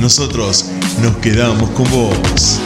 nosotros nos quedamos con vos.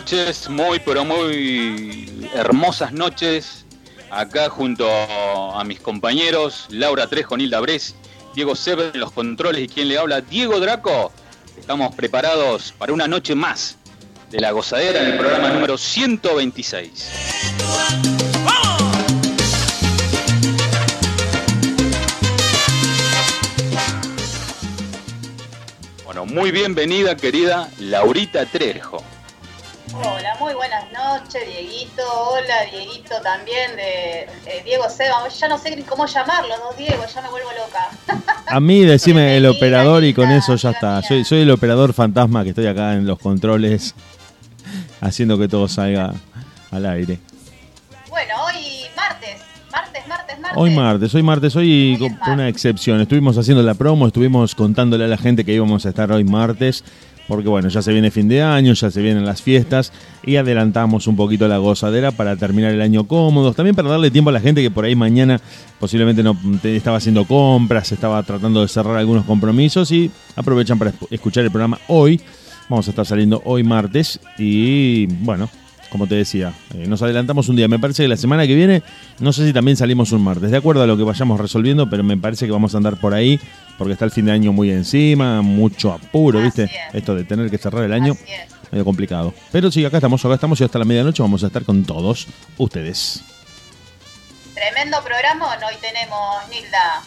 Noches, muy pero muy hermosas noches, acá junto a mis compañeros Laura Trejo, Nilda Bres, Diego Sever los controles y quien le habla, Diego Draco. Estamos preparados para una noche más de la gozadera en el programa número 126. Bueno, muy bienvenida querida Laurita Trejo. Hola, muy buenas noches, Dieguito. Hola, Dieguito también, de eh, Diego Seba. Ya no sé cómo llamarlo, ¿no, Diego? Ya me vuelvo loca. A mí decime el operador y con eso ya está. Soy, soy el operador fantasma que estoy acá en los controles haciendo que todo salga al aire. Bueno, hoy martes, martes, martes, martes. Hoy martes, hoy martes, hoy, con una excepción. Estuvimos haciendo la promo, estuvimos contándole a la gente que íbamos a estar hoy martes porque bueno, ya se viene fin de año, ya se vienen las fiestas y adelantamos un poquito la gozadera para terminar el año cómodos, también para darle tiempo a la gente que por ahí mañana posiblemente no estaba haciendo compras, estaba tratando de cerrar algunos compromisos y aprovechan para escuchar el programa hoy. Vamos a estar saliendo hoy martes y bueno, como te decía, eh, nos adelantamos un día. Me parece que la semana que viene, no sé si también salimos un martes, de acuerdo a lo que vayamos resolviendo, pero me parece que vamos a andar por ahí porque está el fin de año muy encima, mucho apuro, ¿viste? Esto de tener que cerrar el año, medio complicado. Pero sí, acá estamos, acá estamos y hasta la medianoche vamos a estar con todos ustedes. Tremendo programa hoy tenemos, Nilda.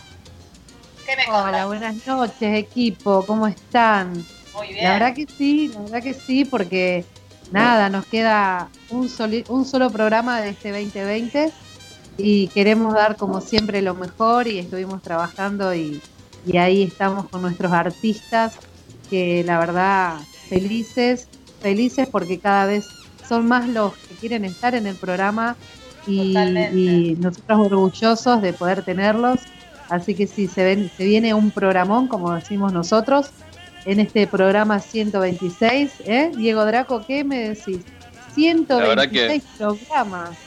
¿Qué me Hola, buenas noches, equipo, ¿cómo están? Muy bien. La verdad que sí, la verdad que sí, porque nada, nos queda un, un solo programa de este 2020 y queremos dar como siempre lo mejor y estuvimos trabajando y y ahí estamos con nuestros artistas que la verdad felices, felices porque cada vez son más los que quieren estar en el programa y, nosotros orgullosos de poder tenerlos. Así que sí, se, ven, se viene un programón, como decimos nosotros, en este programa 126. ¿eh? Diego Draco, ¿qué me decís? 126 programas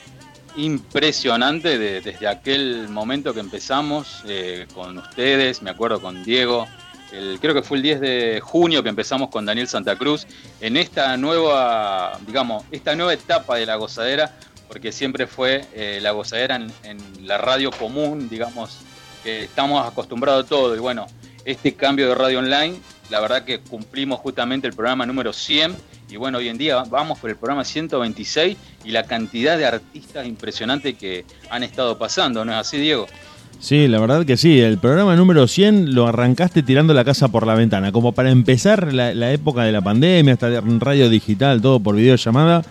impresionante desde aquel momento que empezamos eh, con ustedes, me acuerdo con Diego, el, creo que fue el 10 de junio que empezamos con Daniel Santa Cruz, en esta nueva, digamos, esta nueva etapa de la gozadera, porque siempre fue eh, la gozadera en, en, la radio común, digamos, que estamos acostumbrados a todo, y bueno, este cambio de radio online, la verdad que cumplimos justamente el programa número 100 y bueno, hoy en día vamos por el programa 126 y la cantidad de artistas impresionantes que han estado pasando, ¿no es así, Diego? Sí, la verdad que sí. El programa número 100 lo arrancaste tirando la casa por la ventana, como para empezar la, época de la pandemia, hasta radio digital, todo por videollamada.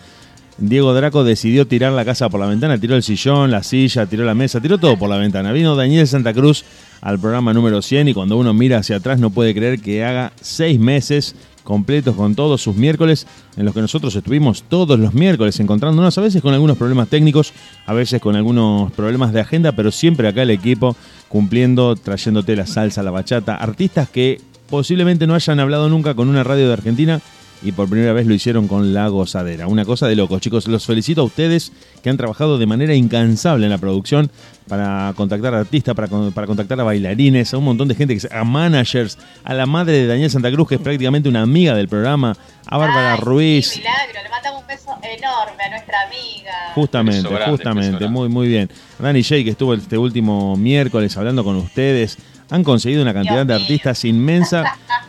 Diego Draco decidió tirar la casa por la ventana, tiró el sillón, la silla, tiró la mesa, tiró todo por la ventana. Vino Daniel Santa Cruz al programa número 100 y cuando uno mira hacia atrás no puede creer que haga seis meses completos con todos sus miércoles, en los que nosotros estuvimos todos los miércoles encontrándonos, a veces con algunos problemas técnicos, a veces con algunos problemas de agenda, pero siempre acá el equipo cumpliendo, trayéndote la salsa, la bachata, artistas que posiblemente no hayan hablado nunca con una radio de Argentina y por primera vez lo hicieron con La Gozadera. Una cosa de locos, chicos. Los felicito a ustedes que han trabajado de manera incansable en la producción para contactar a artistas, para, para contactar a bailarines, a un montón de gente, que, a managers, a la madre de Daniel Santa Cruz, que es prácticamente una amiga del programa, a Bárbara Ruiz. milagro, le mandamos un beso enorme a nuestra amiga. Justamente, justamente, muy, muy bien. Dani J, que estuvo este último miércoles hablando con ustedes, han conseguido una cantidad de artistas inmensa.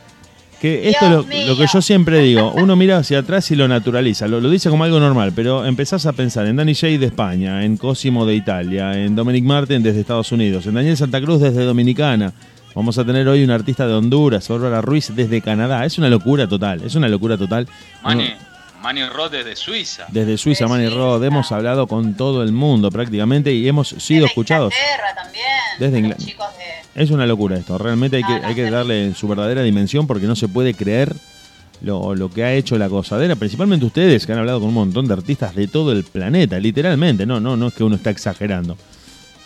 Que esto es lo, que yo siempre digo, uno mira hacia atrás y lo naturaliza, lo, dice como algo normal, pero empezás a pensar en Danny J de España, en Cosimo de Italia, en Dominic Martin desde Estados Unidos, en Daniel Santa Cruz desde Dominicana, Vamos a tener hoy un artista de Honduras, Aurora Ruiz, desde Canadá. Es una locura total, es una locura total. Manny Rod desde Suiza. Desde Suiza, De Manny Suiza. Rod, hemos hablado con todo el mundo prácticamente y hemos sido Desde escuchados. Inglaterra también. Desde los Ingla- chicos de- Es una locura esto, realmente hay que, No, no, hay que es darle su verdadera dimensión porque no se puede creer lo, lo que ha hecho la gozadera, principalmente ustedes que han hablado con un montón de artistas de todo el planeta, literalmente, no, no, no es que uno está exagerando.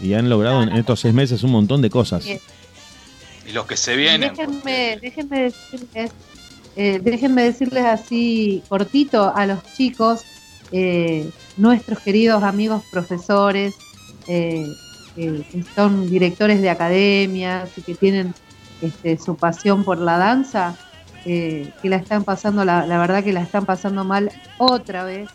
Y han logrado en estos seis meses un montón de cosas. Y los que se vienen. Déjenme, déjenme decirles, eh, déjenme decirles así cortito a los chicos, eh, nuestros queridos amigos profesores, eh, que son directores de academias y que tienen este, su pasión por la danza, eh, que la están pasando, la, la verdad que la están pasando mal otra vez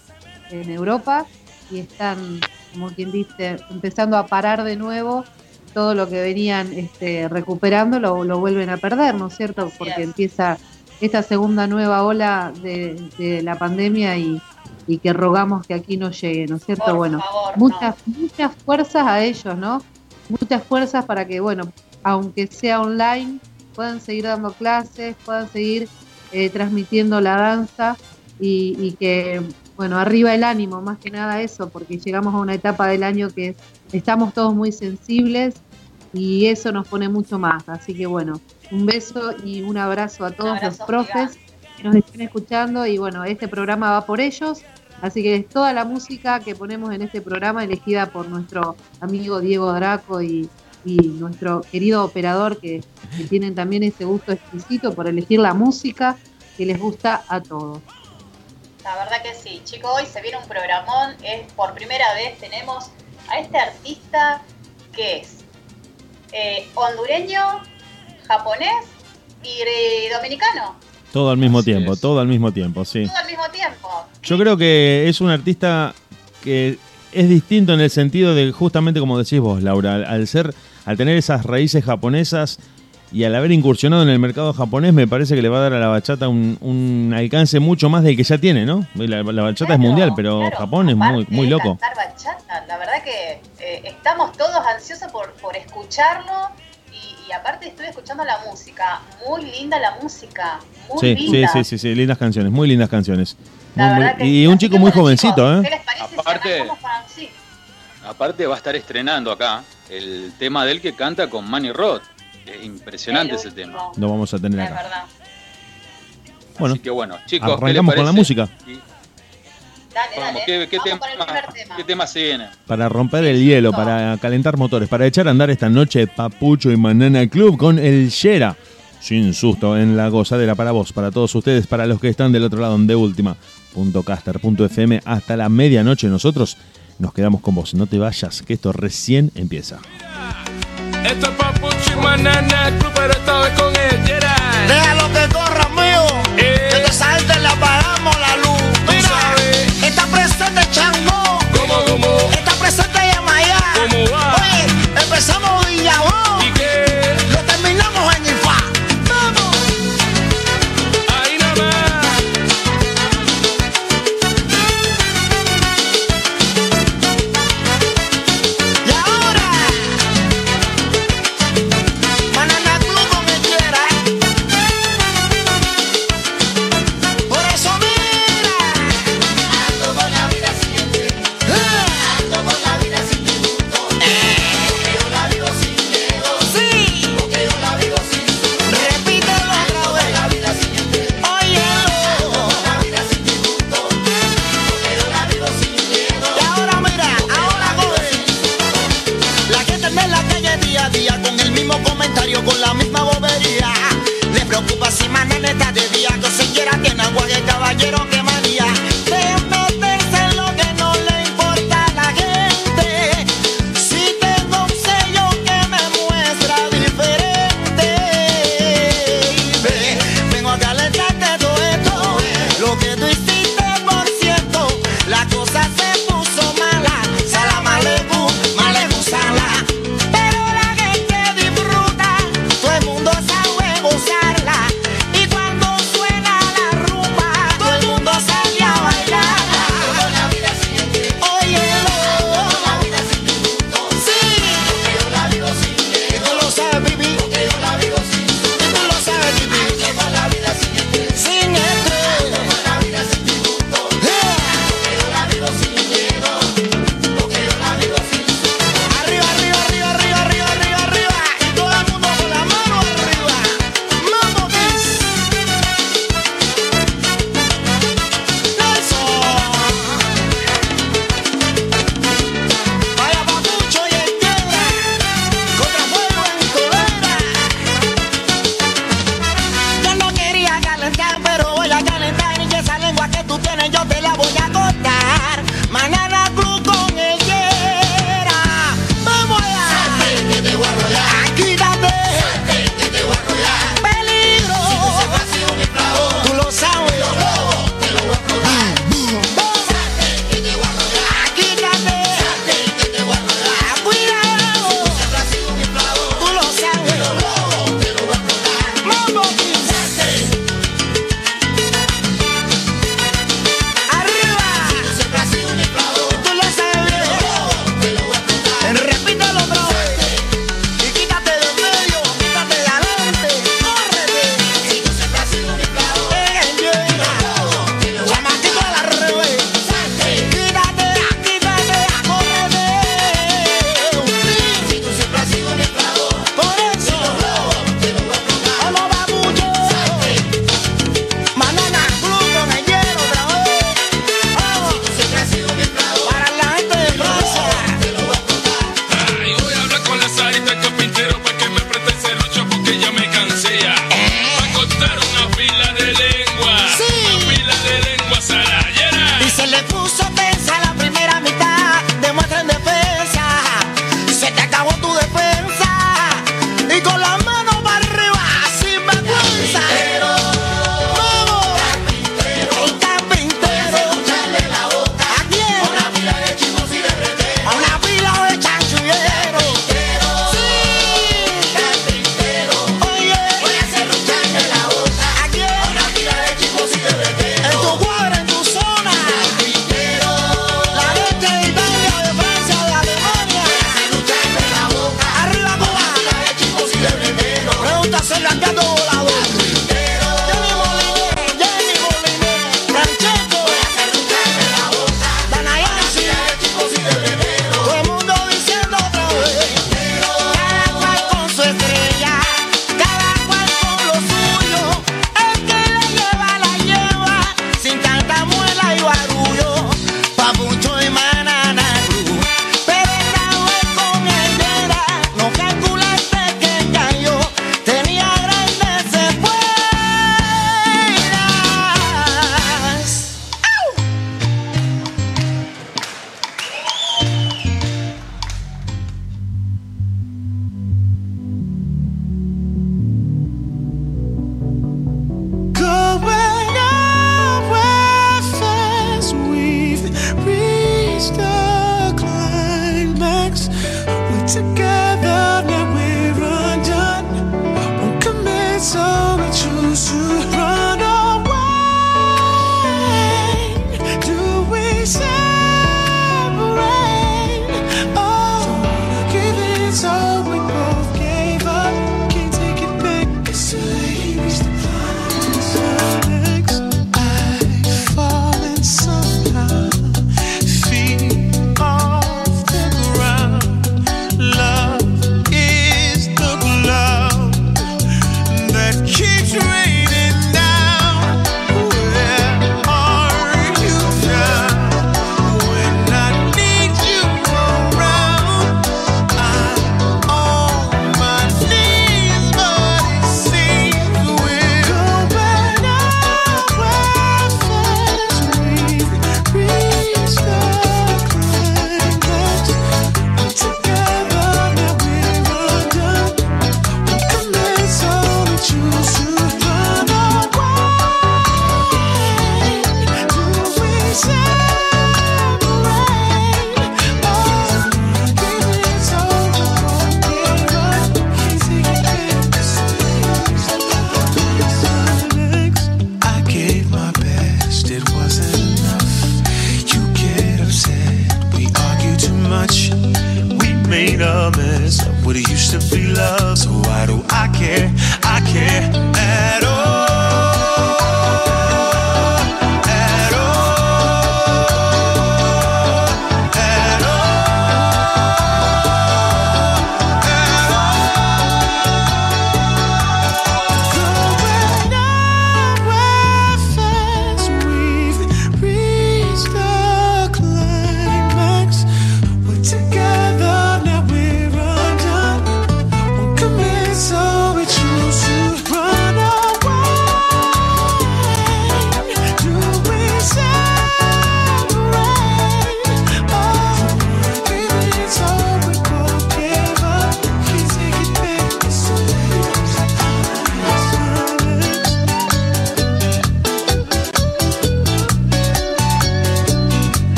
en Europa y están, como quien dice, empezando a parar de nuevo todo lo que venían este, recuperando lo, lo vuelven a perder, ¿no es cierto? Así Porque es. empieza esta segunda nueva ola de, de la pandemia y, y que rogamos que aquí no llegue, ¿no es cierto? Por bueno, favor, muchas, muchas fuerzas a ellos, ¿no? Muchas fuerzas para que, bueno, aunque sea online, puedan seguir dando clases, puedan seguir eh, transmitiendo la danza y, y que, bueno, arriba el ánimo, más que nada eso, porque llegamos a una etapa del año que estamos todos muy sensibles y eso nos pone mucho más. Así que, bueno, un beso y un abrazo a todos abrazo los profes que nos estén escuchando y, bueno, este programa va por ellos. Así que es toda la música que ponemos en este programa elegida por nuestro amigo Diego Draco y, y nuestro querido operador que, que tienen también ese gusto exquisito por elegir la música que les gusta a todos. La verdad que sí, chicos, hoy se viene un programón, es por primera vez tenemos a este artista que es eh, hondureño, japonés y dominicano, Todo al mismo Así tiempo, es. todo al mismo tiempo, sí. todo al mismo tiempo. Yo creo que es un artista que es distinto en el sentido de justamente como decís vos, Laura, al, ser, al tener esas raíces japonesas y al haber incursionado en el mercado japonés, me parece que le va a dar a la bachata un, un alcance mucho más del que ya tiene, ¿no? La, la bachata es mundial, pero claro. Japón es muy, muy loco. bachata, la verdad que eh, estamos todos ansiosos por, por escucharlo y, aparte estoy escuchando la música, muy linda la música, muy Sí, sí, linda. sí, sí, sí, lindas canciones, muy lindas canciones. Muy, muy- que y un chico muy jovencito, chicos, ¿eh? ¿Qué les parece Aparte- si sí, Aparte va a estar estrenando acá el tema de él que canta con Manny Rod. Es impresionante el ese tema. Lo vamos a tener Es acá. verdad. Bueno, Así que bueno, chicos, ¿qué les arrancamos con la música. Y Dale, vamos, dale. ¿qué, qué Vamos tema, con el primer tema. ¿qué tema se viene? Para romper el hielo, para calentar motores, para echar a andar esta noche Papucho y Manana Club con el Shera. Sin susto en la gozadera para vos, para todos ustedes, para los que están del otro lado de última. Punto caster, punto FM, hasta la medianoche. Nosotros nos quedamos con vos. No te vayas, que esto recién empieza. Esto es Papucho y Manana Club, pero esta vez con el. Déjalo que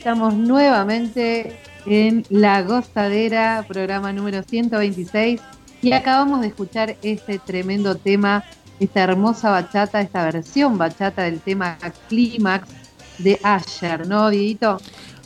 estamos nuevamente en La Gozadera, programa número 126. Y acabamos de escuchar este tremendo tema, esta hermosa bachata, esta versión bachata del tema Clímax de Asher, ¿no, Dieguito?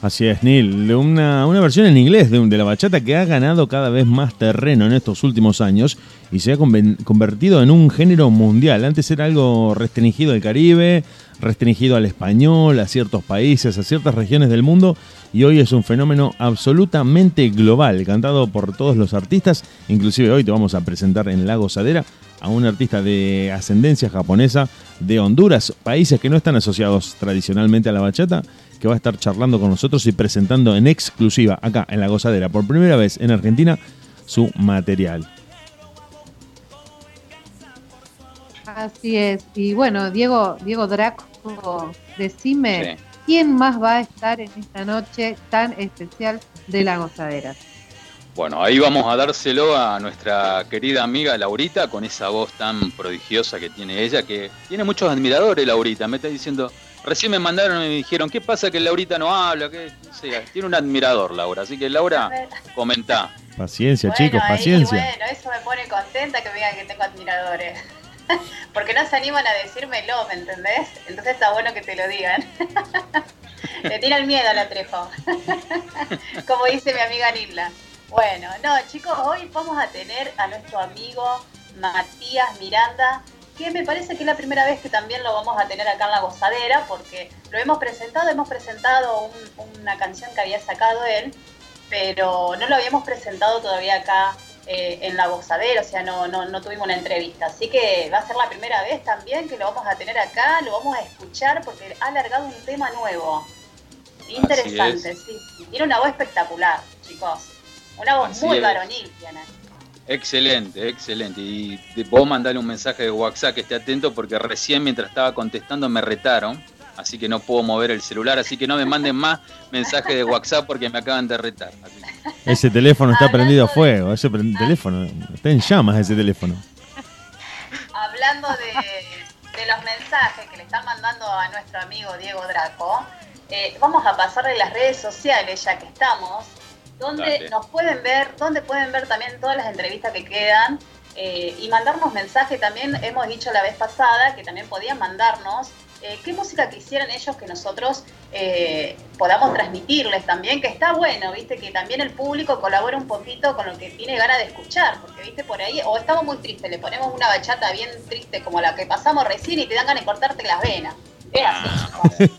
Así es, Neil. Una, una versión en inglés de, de la bachata que ha ganado cada vez más terreno en estos últimos años y se ha convertido en un género mundial. Antes era algo restringido al Caribe, restringido al español, a ciertos países, a ciertas regiones del mundo y hoy es un fenómeno absolutamente global, cantado por todos los artistas. Inclusive hoy te vamos a presentar en La Gozadera a un artista de ascendencia japonesa de Honduras, países que no están asociados tradicionalmente a la bachata, que va a estar charlando con nosotros y presentando en exclusiva acá en La Gozadera por primera vez en Argentina su material. Así es. Y bueno, Diego, Diego Draco, decime, Sí. ¿quién más va a estar en esta noche tan especial de La Gozadera? Bueno, ahí vamos a dárselo a nuestra querida amiga Laurita con esa voz tan prodigiosa que tiene ella, que tiene muchos admiradores, Laurita. Me está diciendo, recién me mandaron y me dijeron, ¿qué pasa que Laurita no habla? ¿Qué? No sé, tiene un admirador, Laura. Así que, Laura, comentá. Paciencia, Bueno, chicos, ahí, paciencia. bueno, eso me pone contenta que me digan que tengo admiradores. Porque no se animan a decírmelo, ¿me entendés? Entonces está bueno que te lo digan. Le tiran miedo a la Trejo. Como dice mi amiga Nilda. Bueno, no, chicos, hoy vamos a tener a nuestro amigo Matías Miranda, que me parece que es la primera vez que también lo vamos a tener acá en La Gozadera, porque lo hemos presentado, hemos presentado un- una canción que había sacado él, pero no lo habíamos presentado todavía acá eh, en La Gozadera, o sea, no, no, no tuvimos una entrevista. Así que va a ser la primera vez también que lo vamos a tener acá, lo vamos a escuchar porque ha alargado un tema nuevo. Interesante, sí, sí. Tiene una voz espectacular, chicos. Una voz Así muy es. varonil tiene. Excelente, excelente. Y vos mandale un mensaje de WhatsApp que esté atento porque recién mientras estaba contestando me retaron. Así que no puedo mover el celular. Así que no me manden más mensajes de WhatsApp porque me acaban de retar. Que- Ese teléfono está Hablando prendido a fuego, ese teléfono está en llamas ese teléfono. Hablando de, de los mensajes que le están mandando a nuestro amigo Diego Draco, eh, vamos a pasarle las redes sociales ya que estamos, donde Dale. nos pueden ver, donde pueden ver también todas las entrevistas que quedan eh, y mandarnos mensaje también. Hemos dicho la vez pasada que también podían mandarnos eh, qué música quisieran ellos que nosotros eh, podamos transmitirles también, que está bueno, viste, que también el público colabora un poquito con lo que tiene ganas de escuchar, porque viste por ahí, o estamos muy tristes, le ponemos una bachata bien triste como la que pasamos recién y te dan ganas de cortarte las venas. Es así.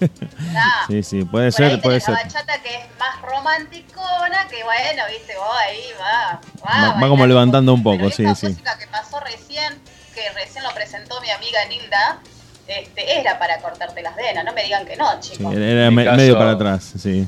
Ah, Sí, sí, puede por ahí ser, puede ser. la bachata que es más romanticona, que bueno, viste, vos ahí va. Va- como levantando un poco, sí, sí. música que pasó recién, que recién lo presentó mi amiga Nilda, este, era para cortarte las venas, no me digan que no, chicos. era me- caso- medio para atrás, sí.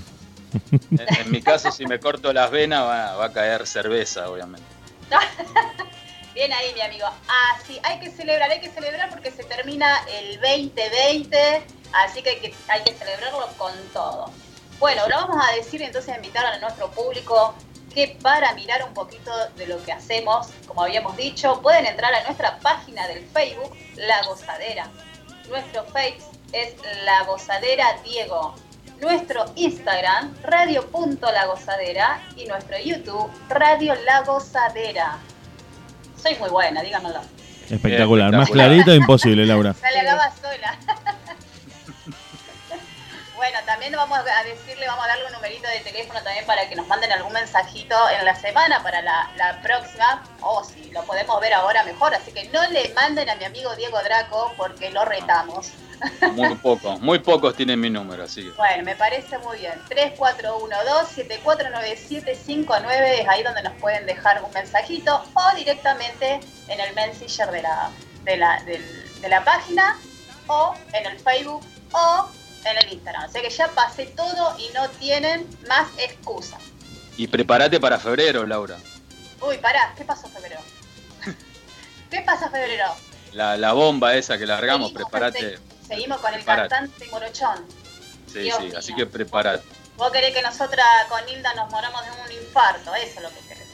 En, en mi caso, si me corto las venas, va, va a caer cerveza, obviamente. Bien ahí, mi amigo. Ah, sí, hay que celebrar, hay que celebrar porque se termina el 2020, así que hay que, hay que celebrarlo con todo. Bueno, lo vamos a decir entonces, a invitar a nuestro público que para mirar un poquito de lo que hacemos, como habíamos dicho, pueden entrar a nuestra página del Facebook, La Gozadera. Nuestro Face es La Gozadera Diego. Nuestro Instagram, radio.lagozadera y nuestro YouTube, Radio La Gozadera. Soy muy buena, díganmelo. Espectacular. Más clarito imposible, Laura. Se le acaba sola. Bueno, también vamos a decirle, vamos a darle un numerito de teléfono también para que nos manden algún mensajito en la semana para la, la próxima. O si lo podemos ver ahora mejor. Así que no le manden a mi amigo Diego Draco porque lo retamos. Muy pocos, muy pocos tienen mi número, así que. Bueno, me parece muy bien. 3412-749759 es ahí donde nos pueden dejar un mensajito o directamente en el messenger de la, de la, del- de la página o en el Facebook o en el Instagram. O sea que ya pasé todo y no tienen más excusa. Y prepárate para febrero, Laura. Uy, pará, ¿qué pasó febrero? ¿Qué pasa febrero? La, la bomba esa que largamos, Seguimos, prepárate. se- Seguimos con el cantante morochón. Sí, Dios sí, mío. así que prepárate. Vos querés que nosotras con Hilda nos moramos de un infarto, eso es lo que querés.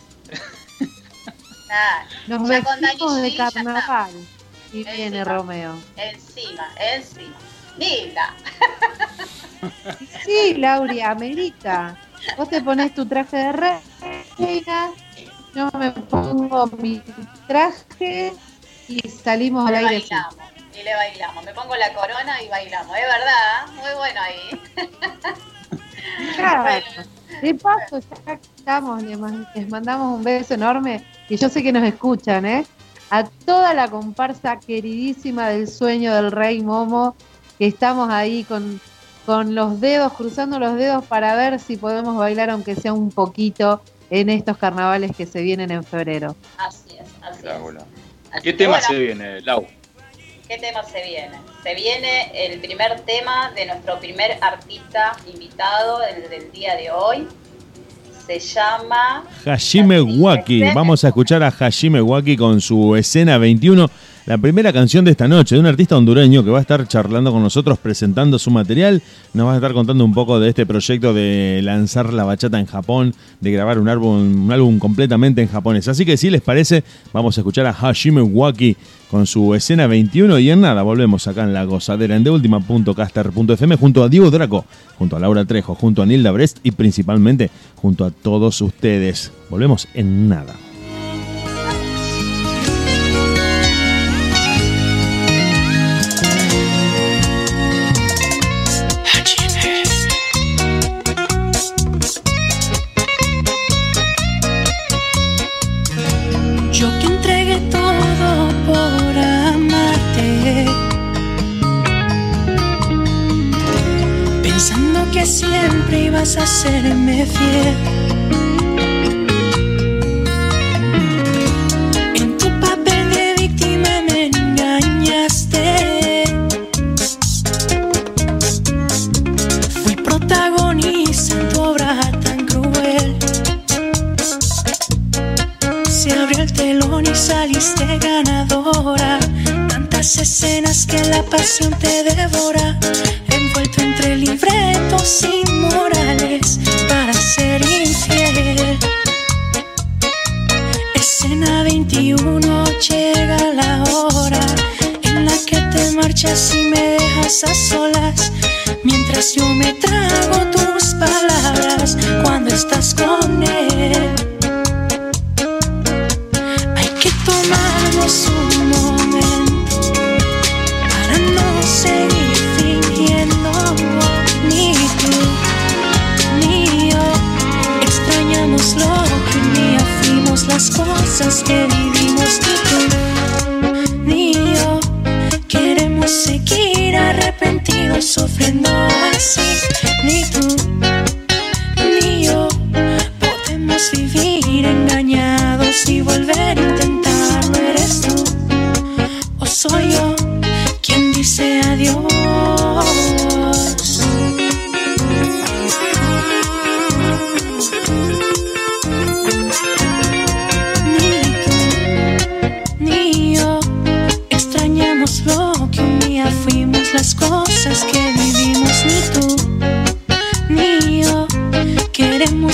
Nos ya con Dani vestimos de carnaval. Y viene Romeo. Encima, encima. Hilda. sí, Lauri, amerita. Vos te pones tu traje de reina, yo me pongo mi traje y salimos al aire. bailamos. Y le bailamos. Me pongo la corona y bailamos. Es verdad, muy bueno ahí. Claro. De paso, ya estamos, les mandamos un beso enorme y yo sé que nos escuchan, ¿eh? A toda la comparsa queridísima del sueño del rey Momo, que estamos ahí con, con los dedos, cruzando los dedos para ver si podemos bailar, aunque sea un poquito, en estos carnavales que se vienen en febrero. Así es, así es. Así ¿Qué que tema bueno, se viene, Lau? ¿Qué tema se viene? Se viene el primer tema de nuestro primer artista invitado del, del día de hoy. Se llama Hashime Waki. Vamos a escuchar a Hashime Waki con su escena 21, la primera canción de esta noche de un artista hondureño que va a estar charlando con nosotros, presentando su material. Nos va a estar contando un poco de este proyecto de lanzar la bachata en Japón, de grabar un álbum, un álbum completamente en japonés. Así que si les parece, vamos a escuchar a Hashime Waki con su escena 21 y en nada, volvemos acá en la gozadera en deultima.caster.fm junto a Diego Draco, junto a Laura Trejo, junto a Nilda Brest y principalmente junto a todos ustedes. Volvemos en nada. A fiel. En tu papel de víctima me engañaste. Fui protagonista en tu obra tan cruel. Se abrió el telón y saliste ganadora. Escenas que la pasión te devora. Envuelto entre libretos inmorales para ser infiel. Escena 21 llega la hora en la que te marchas y me dejas a solas. Mientras yo me trago tus palabras cuando estás con él. Las cosas que vivimos. Ni tú ni yo queremos seguir arrepentidos, sufriendo así. Ni tú ni yo podemos vivir engañados y volver a intentarlo. ¿Eres tú o soy yo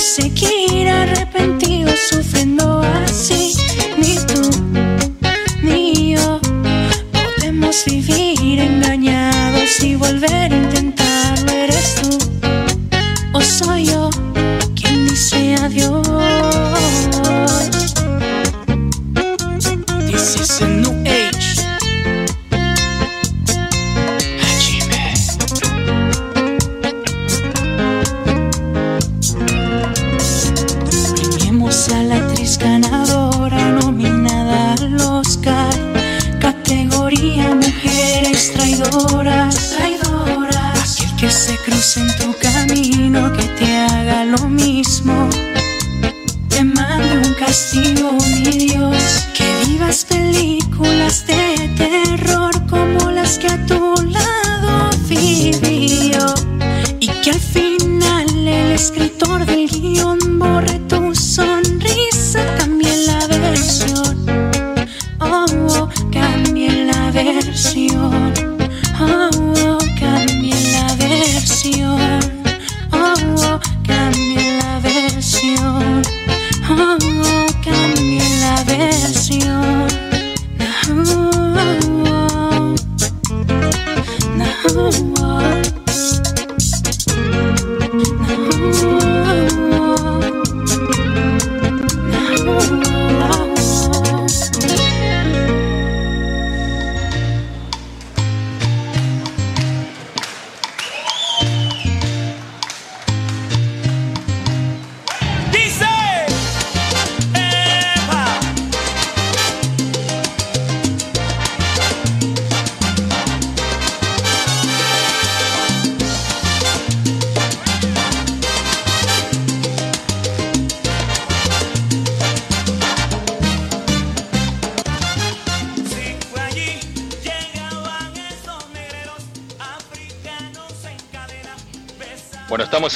queremos seguir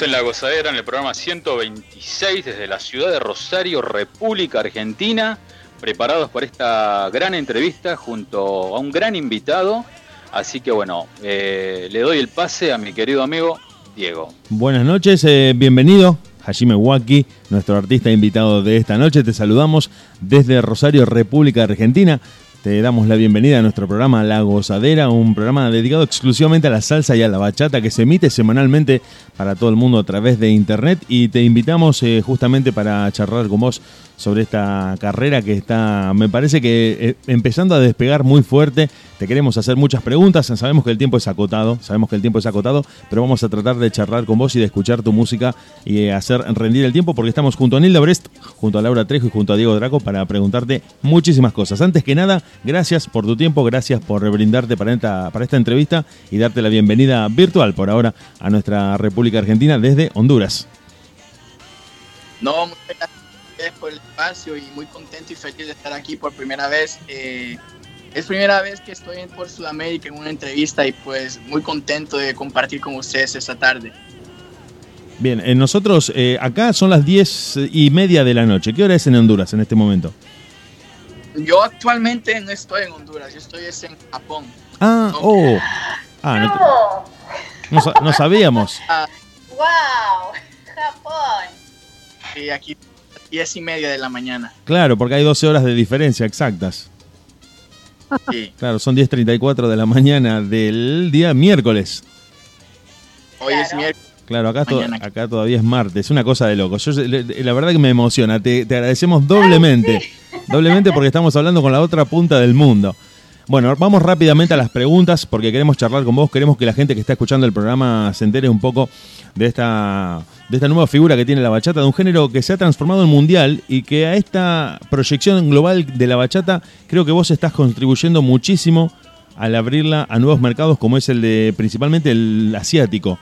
en La Gozadera en el programa 126 desde la ciudad de Rosario, República Argentina, preparados para esta gran entrevista junto a un gran invitado. Así que bueno, eh, le doy el pase a mi querido amigo Diego. Buenas noches, eh, bienvenido. Hajime Waki, nuestro artista invitado de esta noche. Te saludamos desde Rosario, República Argentina. Te damos la bienvenida a nuestro programa La Gozadera, un programa dedicado exclusivamente a la salsa y a la bachata que se emite semanalmente para todo el mundo a través de internet. Y te invitamos eh, justamente para charlar con vos sobre esta carrera que está, me parece que eh, empezando a despegar muy fuerte. Te queremos hacer muchas preguntas, sabemos que el tiempo es acotado, sabemos que el tiempo es acotado, pero vamos a tratar de charlar con vos y de escuchar tu música y eh, hacer rendir el tiempo porque estamos junto a Nilda Brest, junto a Laura Trejo y junto a Diego Draco para preguntarte muchísimas cosas. Antes que nada, gracias por tu tiempo, gracias por brindarte para esta, para esta entrevista y darte la bienvenida virtual por ahora a nuestra República Argentina desde Honduras. No, muchas gracias por el espacio y muy contento y feliz de estar aquí por primera vez. Eh, es primera vez que estoy en por Sudamérica en una entrevista y pues muy contento de compartir con ustedes esta tarde. Bien, eh, nosotros eh, acá son las diez y media de la noche. ¿Qué hora es en Honduras en este momento? Yo actualmente no estoy en Honduras, yo estoy es en Japón. Ah, Ok. oh. Ah, no, ¡No! no sa- no sabíamos. ¡Wow! Japón. Y aquí diez y media de la mañana. Claro, porque hay 12 horas de diferencia exactas. Sí. Claro, son 10.34 de la mañana del día miércoles. Hoy es Claro. miércoles. Claro, acá, to- Mañana. acá todavía es martes, una cosa de loco. Yo, la verdad que me emociona, te, te agradecemos doblemente, doblemente porque estamos hablando con la otra punta del mundo. Bueno, vamos rápidamente a las preguntas porque queremos charlar con vos, queremos que la gente que está escuchando el programa se entere un poco de esta, de esta nueva figura que tiene la bachata, de un género que se ha transformado en mundial y que a esta proyección global de la bachata creo que vos estás contribuyendo muchísimo al abrirla a nuevos mercados como es el de principalmente el asiático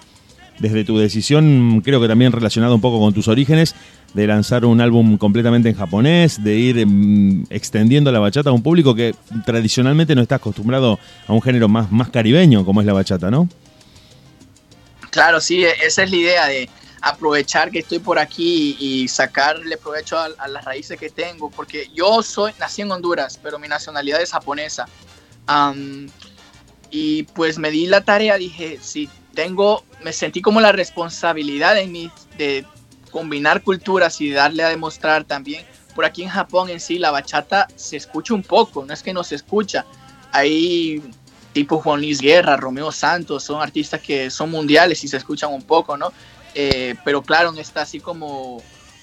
desde tu decisión, creo que también relacionado un poco con tus orígenes, de lanzar un álbum completamente en japonés, de ir mm, extendiendo la bachata a un público que tradicionalmente no está acostumbrado a un género más, más caribeño como es la bachata, ¿no? Claro, sí, e- esa es la idea de aprovechar que estoy por aquí y, sacarle provecho a, a las raíces que tengo, porque yo soy, nací en Honduras, pero mi nacionalidad es japonesa. Am, y pues me di la tarea, dije, si tengo, me sentí como la responsabilidad en mí de combinar culturas y darle a demostrar también. Por aquí en Japón en sí la bachata se escucha un poco, no es que no se escucha. Hay tipo Juan Luis Guerra, Romeo Santos, son artistas que son mundiales y se escuchan un poco, ¿no? Eh, pero claro, no está así como,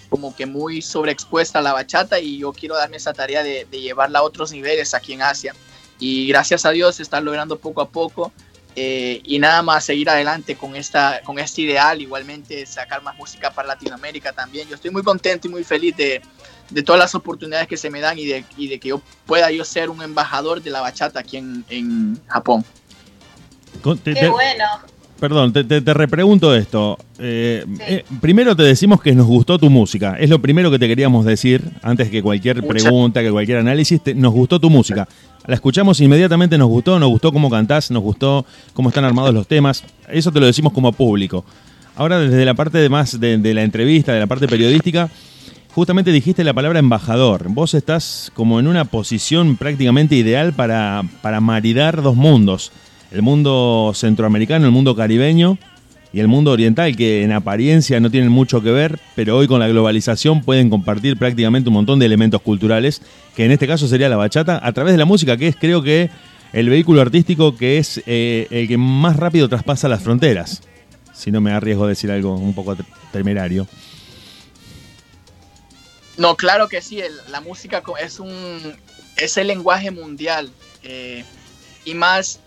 como que muy sobreexpuesta la bachata y yo quiero darme esa tarea de, de llevarla a otros niveles aquí en Asia. Y gracias a Dios se está logrando poco a poco eh, y nada más seguir adelante con, esta, con este ideal, igualmente sacar más música para Latinoamérica también. Yo estoy muy contento y muy feliz de, de todas las oportunidades que se me dan y de, y de que yo pueda yo ser un embajador de la bachata aquí en, en Japón. Qué bueno. Perdón, te, te- te repregunto esto. Eh, Sí. eh, primero te decimos que nos gustó tu música. Es lo primero que te queríamos decir antes que cualquier pregunta, que cualquier análisis. te- nos gustó tu música. La escuchamos inmediatamente, nos gustó, nos gustó cómo cantás, nos gustó cómo están armados los temas. Eso te lo decimos como público. Ahora desde la parte de más de, de la entrevista, de la parte periodística, justamente dijiste la palabra embajador. Vos estás como en una posición prácticamente ideal para, para maridar dos mundos. El mundo centroamericano, el mundo caribeño y el mundo oriental, que en apariencia no tienen mucho que ver, pero hoy con la globalización pueden compartir prácticamente un montón de elementos culturales, que en este caso sería la bachata, a través de la música, que es creo que el vehículo artístico que es eh, el que más rápido traspasa las fronteras. Si no me arriesgo a decir algo un poco te- temerario. No, claro que sí, la música es un es el lenguaje mundial eh, y más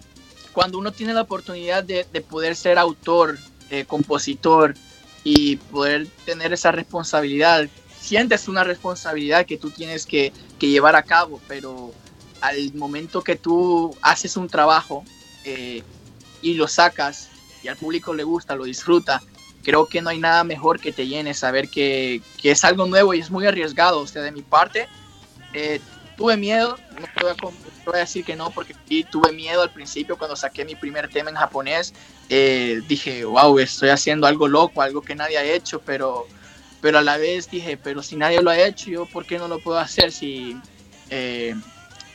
cuando uno tiene la oportunidad de, de poder ser autor, eh, compositor y poder tener esa responsabilidad, sientes una responsabilidad que tú tienes que, que llevar a cabo, pero al momento que tú haces un trabajo eh, y lo sacas y al público le gusta, lo disfruta, creo que no hay nada mejor que te llene saber que, que es algo nuevo y es muy arriesgado. O sea, de mi parte, eh, tuve miedo, no te voy a, voy a decir que no, porque sí tuve miedo al principio cuando saqué mi primer tema en japonés. Eh, dije, wow, estoy haciendo algo loco, algo que nadie ha hecho, pero, pero a la vez dije, pero si nadie lo ha hecho, yo por qué no lo puedo hacer si eh,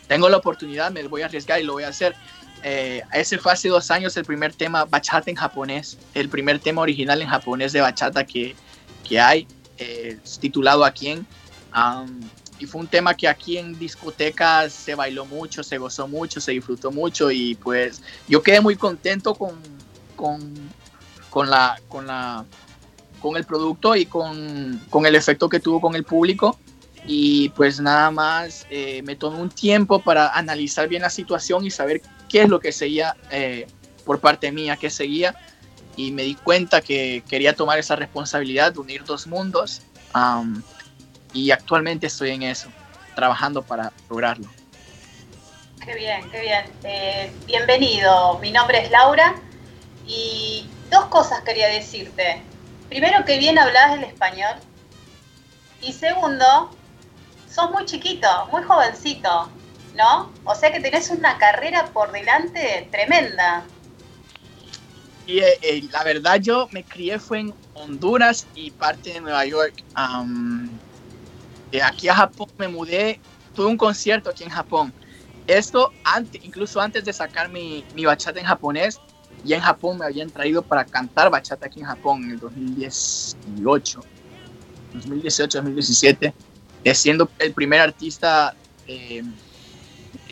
tengo la oportunidad, me voy a arriesgar y lo voy a hacer. Eh, ese fue hace dos años el primer tema bachata en japonés, el primer tema original en japonés de bachata que, que hay, eh, titulado ¿A quién? Am, y fue un tema que aquí en discotecas se bailó mucho, se gozó mucho, se disfrutó mucho y pues yo quedé muy contento con, con, con la, con, la, con el producto y con, con el efecto que tuvo con el público. Y pues nada más eh, me tomé un tiempo para analizar bien la situación y saber qué es lo que seguía eh, por parte mía, qué seguía. Y me di cuenta que quería tomar esa responsabilidad de unir dos mundos am, y actualmente estoy en eso, trabajando para lograrlo. Qué bien, qué bien. Eh, bienvenido, mi nombre es Laura y dos cosas quería decirte. Primero, que bien hablas el español. Y segundo, sos muy chiquito, muy jovencito, ¿no? O sea que tenés una carrera por delante tremenda. Y eh, eh, la verdad yo me crié fue en Honduras y parte de Nueva York. De aquí a Japón me mudé, tuve un concierto aquí en Japón. Esto antes, incluso antes de sacar mi, bachata en japonés, ya en Japón me habían traído para cantar bachata aquí en Japón en el 2018, 2018, 2017, eh, siendo el primer artista eh,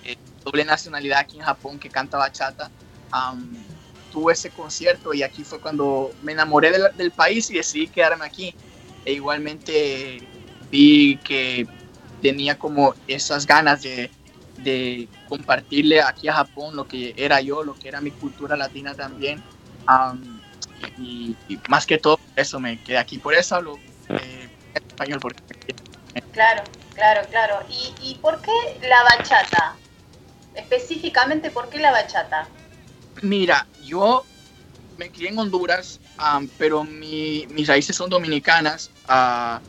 de doble nacionalidad aquí en Japón que canta bachata. Am, tuve ese concierto y aquí fue cuando me enamoré del, del país y decidí quedarme aquí. E igualmente vi que tenía como esas ganas de, de compartirle aquí a Japón lo que era yo, lo que era mi cultura latina también. Am, y, y más que todo, eso me quedé aquí. Por eso hablo eh, español, porque Claro, claro, claro. ¿Y, y por qué la bachata? Específicamente, ¿por qué la bachata? Mira, yo me crié en Honduras, am, pero mi- mis raíces son dominicanas. Ah,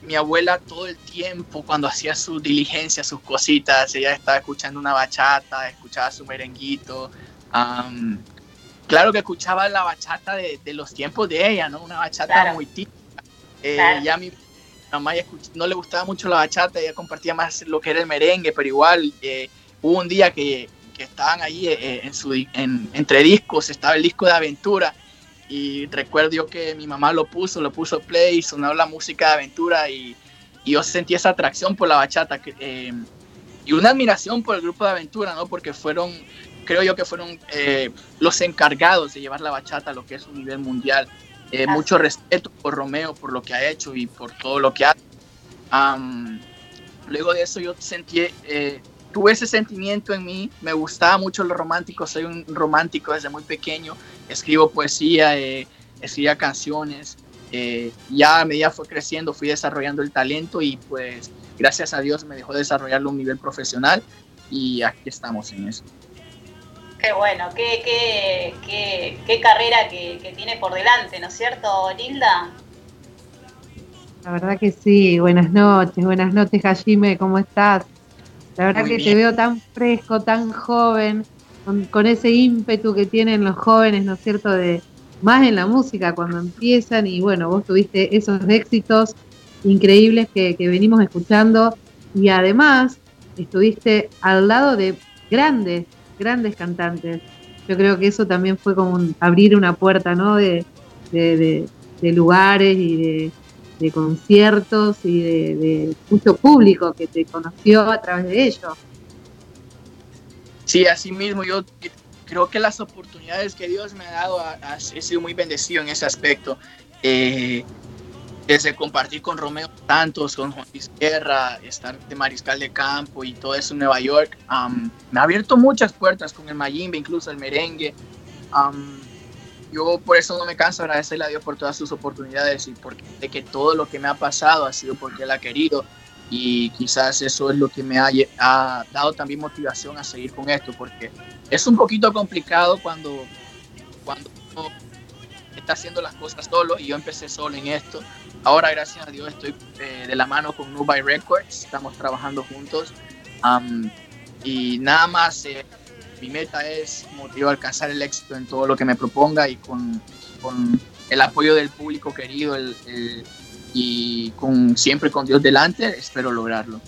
mi abuela todo el tiempo, cuando hacía sus diligencias, sus cositas, ella estaba escuchando una bachata, escuchaba su merenguito. am, claro que escuchaba la bachata de, de los tiempos de ella, ¿no? Una bachata Claro. muy típica. Eh, Claro. Ya mi mamá ya no le gustaba mucho la bachata, ella compartía más lo que era el merengue, pero igual eh, hubo un día que, que estaban ahí eh, en su, en- entre discos, estaba el disco de aventura y recuerdo yo que mi mamá lo puso, lo puso play, sonaba la música de aventura y, y yo sentí esa atracción por la bachata eh, y una admiración por el grupo de aventura, ¿no? Porque fueron, creo yo que fueron eh, los encargados de llevar la bachata a lo que es un nivel mundial. Eh, mucho respeto por Romeo, por lo que ha hecho y por todo lo que hace. Am, luego de eso yo sentí, eh, tuve ese sentimiento en mí, me gustaba mucho lo romántico, soy un romántico desde muy pequeño, escribo poesía, eh, escribía canciones, eh, ya a medida fue creciendo fui desarrollando el talento y pues gracias a Dios me dejó desarrollarlo a un nivel profesional y aquí estamos en eso. Qué bueno, qué, qué, qué, qué carrera que, que tiene por delante, ¿no es cierto, Nilda? La verdad que sí, buenas noches, buenas noches Hajime, ¿cómo estás? La verdad Muy que bien. te veo tan fresco, tan joven, con, ese ímpetu que tienen los jóvenes, ¿no es cierto? De más en la música cuando empiezan y bueno, vos tuviste esos éxitos increíbles que, venimos escuchando y además estuviste al lado de grandes, grandes cantantes. Yo creo que eso también fue como un- abrir una puerta, ¿no? De, lugares y de, conciertos y de, mucho público que te conoció a través de ello. Sí, así mismo yo creo que las oportunidades que Dios me ha dado, ha- ha- he sido muy bendecido en ese aspecto. Eh, desde compartir con Romeo Santos, con Juan Guerra, estar de mariscal de campo y todo eso en Nueva York, me ha abierto muchas puertas con el Mayimbe, incluso el merengue. Yo por eso no me canso de agradecerle a Dios por todas sus oportunidades y porque de que todo lo que me ha pasado ha sido porque Él ha querido y quizás eso es lo que me ha, ha dado también motivación a seguir con esto porque es un poquito complicado cuando, cuando uno está haciendo las cosas solo y yo empecé solo en esto. Ahora, gracias a Dios, estoy eh, de la mano con Nubai Records, estamos trabajando juntos Am, y nada más, eh, mi meta es, como te digo, alcanzar el éxito en todo lo que me proponga y con, con el apoyo del público querido el- el- y con siempre con Dios delante, espero lograrlo.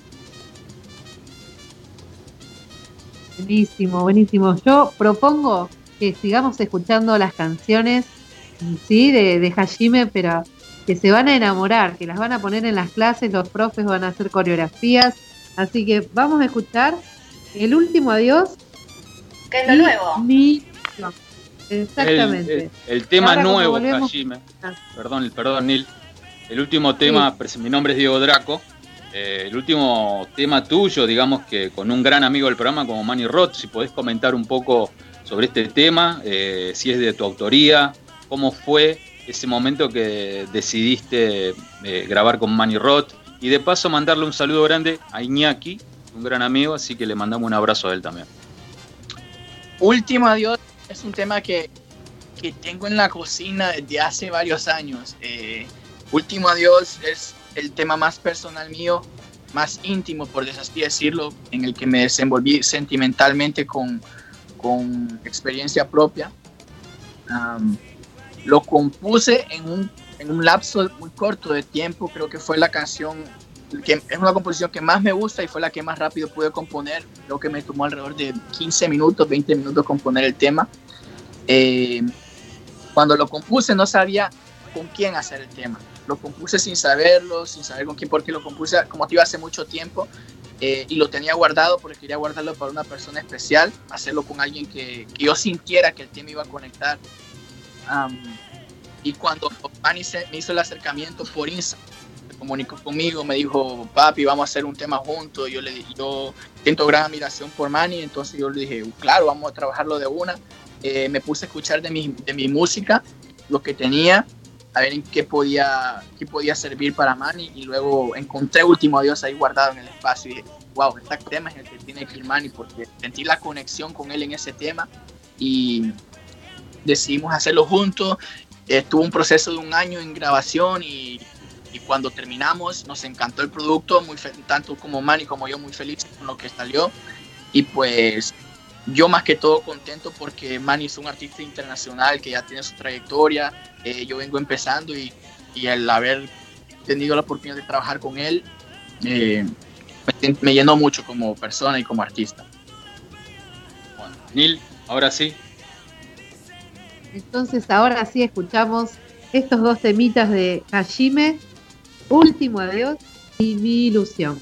Buenísimo, buenísimo. Yo propongo que sigamos escuchando las canciones, sí, de, de Hajime, pero que se van a enamorar, que las van a poner en las clases, los profes van a hacer coreografías. Así que vamos a escuchar el último adiós. Que es lo nuevo. Mi... Exactamente. El, el- el tema nuevo, Hajime. Perdón, perdón, Nil. El último tema, mi nombre es Diego Draco. Eh, el último tema tuyo, digamos que con un gran amigo del programa como Manny Roth, si podés comentar un poco sobre este tema, eh, si es de tu autoría, cómo fue ese momento que decidiste eh, grabar con Manny Roth y de paso mandarle un saludo grande a Iñaki, un gran amigo, así que le mandamos un abrazo a él también. Último adiós es un tema que, que tengo en la cocina desde hace varios años. Eh, Último adiós es el tema más personal mío, más íntimo, por así decirlo, en el que me desenvolví sentimentalmente con, con experiencia propia. Am, lo compuse en un, en un lapso muy corto de tiempo, creo que fue la canción que es una composición que más me gusta y fue la que más rápido pude componer. Creo que me tomó alrededor de 15 minutos, 20 minutos componer el tema. Eh, cuando lo compuse no sabía con quién hacer el tema. Lo compuse sin saberlo, sin saber con quién, porque lo compuse, como te iba hace mucho tiempo, eh, y lo tenía guardado porque quería guardarlo para una persona especial, hacerlo con alguien que, que yo sintiera que el tema iba a conectar. Am, y cuando Manny me hizo el acercamiento por Instagram, se comunicó conmigo, me dijo, papi, vamos a hacer un tema juntos. Yo le yo siento gran admiración por Manny, entonces yo le dije, claro, vamos a trabajarlo de una. Eh, me puse a escuchar de mi, de mi música, lo que tenía, a ver en qué podía, qué podía servir para Manny, y luego encontré Último Adiós ahí guardado en el espacio y dije, wow, este tema es el que tiene que ir Manny, porque sentí la conexión con él en ese tema y decidimos hacerlo juntos. Estuvo un proceso de un año en grabación y, y cuando terminamos nos encantó el producto, muy tanto como Manny como yo muy felices con lo que salió. Y pues yo más que todo contento porque Manny es un artista internacional que ya tiene su trayectoria, eh, yo vengo empezando y, y el haber tenido la oportunidad de trabajar con él eh, me, me llenó mucho como persona y como artista. Bueno, Nil, ahora sí, Entonces ahora sí escuchamos estos dos temitas de Hajime, Último Adiós y Mi Ilusión.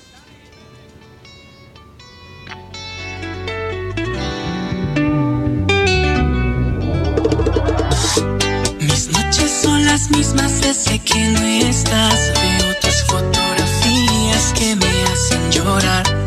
Mismas desde que no estás. Veo tus fotografías que me hacen llorar.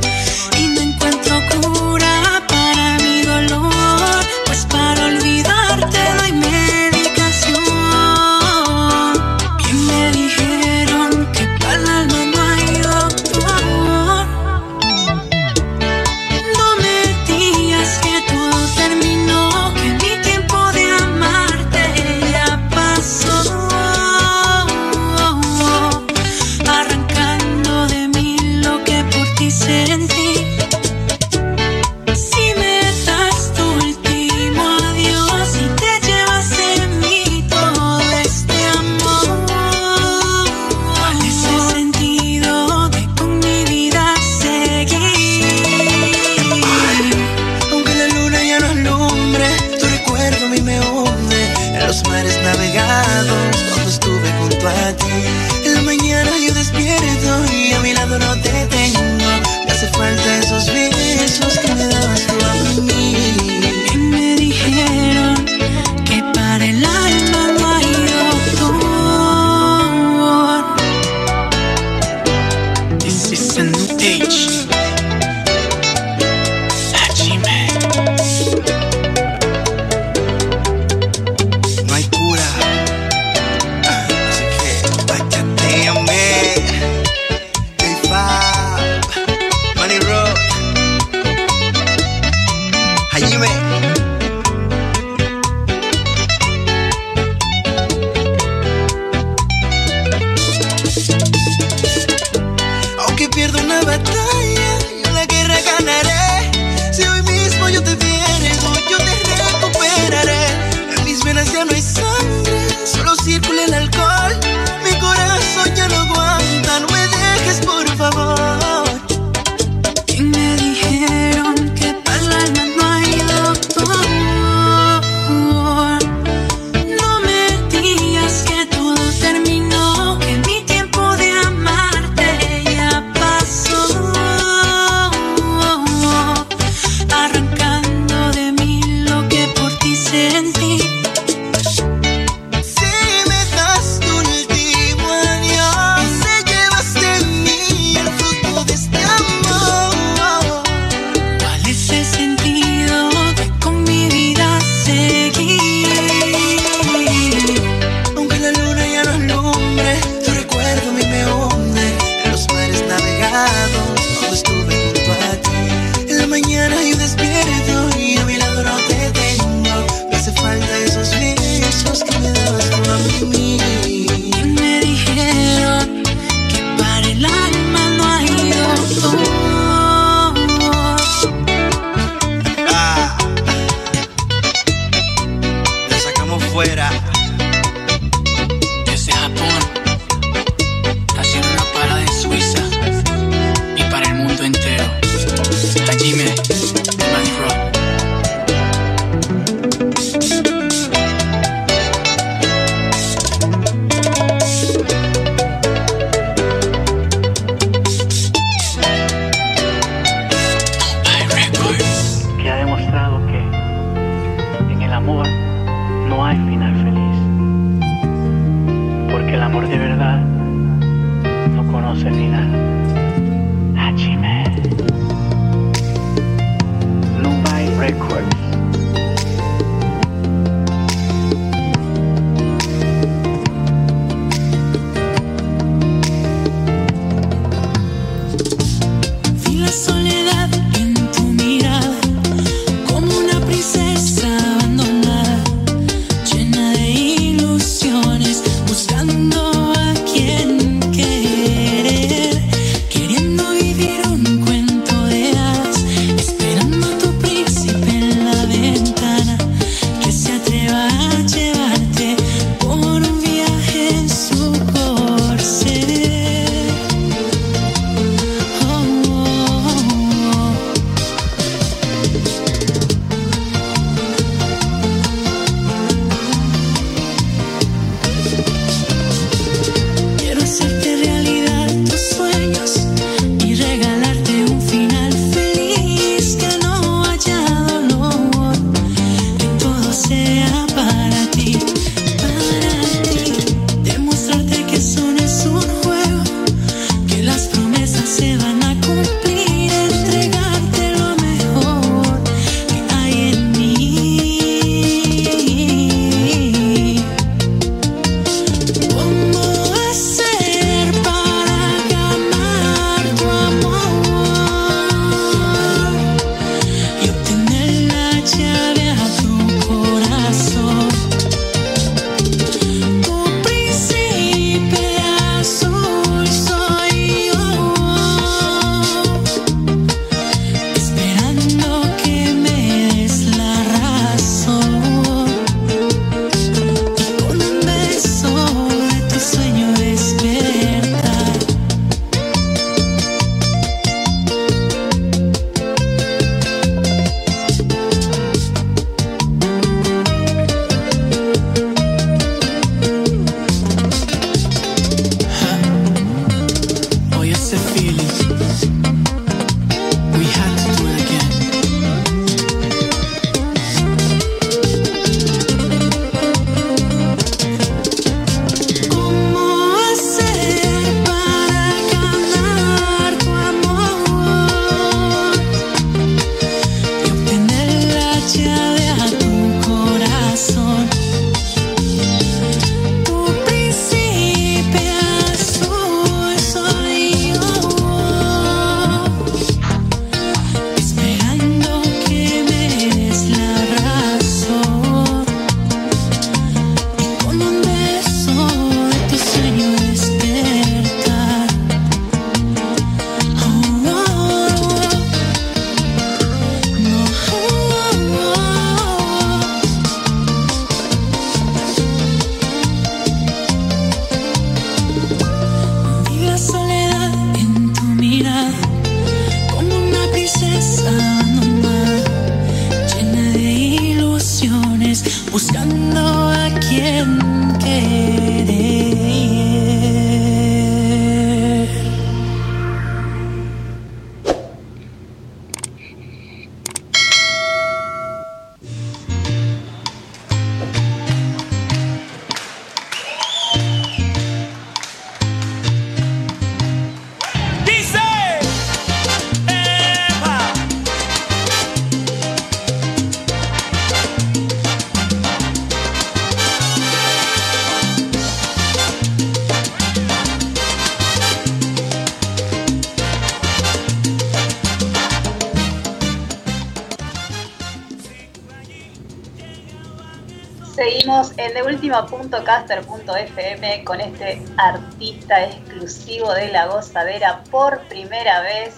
deultima.caster.fm con este artista exclusivo de la gozadera por primera vez.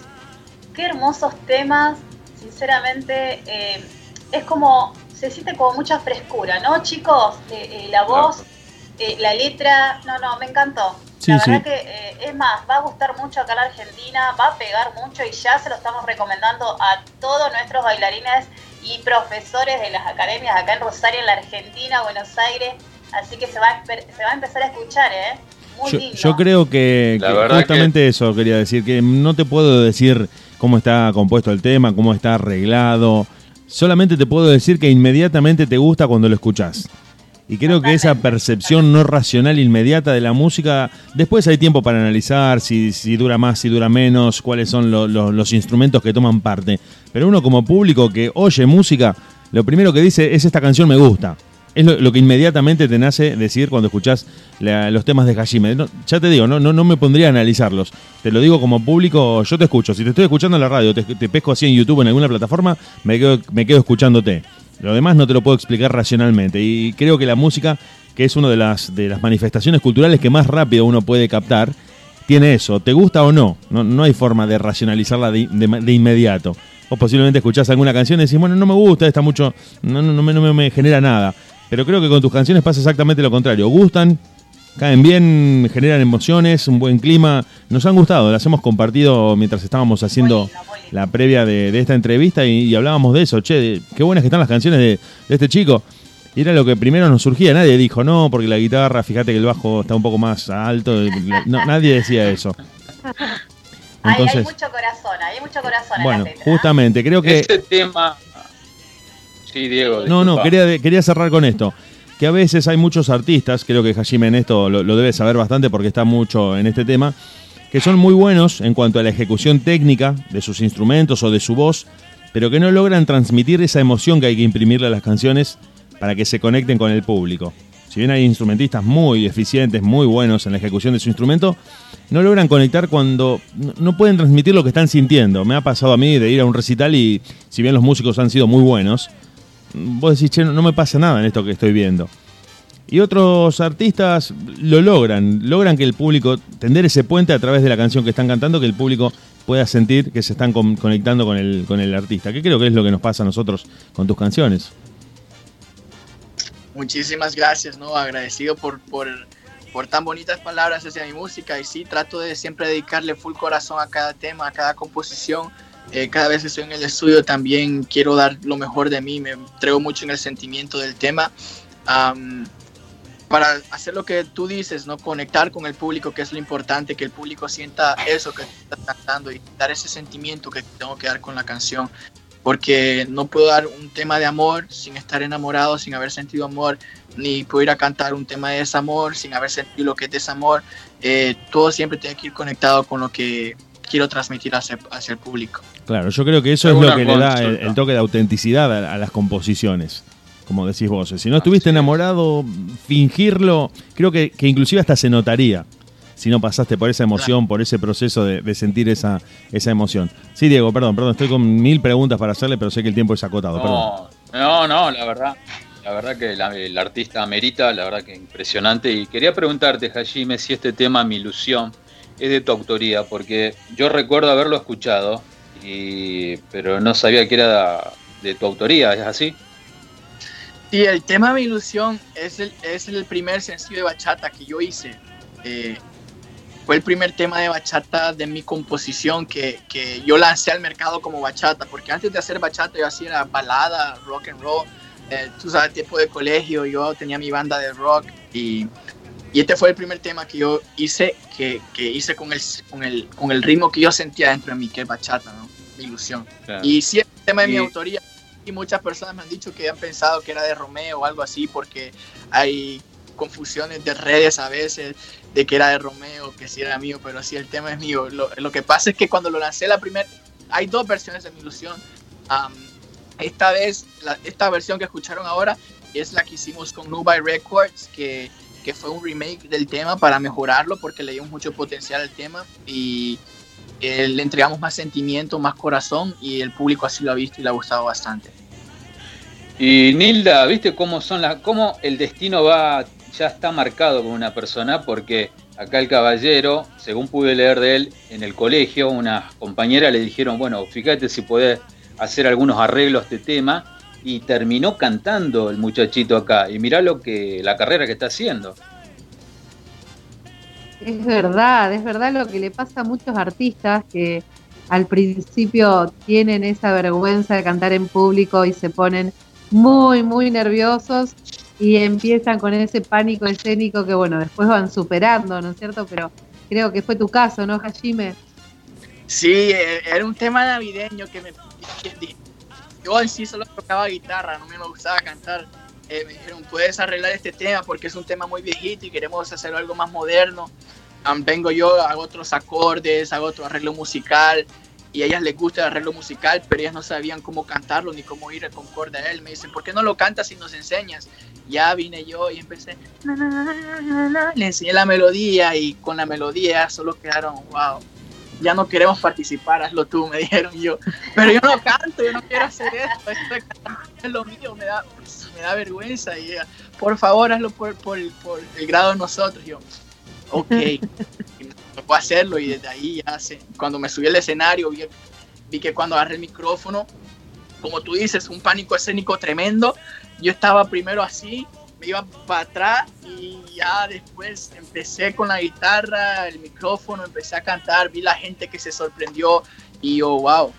Qué hermosos temas, sinceramente eh, es como, se siente como mucha frescura, ¿no chicos? Eh, eh, la voz, eh, la letra, no, no, me encantó. Sí, la sí. verdad que eh, es más, va a gustar mucho acá en la Argentina, va a pegar mucho y ya se lo estamos recomendando a todos nuestros bailarines y profesores de las academias acá en Rosario, en la Argentina, Buenos Aires. Así que se va a, se va a empezar a escuchar, ¿eh? Muy Yo, lindo. yo creo que, La que verdad justamente eso quería decir, que no te puedo decir cómo está compuesto el tema, cómo está arreglado. Solamente te puedo decir que inmediatamente te gusta cuando lo escuchás. Y creo que esa percepción no racional inmediata de la música, después hay tiempo para analizar si, si dura más, si dura menos, cuáles son lo- lo- los instrumentos que toman parte. Pero uno como público que oye música, lo primero que dice es esta canción me gusta. Es lo, que inmediatamente te nace decir cuando escuchás los temas de Hajime. No, ya te digo, no, no, no me pondría a analizarlos. Te lo digo como público, yo te escucho. Si te estoy escuchando en la radio, te, pesco así en YouTube en alguna plataforma, me quedo, me quedo escuchándote. Lo demás no te lo puedo explicar racionalmente. Y creo que la música, que es una de las, de las manifestaciones culturales que más rápido uno puede captar, tiene eso. ¿Te gusta o no? No, no hay forma de racionalizarla de, de- inmediato. O posiblemente escuchás alguna canción y decís, bueno, no me gusta, está mucho, no, no, no me, no me genera nada. Pero creo que con tus canciones pasa exactamente lo contrario. Gustan, caen bien, generan emociones, un buen clima. Nos han gustado, las hemos compartido mientras estábamos haciendo la previa de, de esta entrevista y, y hablábamos de eso. Che, de- qué buenas que están las canciones de, de este chico. Y era lo que primero nos surgía. Nadie dijo, no, porque la guitarra, fíjate que el bajo está un poco más alto. No, nadie decía eso. Hay, mucho corazón, hay mucho corazón bueno, en la letra. justamente, creo que... Ese tema. Sí, Diego. No, no, quería, quería cerrar con esto. Que a veces hay muchos artistas, creo que Hajime en esto lo, lo debe saber bastante porque está mucho en este tema, que son muy buenos en cuanto a la ejecución técnica de sus instrumentos o de su voz, pero que no logran transmitir esa emoción que hay que imprimirle a las canciones para que se conecten con el público. Si bien hay instrumentistas muy eficientes, muy buenos en la ejecución de su instrumento, no logran conectar cuando no pueden transmitir lo que están sintiendo. Me ha pasado a mí de ir a un recital y si bien los músicos han sido muy buenos, vos decís, che, no, me pasa nada en esto que estoy viendo. Y otros artistas lo logran, logran que el público, tender ese puente a través de la canción que están cantando, que el público pueda sentir que se están con- conectando con el, con el artista, que creo que es lo que nos pasa a nosotros con tus canciones. Muchísimas gracias, ¿no? Agradecido por, por, por tan bonitas palabras hacia mi música y sí, trato de siempre dedicarle full corazón a cada tema, a cada composición. Eh, cada vez que estoy en el estudio también quiero dar lo mejor de mí, me entrego mucho en el sentimiento del tema. Am, para hacer lo que tú dices, ¿no? Conectar con el público, que es lo importante, que el público sienta eso que estás cantando y dar ese sentimiento que tengo que dar con la canción. Porque no puedo dar un tema de amor sin estar enamorado, sin haber sentido amor, ni puedo ir a cantar un tema de desamor sin haber sentido lo que es desamor. Eh, todo siempre tiene que ir conectado con lo que quiero transmitir hacia, hacia el público. Claro, yo creo que eso es lo que le da el, toque de autenticidad a, a las composiciones, como decís vos. Si no estuviste enamorado, fingirlo, creo que, que inclusive hasta se notaría si no pasaste por esa emoción, por ese proceso de, de sentir esa, esa emoción. Sí, Diego, perdón, perdón, estoy con mil preguntas para hacerle, pero sé que el tiempo es acotado, perdón. No, no, no, la verdad. La verdad que la- el artista amerita, la verdad que impresionante. Y quería preguntarte, Hajime, si este tema, Mi Ilusión, es de tu autoría, porque yo recuerdo haberlo escuchado, y, pero no sabía que era de tu autoría, ¿es así? Sí, el tema Mi Ilusión es el, es el primer sencillo de bachata que yo hice. Eh, fue el primer tema de bachata de mi composición que, que yo lancé al mercado como bachata, porque antes de hacer bachata yo hacía balada, rock and roll, eh, tú sabes, tiempo de colegio, yo tenía mi banda de rock y, y este fue el primer tema que yo hice, que, que hice con el, con, el, con el ritmo que yo sentía dentro de mí, que es bachata, ¿no? Mi ilusión. Claro. Y sí, es un tema de mi autoría. Y muchas personas me han dicho que han pensado que era de Romeo o algo así, porque hay confusiones de redes a veces de que era de Romeo, que sí era mío, pero sí el tema es mío. Lo, lo que pasa es que cuando lo lancé la primera, hay dos versiones de mi ilusión. Esta vez, la- esta versión que escucharon ahora es la que hicimos con Nubai Records, que, que fue un remake del tema para mejorarlo, porque le dimos mucho potencial al tema y eh, le entregamos más sentimiento, más corazón y el público así lo ha visto y le ha gustado bastante. Y Nilda, ¿viste cómo son las, cómo el destino va, ya está marcado con una persona? Porque acá el caballero, según pude leer de él, en el colegio, una compañera le dijeron, bueno, fíjate si podés hacer algunos arreglos a este tema, y terminó cantando el muchachito acá. Y mirá lo que, la carrera que está haciendo. Es verdad, es verdad lo que le pasa a muchos artistas que al principio tienen esa vergüenza de cantar en público y se ponen muy, muy nerviosos y empiezan con ese pánico escénico que, bueno, después van superando, ¿no es cierto? Pero creo que fue tu caso, ¿no, Hajime? Sí, eh, era un tema navideño que me... yo en sí solo tocaba guitarra, no me gustaba cantar. Eh, me dijeron, puedes arreglar este tema porque es un tema muy viejito y queremos hacer algo más moderno. Am, vengo yo, hago otros acordes, hago otro arreglo musical y a ellas les gusta el arreglo musical, pero ellas no sabían cómo cantarlo ni cómo ir con concorde a él. Me dicen, ¿por qué no lo cantas y nos enseñas? Ya vine yo y empecé, na, na, na. le enseñé la melodía y con la melodía solo quedaron, wow, ya no queremos participar, hazlo tú, me dijeron yo. Pero yo no canto, yo no quiero hacer esto, esto de cantar es lo mío, me da, me da vergüenza. Y ella, por favor, hazlo por, por, por el grado de nosotros. Yo, ok, y me tocó hacerlo y desde ahí ya se, cuando me subí al escenario vi, vi que cuando agarré el micrófono, como tú dices, un pánico escénico tremendo. Yo estaba primero así, me iba para atrás y ya después empecé con la guitarra, el micrófono, empecé a cantar, vi la gente que se sorprendió y yo, wow,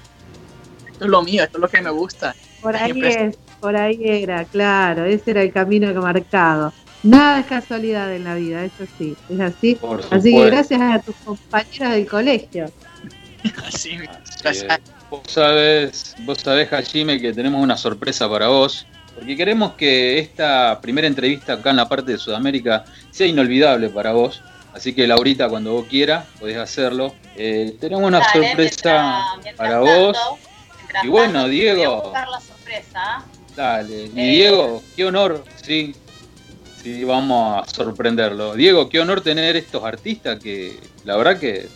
esto es lo mío, esto es lo que me gusta. Por ahí es, por ahí era, claro, ese era el camino que marcado. Nada es casualidad en la vida, eso sí, es así. Por Así que gracias a tus compañeros del colegio. Así, Así gracias. es. Vos sabés, vos sabés, Hajime, que tenemos una sorpresa para vos, porque queremos que esta primera entrevista acá en la parte de Sudamérica sea inolvidable para vos. Así que Laurita, cuando vos quieras, podés hacerlo. Eh, tenemos una Dale, sorpresa mientras- mientras para tanto, vos. Y bueno, tanto, Diego. voy a buscar la sorpresa. Dale. Y Eh. Diego, qué honor, sí. Sí, vamos a sorprenderlo. Diego, qué honor tener estos artistas que la verdad que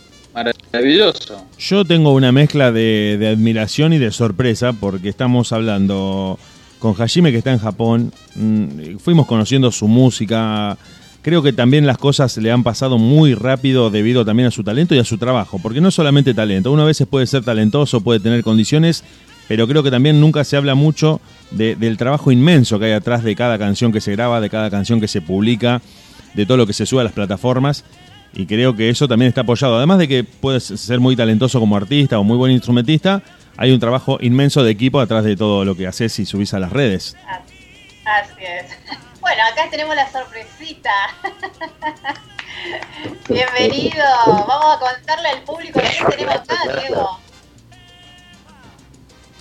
maravilloso. Yo tengo una mezcla de, de admiración y de sorpresa porque estamos hablando con Hajime que está en Japón, mm, fuimos conociendo su música, creo que también las cosas le han pasado muy rápido debido también a su talento y a su trabajo, porque no solamente talento, uno a veces puede ser talentoso, puede tener condiciones, pero creo que también nunca se habla mucho de- del trabajo inmenso que hay atrás de cada canción que se graba, de cada canción que se publica, de todo lo que se sube a las plataformas. Y creo que eso también está apoyado. Además de que puedes ser muy talentoso como artista o muy buen instrumentista, hay un trabajo inmenso de equipo atrás de todo lo que haces y subís a las redes. Así es. Bueno, acá tenemos la sorpresita. Bienvenido. Vamos a contarle al público qué tenemos acá, Diego.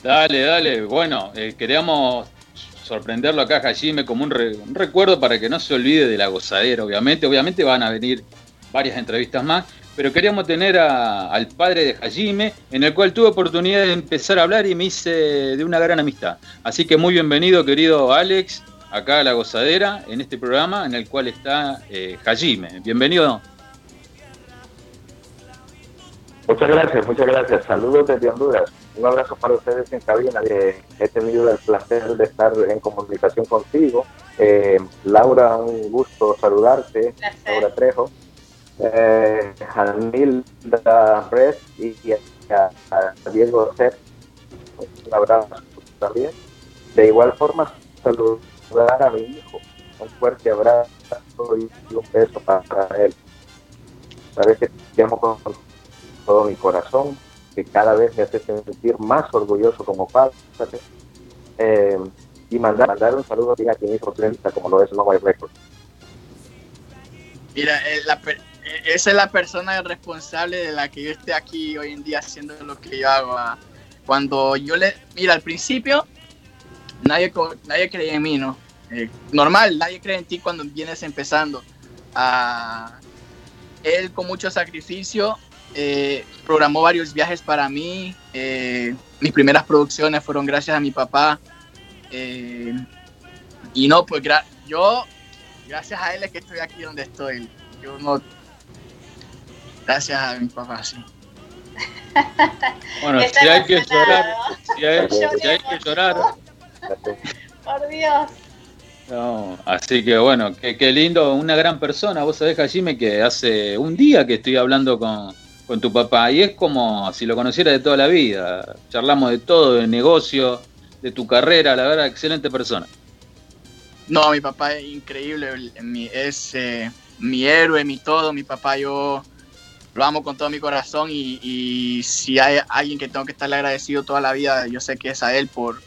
Dale, dale. Bueno, eh, queríamos sorprenderlo acá, Hajime, como un, re- un recuerdo para que no se olvide de la gozadera, obviamente. Obviamente van a venir varias entrevistas más, pero queríamos tener a- al padre de Hajime, en el cual tuve oportunidad de empezar a hablar y me hice de una gran amistad. Así que muy bienvenido, querido Alex, acá a la gozadera, en este programa en el cual está eh, Hajime. Bienvenido. Muchas gracias, muchas gracias. Saludos desde Honduras. Un abrazo para ustedes en cabina. Eh, he tenido el placer de estar en comunicación contigo. Eh, Laura, un gusto saludarte. Laura Trejo. Eh, Janilda Red y, a, Diego Cep. Un abrazo también. De igual forma, saludar a mi hijo. Un fuerte abrazo y un beso para él. Sabes que te amo con todo mi corazón, que cada vez me hace sentir más orgulloso como padre. Eh, y mandar, mandar un saludo a quien hizo prensa, como lo es No Records. Mira, eh, la esa es la persona responsable de la que yo esté aquí hoy en día haciendo lo que yo hago. ah. Cuando yo le, mira, al principio nadie, nadie en mí, ¿no? Eh, normal, nadie cree en ti cuando vienes empezando. Ah, él con mucho sacrificio eh, programó varios viajes para mí. eh, mis primeras producciones fueron gracias a mi papá. y no, pues yo gracias a él es que estoy aquí donde estoy. Yo no. Gracias a mi papá, sí. Bueno, si hay que llorar, si hay, si hay que llorar, Por Dios. No, así que bueno, qué, qué lindo, una gran persona. Vos sabés, Hajime, que hace un día que estoy hablando con, con tu papá y es como si lo conociera de toda la vida. Charlamos de todo, de negocio, de tu carrera, la verdad, excelente persona. No, mi papá es increíble, es eh, mi héroe, mi todo. Mi papá yo lo amo con todo mi corazón y, si hay alguien que tengo que estarle agradecido toda la vida, yo sé que es a él por,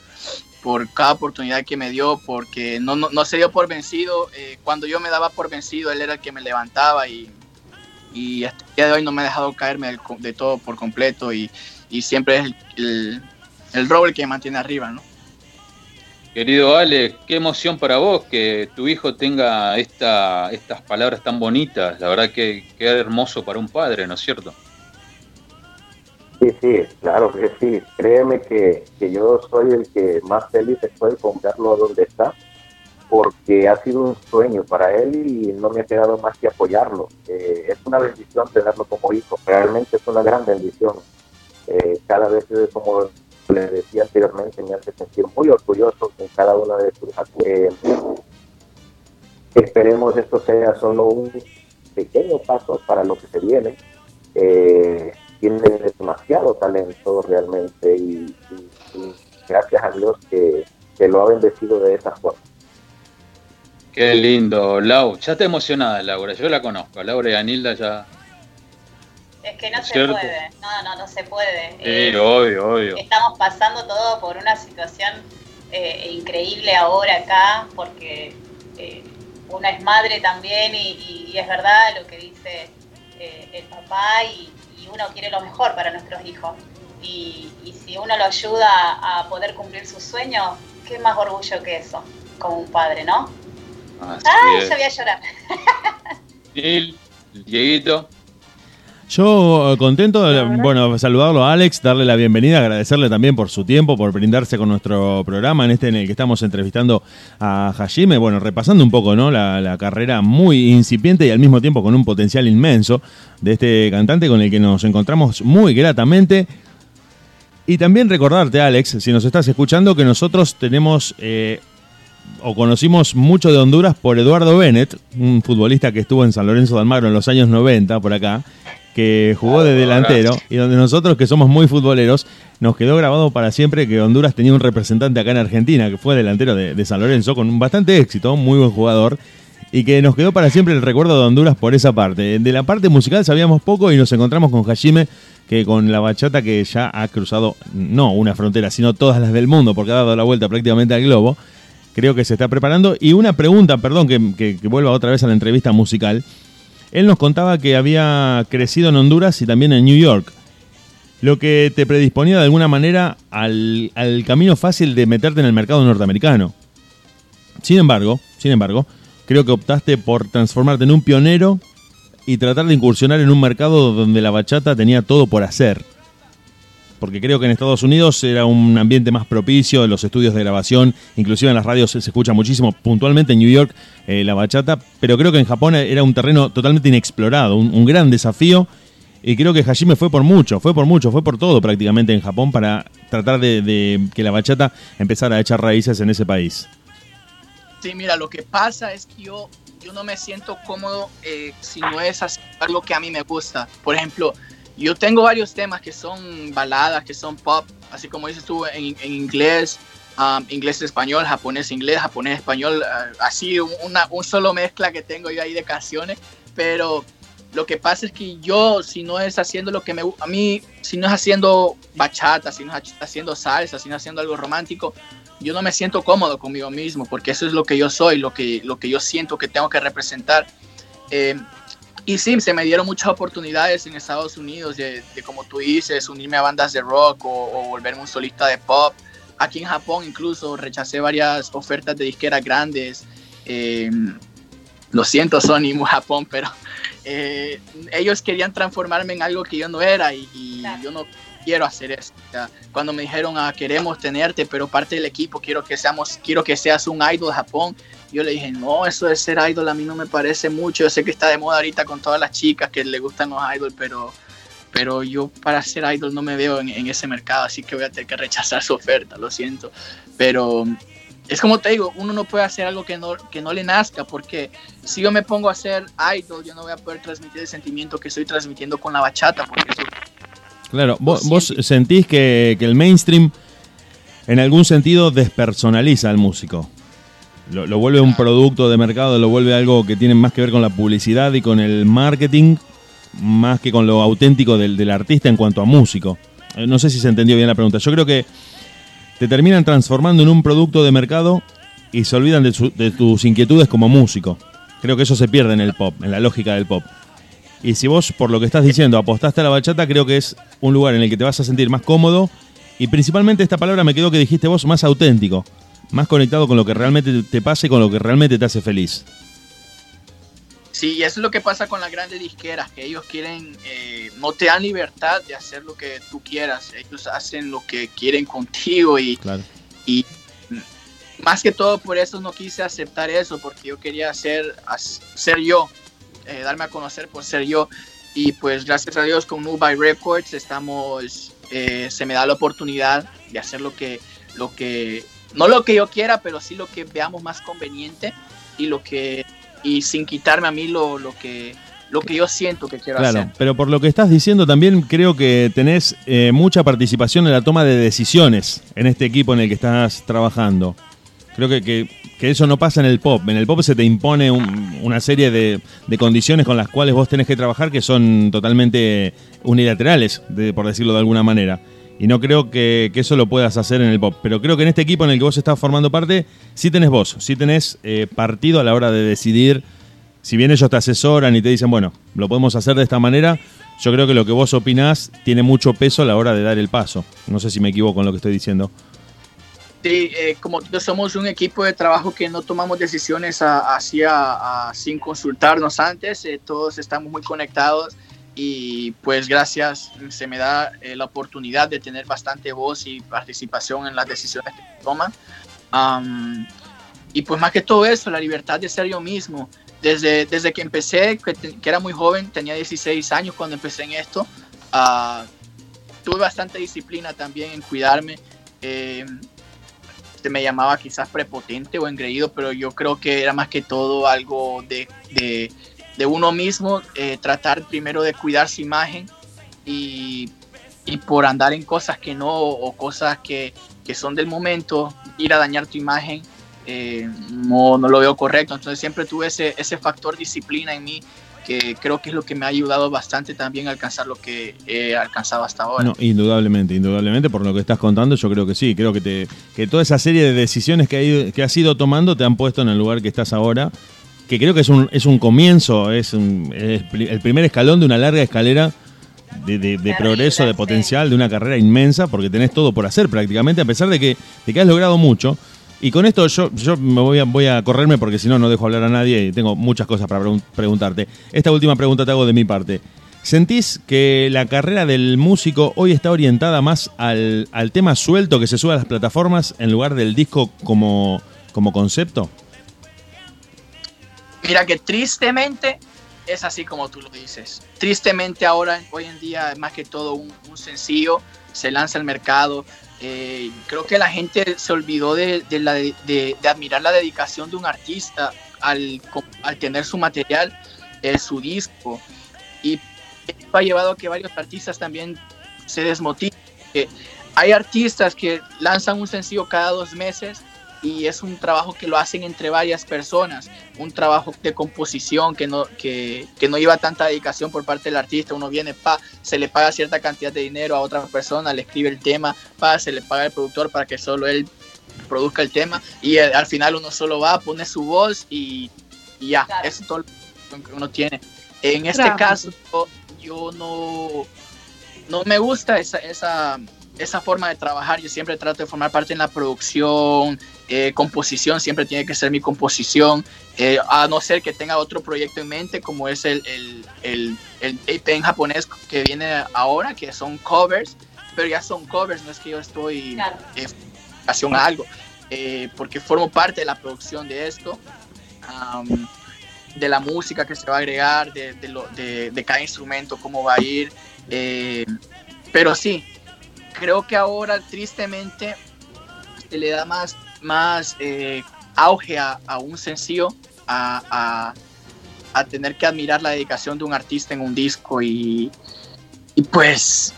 por cada oportunidad que me dio, porque no, no, no se dio por vencido. Eh, cuando yo me daba por vencido, él era el que me levantaba y, y hasta el día de hoy no me ha dejado caerme del de todo por completo y, y siempre es el, el, el roble que me mantiene arriba, ¿no? Querido Ale, qué emoción para vos que tu hijo tenga esta, estas palabras tan bonitas. La verdad que qué hermoso para un padre, ¿no es cierto? Sí, sí, claro que sí. Créeme que, que yo soy el que más feliz estoy con verlo donde está, porque ha sido un sueño para él y no me ha quedado más que apoyarlo. Eh, es una bendición tenerlo como hijo, realmente es una gran bendición. Eh, cada vez, como le decía anteriormente, me hace sentir muy orgulloso en cada una de sus esperemos esto sea solo un pequeño paso para lo que se viene. Eh, tiene demasiado talento realmente y, gracias a Dios que, que lo ha bendecido de esa forma. Qué lindo, Lau. Ya está emocionada Laura, yo la conozco. Laura y a Nilda ya. Es que no se ¿Cierto? puede, no, no, no se puede. Sí, Eh, obvio, obvio. Estamos pasando todo por una situación eh, increíble ahora acá, porque eh, una es madre también y, y- y es verdad lo que dice eh, el papá y, y uno quiere lo mejor para nuestros hijos. Y, y si uno lo ayuda a poder cumplir sus sueños, qué más orgullo que eso, como un padre, ¿no? Así ¡Ay, es. yo voy a llorar! Nil, Dieguito. Yo eh, contento, de, bueno, saludarlo a Alex, darle la bienvenida, agradecerle también por su tiempo, por brindarse con nuestro programa en este en el que estamos entrevistando a Hajime, bueno, repasando un poco, ¿no? La, la carrera muy incipiente y al mismo tiempo con un potencial inmenso de este cantante con el que nos encontramos muy gratamente. Y también recordarte, Alex, si nos estás escuchando, que nosotros tenemos eh, o conocimos mucho de Honduras por Eduardo Bennett, un futbolista que estuvo en San Lorenzo de Almagro en los años 90 por acá, que jugó de delantero y donde nosotros que somos muy futboleros nos quedó grabado para siempre que Honduras tenía un representante acá en Argentina que fue delantero de, de San Lorenzo con bastante éxito, muy buen jugador y que nos quedó para siempre el recuerdo de Honduras por esa parte. De la parte musical sabíamos poco y nos encontramos con Hajime que con la bachata que ya ha cruzado no una frontera, sino todas las del mundo porque ha dado la vuelta prácticamente al globo creo que se está preparando. Y una pregunta, perdón, que, que- que vuelva otra vez a la entrevista musical. Él nos contaba que había crecido en Honduras y también en New York, lo que te predisponía de alguna manera al, al camino fácil de meterte en el mercado norteamericano. Sin embargo, sin embargo, creo que optaste por transformarte en un pionero y tratar de incursionar en un mercado donde la bachata tenía todo por hacer porque creo que en Estados Unidos era un ambiente más propicio, los estudios de grabación, inclusive en las radios se escucha muchísimo, puntualmente en New York eh, la bachata, pero creo que en Japón era un terreno totalmente inexplorado, un, gran desafío, y creo que Hajime fue por mucho, fue por mucho, fue por todo prácticamente en Japón para tratar de, que la bachata empezara a echar raíces en ese país. Sí, mira, lo que pasa es que yo, yo no me siento cómodo eh, si no es hacer algo que a mí me gusta. Por ejemplo, yo tengo varios temas que son baladas, que son pop, así como dices tú, en, en inglés, um, inglés-español, japonés-inglés, japonés-español, uh, así una un solo mezcla que tengo yo ahí de canciones, pero lo que pasa es que yo, si no es haciendo lo que me gusta, a mí, si no es haciendo bachata, si no es haciendo salsa, si no es haciendo algo romántico, yo no me siento cómodo conmigo mismo, porque eso es lo que yo soy, lo que, lo que yo siento que tengo que representar. Eh, y sí, se me dieron muchas oportunidades en Estados Unidos de, de, como tú dices, unirme a bandas de rock o, o, volverme un solista de pop. Aquí en Japón incluso rechacé varias ofertas de disqueras grandes. Eh, lo siento Sony, Japón, pero eh, ellos querían transformarme en algo que yo no era y, y claro. yo no quiero hacer eso. O sea, cuando me dijeron, ah, queremos tenerte, pero parte del equipo, quiero que, seamos, quiero que seas un idol de Japón, yo le dije, no, eso de ser idol a mí no me parece mucho. Yo sé que está de moda ahorita con todas las chicas que le gustan los idols, pero, pero yo para ser idol no me veo en, en ese mercado, así que voy a tener que rechazar su oferta, lo siento. Pero es como te digo, uno no puede hacer algo que no, que no le nazca, porque si yo me pongo a hacer idol, yo no voy a poder transmitir el sentimiento que estoy transmitiendo con la bachata, porque eso Claro, vos, vos sentís que, que, el mainstream en algún sentido despersonaliza al músico. Lo, lo, vuelve un producto de mercado, lo vuelve algo que tiene más que ver con la publicidad y con el marketing, más que con lo auténtico del, artista en cuanto a músico. Eh, no sé si se entendió bien la pregunta. Yo creo que te terminan transformando en un producto de mercado y se olvidan de, de tus inquietudes como músico. Creo que eso se pierde en el pop, en la lógica del pop. Y si vos, por lo que estás diciendo, apostaste a la bachata, creo que es un lugar en el que te vas a sentir más cómodo y principalmente esta palabra me quedó que dijiste vos, más auténtico. Más conectado con lo que realmente te pasa y con lo que realmente te hace feliz. Sí, y eso es lo que pasa con las grandes disqueras, que ellos quieren, eh, no te dan libertad de hacer lo que tú quieras, ellos hacen lo que quieren contigo y, Claro. y más que todo por eso no quise aceptar eso, porque yo quería ser, ser yo, eh, darme a conocer por ser yo. Y pues gracias a Dios con New by Records estamos, eh, se me da la oportunidad de hacer lo que, lo que, no lo que yo quiera, pero sí lo que veamos más conveniente y lo que, y sin quitarme a mí lo, lo que, lo que yo siento que quiero Claro, hacer. pero por lo que estás diciendo también creo que tenés eh, mucha participación en la toma de decisiones en este equipo en el que estás trabajando. Creo que, que- que eso no pasa en el pop. En el pop se te impone un- una serie de, de condiciones con las cuales vos tenés que trabajar que son totalmente unilaterales, de- por decirlo de alguna manera. Y no creo que, que eso lo puedas hacer en el pop. Pero creo que en este equipo en el que vos estás formando parte, sí tenés vos, sí tenés eh, partido a la hora de decidir si bien ellos te asesoran y te dicen, bueno, lo podemos hacer de esta manera, yo creo que lo que vos opinás tiene mucho peso a la hora de dar el paso. No sé si me equivoco en lo que estoy diciendo. Sí, eh, como somos un equipo de trabajo que no tomamos decisiones a- así a- a- sin consultarnos antes, eh, todos estamos muy conectados y pues gracias se me da eh, la oportunidad de tener bastante voz y participación en las decisiones que toman. Am, y pues más que todo eso, la libertad de ser yo mismo. Desde, desde que empecé, que, te- que era muy joven, tenía 16 años cuando empecé en esto, ah, tuve bastante disciplina también en cuidarme. Eh, se me llamaba quizás prepotente o engreído, pero yo creo que era más que todo algo de, de, de uno mismo, eh, tratar primero de cuidar su imagen y, y por andar en cosas que no o cosas que, que son del momento, ir a dañar tu imagen, eh, no, no lo veo correcto. Entonces siempre tuve ese, ese factor disciplina en mí que creo que es lo que me ha ayudado bastante también a alcanzar lo que he alcanzado hasta ahora. No, indudablemente, indudablemente, por lo que estás contando, yo creo que sí. Creo que, te, que toda esa serie de decisiones que, ha ido- que has ido tomando te han puesto en el lugar que estás ahora, que creo que es un, es un comienzo, es, un- es pri- el primer escalón de una larga escalera de, de- de progreso, de potencial, de una carrera inmensa, porque tenés todo por hacer prácticamente, a pesar de que, de que has logrado mucho. Y con esto yo, yo me voy a, voy a correrme porque si no, no dejo hablar a nadie y tengo muchas cosas para pregun- preguntarte. Esta última pregunta te hago de mi parte. ¿Sentís que la carrera del músico hoy está orientada más al, al tema suelto que se sube a las plataformas en lugar del disco como, como concepto? Mira que tristemente es así como tú lo dices. Tristemente ahora, hoy en día, más que todo un, sencillo, se lanza al mercado. Eh, creo que la gente se olvidó de, admirar la dedicación de un artista al, tener su material, eh, su disco. Y ha llevado a que varios artistas también se desmotiven. Que hay artistas que lanzan un sencillo cada dos meses y es un trabajo que lo hacen entre varias personas, un trabajo de composición que no, que, que no lleva tanta dedicación por parte del artista, uno viene, pa, se le paga cierta cantidad de dinero a otra persona, le escribe el tema, pa, se le paga al productor para que solo él produzca el tema y eh, al final uno solo va, pone su voz y, y ya, eso es todo lo que uno tiene. En este Claro. caso, yo, yo no, no me gusta esa, esa, esa forma de trabajar. Yo siempre trato de formar parte en la producción, eh, composición, siempre tiene que ser mi composición, eh, a no ser que tenga otro proyecto en mente, como es el, el, el, el EP en japonés que viene ahora, que son covers, pero ya son covers, no es que yo estoy eh, haciendo algo, eh, porque formo parte de la producción de esto. am, de la música que se va a agregar, de, de, lo- de- de cada instrumento, cómo va a ir. eh, pero sí, creo que ahora tristemente se le da más, más eh, auge a, a un sencillo, a, a- a tener que admirar la dedicación de un artista en un disco y, y pues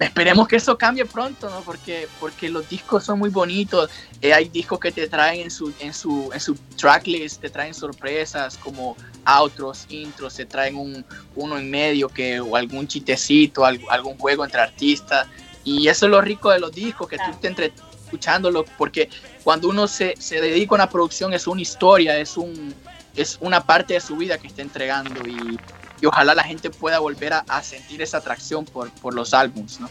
esperemos que eso cambie pronto, ¿no? Porque, porque los discos son muy bonitos. Eh, hay discos que te traen en su, en su, en su tracklist, te traen sorpresas como outros, intros, te traen un, uno en medio que, o algún chistecito, al- algún juego entre artistas. Y eso es lo rico de los discos, que tú te entretenes escuchándolo, porque cuando uno se, se dedica a una producción es una historia, es, un, es una parte de su vida que está entregando y, y ojalá la gente pueda volver a, a sentir esa atracción por, por los álbums, ¿no?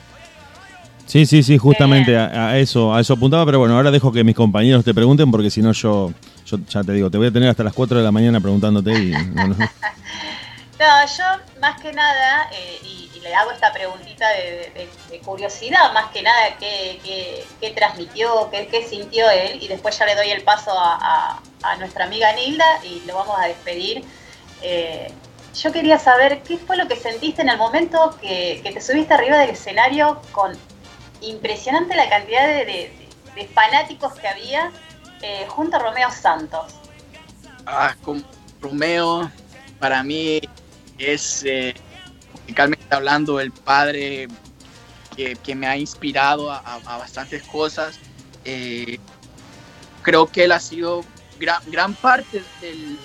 Sí, sí, sí, justamente a, a eso, a eso apuntaba, pero bueno, ahora dejo que mis compañeros te pregunten porque si no yo, yo ya te digo, te voy a tener hasta las 4 de la mañana preguntándote y bueno, No, yo más que nada, eh, y, y le hago esta preguntita de, curiosidad, más que nada, qué, qué- qué transmitió, qué, sintió él, y después ya le doy el paso a, nuestra amiga Nilda y lo vamos a despedir. Eh, yo quería saber qué fue lo que sentiste en el momento que, te subiste arriba del escenario con impresionante la cantidad de fanáticos que había eh, junto a Romeo Santos. Ah, con Romeo, para mí es, eh, musicalmente hablando, el padre que, que me ha inspirado a, a- bastantes cosas. Eh, creo que él ha sido gran, gran parte del,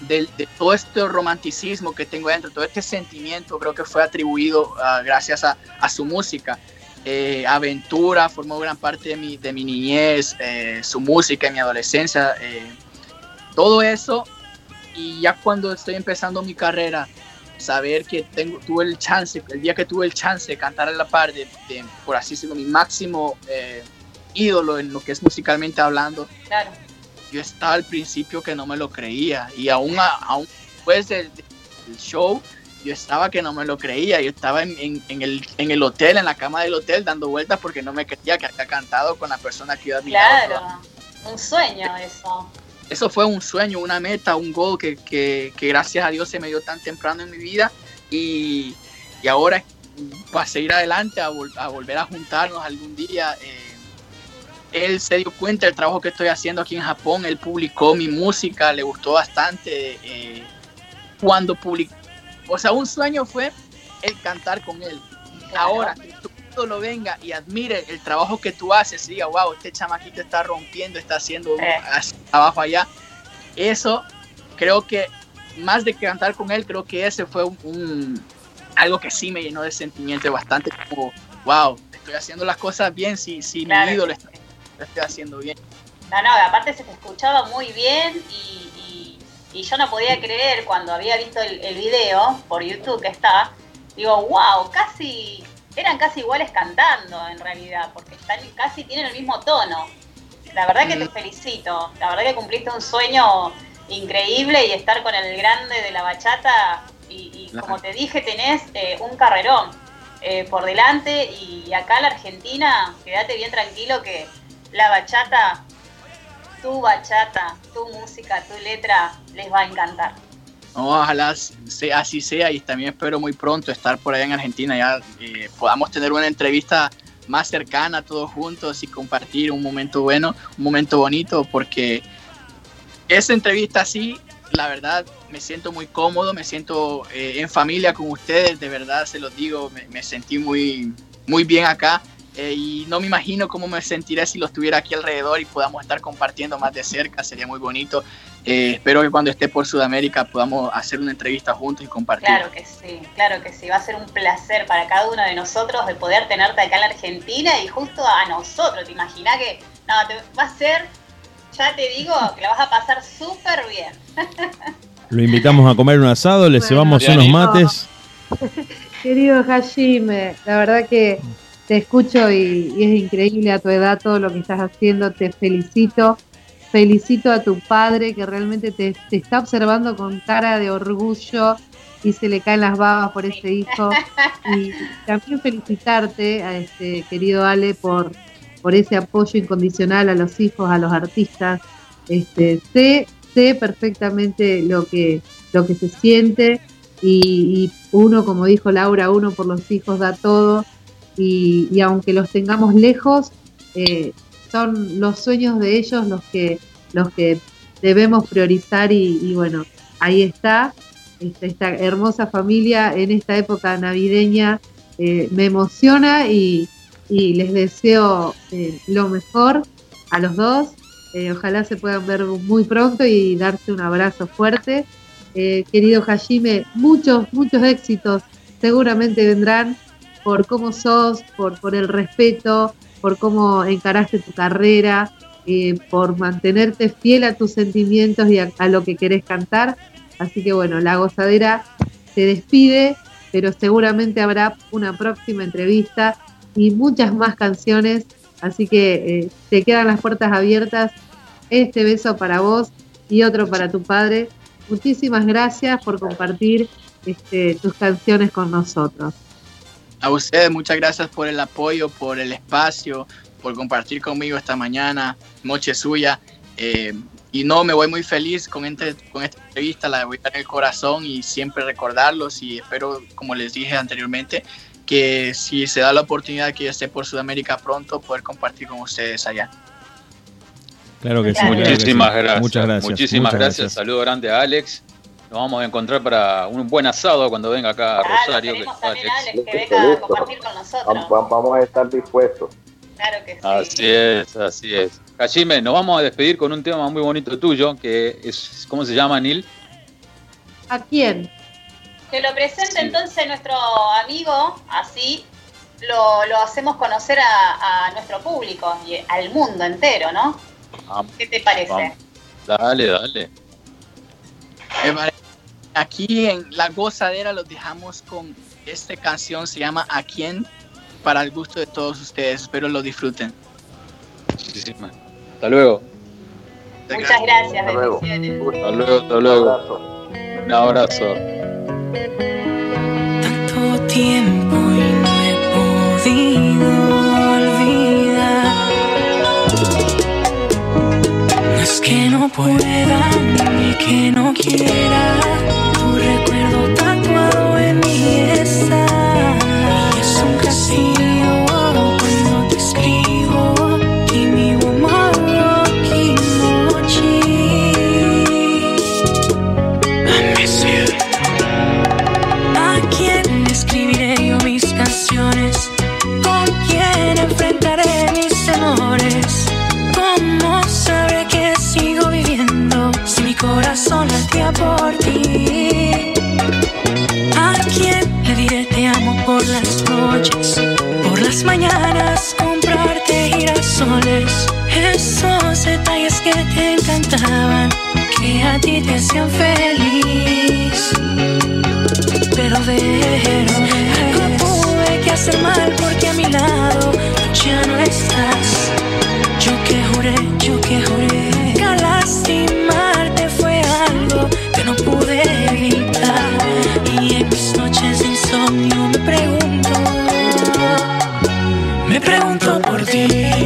del- de todo este romanticismo que tengo dentro, todo este sentimiento, creo que fue atribuido ah, gracias a, a su música. Eh, Aventura formó gran parte de mi, de mi niñez, eh, su música mi adolescencia, eh, todo eso. Y ya cuando estoy empezando mi carrera, saber que tengo, tuve el chance, el día que tuve el chance de cantar a la par de, de, por así decirlo, mi máximo eh, ídolo en lo que es musicalmente hablando, Claro. yo estaba al principio que no me lo creía y aún, a- aún después del, del show yo estaba que no me lo creía, yo estaba en, en- en el, en el hotel, en la cama del hotel dando vueltas porque no me creía que había cantado con la persona que yo admiraba. Claro, un sueño eso. Eso fue un sueño, una meta, un gol que, que- que gracias a Dios se me dio tan temprano en mi vida y, y ahora para seguir adelante, a, vol- a volver a juntarnos algún día. eh, él se dio cuenta del trabajo que estoy haciendo aquí en Japón, él publicó mi música, le gustó bastante. eh, cuando publicó, o sea, un sueño fue el cantar con él. Ahora, ídolo venga y admire el trabajo que tú haces y diga, wow, este chamaquito está rompiendo, está haciendo Eh. así, trabajo allá. Eso, creo que más de cantar con él, creo que ese fue un, un- algo que sí me llenó de sentimiento bastante como, wow, estoy haciendo las cosas bien, si, si Claro. mi ídolo está, lo estoy haciendo bien. No, no, aparte se te escuchaba muy bien y, y- y yo no podía creer cuando había visto el, el video por YouTube que está, digo, wow, casi, eran casi iguales cantando en realidad, porque están casi tienen el mismo tono. La verdad que te Mm. felicito, la verdad que cumpliste un sueño increíble y estar con el grande de la bachata y, como te dije tenés eh, un carrerón eh, por delante y acá en la Argentina quédate bien tranquilo que la bachata, tu bachata, tu música, tu letra les va a encantar. Ojalá sea, así sea y también espero muy pronto estar por allá en Argentina, ya eh, podamos tener una entrevista más cercana todos juntos y compartir un momento bueno, un momento bonito, porque esa entrevista así, la verdad, me siento muy cómodo, me siento eh, en familia con ustedes, de verdad se los digo, me, me sentí muy, muy bien acá. Eh, y no me imagino cómo me sentiré si los tuviera aquí alrededor y podamos estar compartiendo más de cerca, sería muy bonito. Eh, espero que cuando esté por Sudamérica podamos hacer una entrevista juntos y compartir. Claro que sí, claro que sí. Va a ser un placer para cada uno de nosotros de poder tenerte acá en la Argentina y justo a nosotros. ¿Te imaginas que no, te, va a ser, ya te digo, que la vas a pasar súper bien? lo invitamos a comer un asado, le Bueno, cebamos bien, unos mates. Querido Hashime, la verdad que te escucho y, es increíble a tu edad todo lo que estás haciendo. Te felicito. Felicito a tu padre que realmente te, está observando con cara de orgullo y se le caen las babas por ese hijo. Y también felicitarte a este querido Ale por, por ese apoyo incondicional a los hijos, a los artistas. Este, sé, sé perfectamente lo que, lo que se siente y uno, como dijo Laura, uno por los hijos da todo y, aunque los tengamos lejos, eh, son los sueños de ellos los que, los que debemos priorizar y, bueno, ahí está, esta, esta hermosa familia en esta época navideña eh, me emociona y, les deseo eh, lo mejor a los dos. Ojalá se puedan ver muy pronto y darse un abrazo fuerte. Eh, querido Hashime, muchos, muchos éxitos seguramente vendrán por cómo sos, por, el respeto, por cómo encaraste tu carrera, eh, por mantenerte fiel a tus sentimientos y a, a lo que querés cantar. Así que bueno, la gozadera se despide, pero seguramente habrá una próxima entrevista y muchas más canciones. Así que eh, te quedan las puertas abiertas. Este beso para vos y otro para tu padre. Muchísimas gracias por compartir este, tus canciones con nosotros. A ustedes muchas gracias por el apoyo, por el espacio, por compartir conmigo esta mañana, noche suya. Eh, y no, me voy muy feliz con, este, con esta entrevista, la voy a dar en el corazón y siempre recordarlos y espero, como les dije anteriormente, que si se da la oportunidad que yo esté por Sudamérica pronto, poder compartir con ustedes allá. Claro que sí. Muchísimas gracias. Muchas gracias. Muchísimas muchas gracias. Saludo grande a Alex. Nos vamos a encontrar para un buen asado cuando venga acá a Rosario. que- también a Alex que Listo, venga a compartir con nosotros. Vam- vam- Vamos a estar dispuestos. Claro que sí. Así es, así es. Hajime, nos vamos a despedir con un tema muy bonito tuyo, que es, ¿cómo se llama, Nil? ¿A quién? Que lo presente entonces nuestro amigo, así lo, lo hacemos conocer a, a nuestro público y al mundo entero, ¿no? Vamos, ¿Qué te parece? vamos. Dale, dale. Me parece- Aquí en La Gozadera los dejamos con esta canción, se llama ¿A quién? Para el gusto de todos ustedes. Espero lo disfruten. Muchísimas. Hasta luego. Muchas gracias, Hasta luego. bendiciones. Hasta luego, hasta Un luego. abrazo. Un abrazo. tanto tiempo y no he podido olvidar. No es que no pueda ni que no quiera, por las noches? Por las mañanas comprarte girasoles Esos detalles que te encantaban Que a ti te hacían feliz pero ver, algo tuve que hacer mal porque a mi lado ya no estás. Yo que juré, yo que juré que lastimarte fue algo que no pude evitar. Pregunto por ti.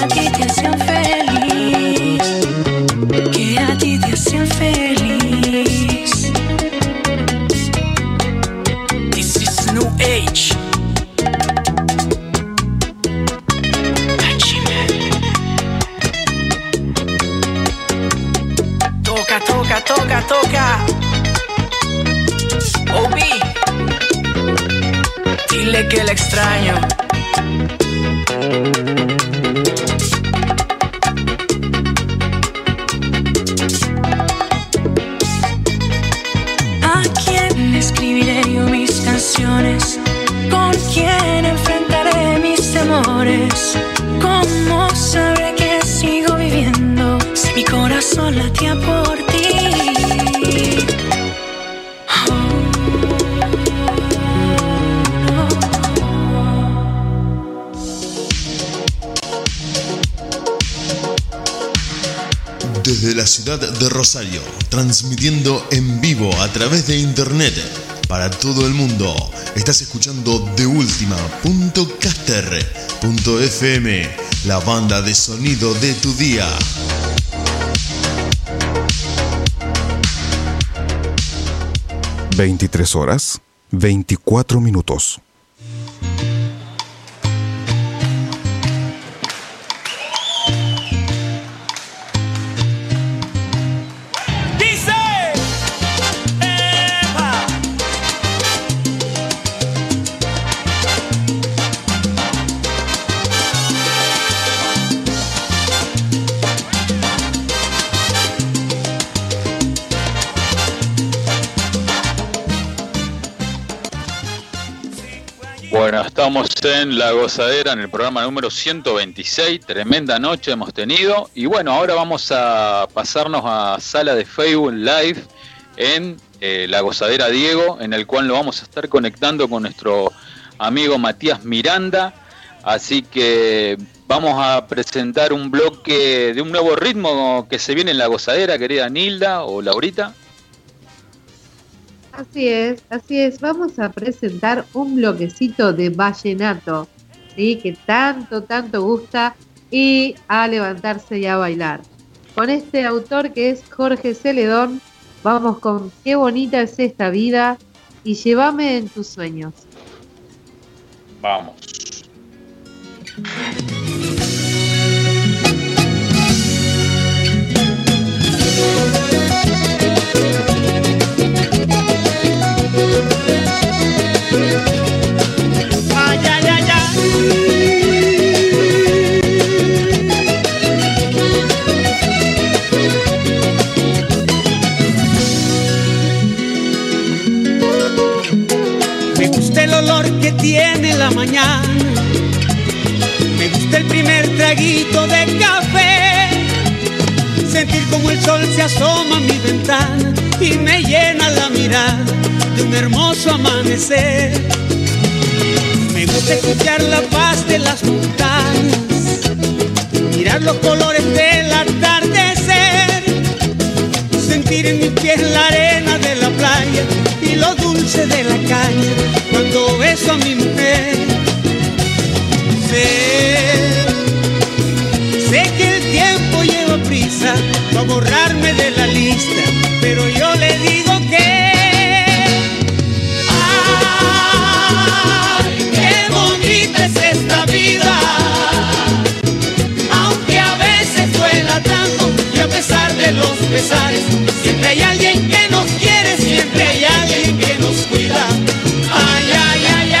Que a ti te Rosario, transmitiendo en vivo a través de internet para todo el mundo. Estás escuchando De Última.caster Anchor.fm, la banda de sonido de tu día. Veintitrés horas, 24 minutos. En La Gozadera, en el programa número 126. Tremenda noche hemos tenido. Y bueno, ahora vamos a pasarnos a sala de Facebook Live en eh, La Gozadera Diego, en el cual lo vamos a estar conectando con nuestro amigo Matías Miranda. Así que vamos a presentar un bloque de un nuevo ritmo que se viene en La Gozadera, querida Nilda o Laurita. Así es, así es. Vamos a presentar un bloquecito de vallenato, ¿sí? que tanto, tanto gusta y a levantarse y a bailar. Con este autor que es Jorge Celedón, vamos con Qué bonita es esta vida y llévame en tus sueños. Vamos. Tiene la mañana. Me gusta el primer traguito de café. Sentir como el sol se asoma a mi ventana y me llena la mirada de un hermoso amanecer. Me gusta escuchar la paz de las montañas, mirar los colores del atardecer, sentir en mis pies la arena de la playa lo dulce de la caña cuando beso a mi mujer. Sé, sé que el tiempo lleva prisa para borrarme de la lista, pero yo le digo que ¡Ay, qué bonita es esta vida! Aunque a veces duela tanto y a pesar de los pesares, siempre hay alguien que nos quiere, siempre hay alguien que nos cuida. ¡Ay, ay, ay, ay!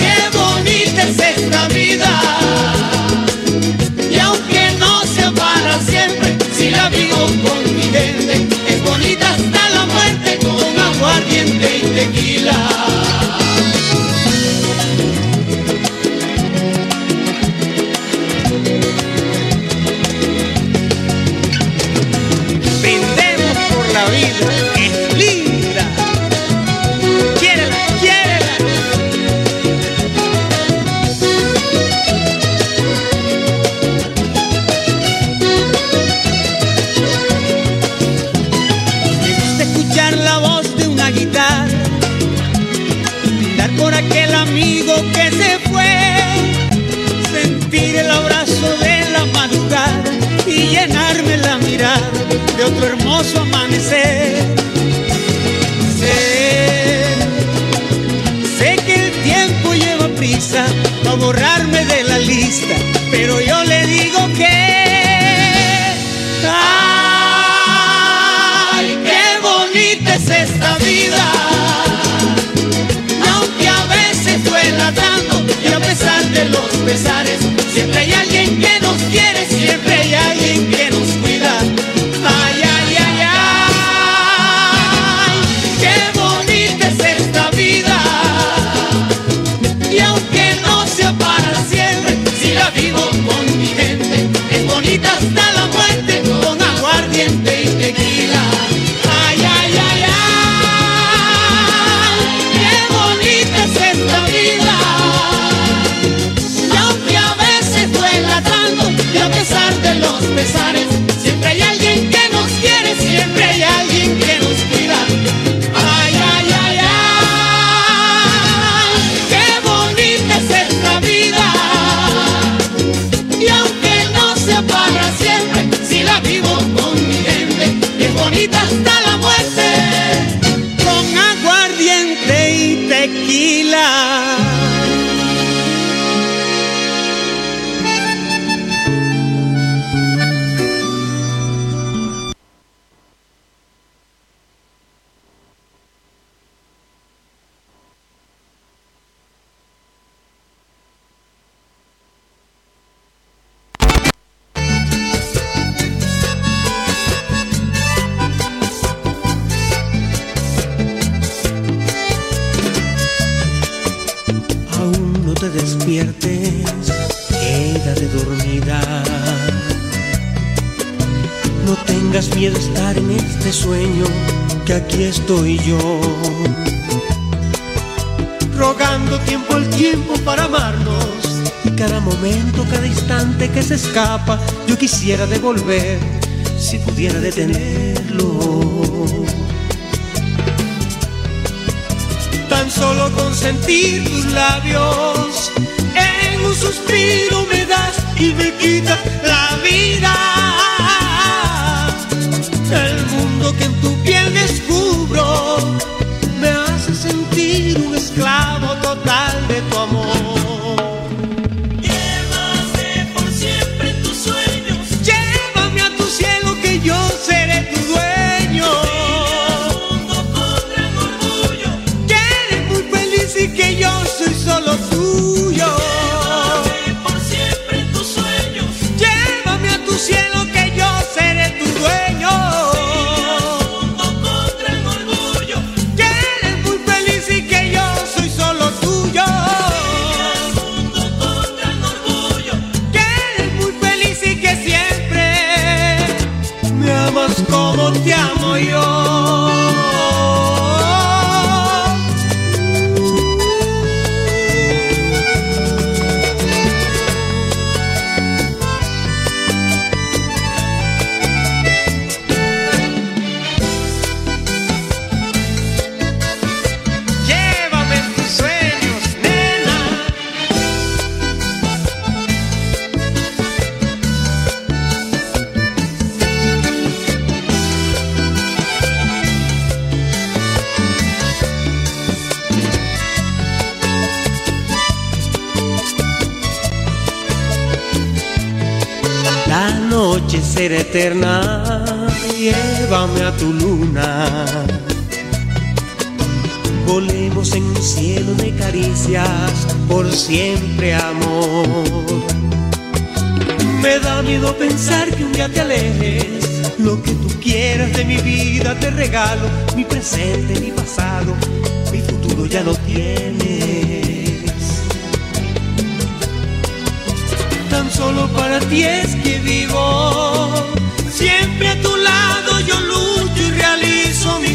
¡Qué bonita es esta vida! Y aunque no sea para siempre, si la vivo con mi gente, es bonita hasta la muerte con aguardiente y tequila. Otro hermoso amanecer. Sé, sé que el tiempo lleva prisa para borrarme de la lista, pero yo le digo que ¡Ay, qué bonita es esta vida! Aunque a veces duela tanto y a pesar de los pesares, siempre hay alguien que nos quiere, si pudiera detenerlo. Tan solo con sentir tus labios en un suspiro me das y me quitas la vida. El mundo que en tu piel descubro me hace sentir un esclavo total te alejes. Lo que tú quieras de mi vida te regalo, mi presente, mi pasado, mi futuro ya lo tienes. Tan solo para ti es que vivo. Siempre a tu lado yo lucho y realizo mi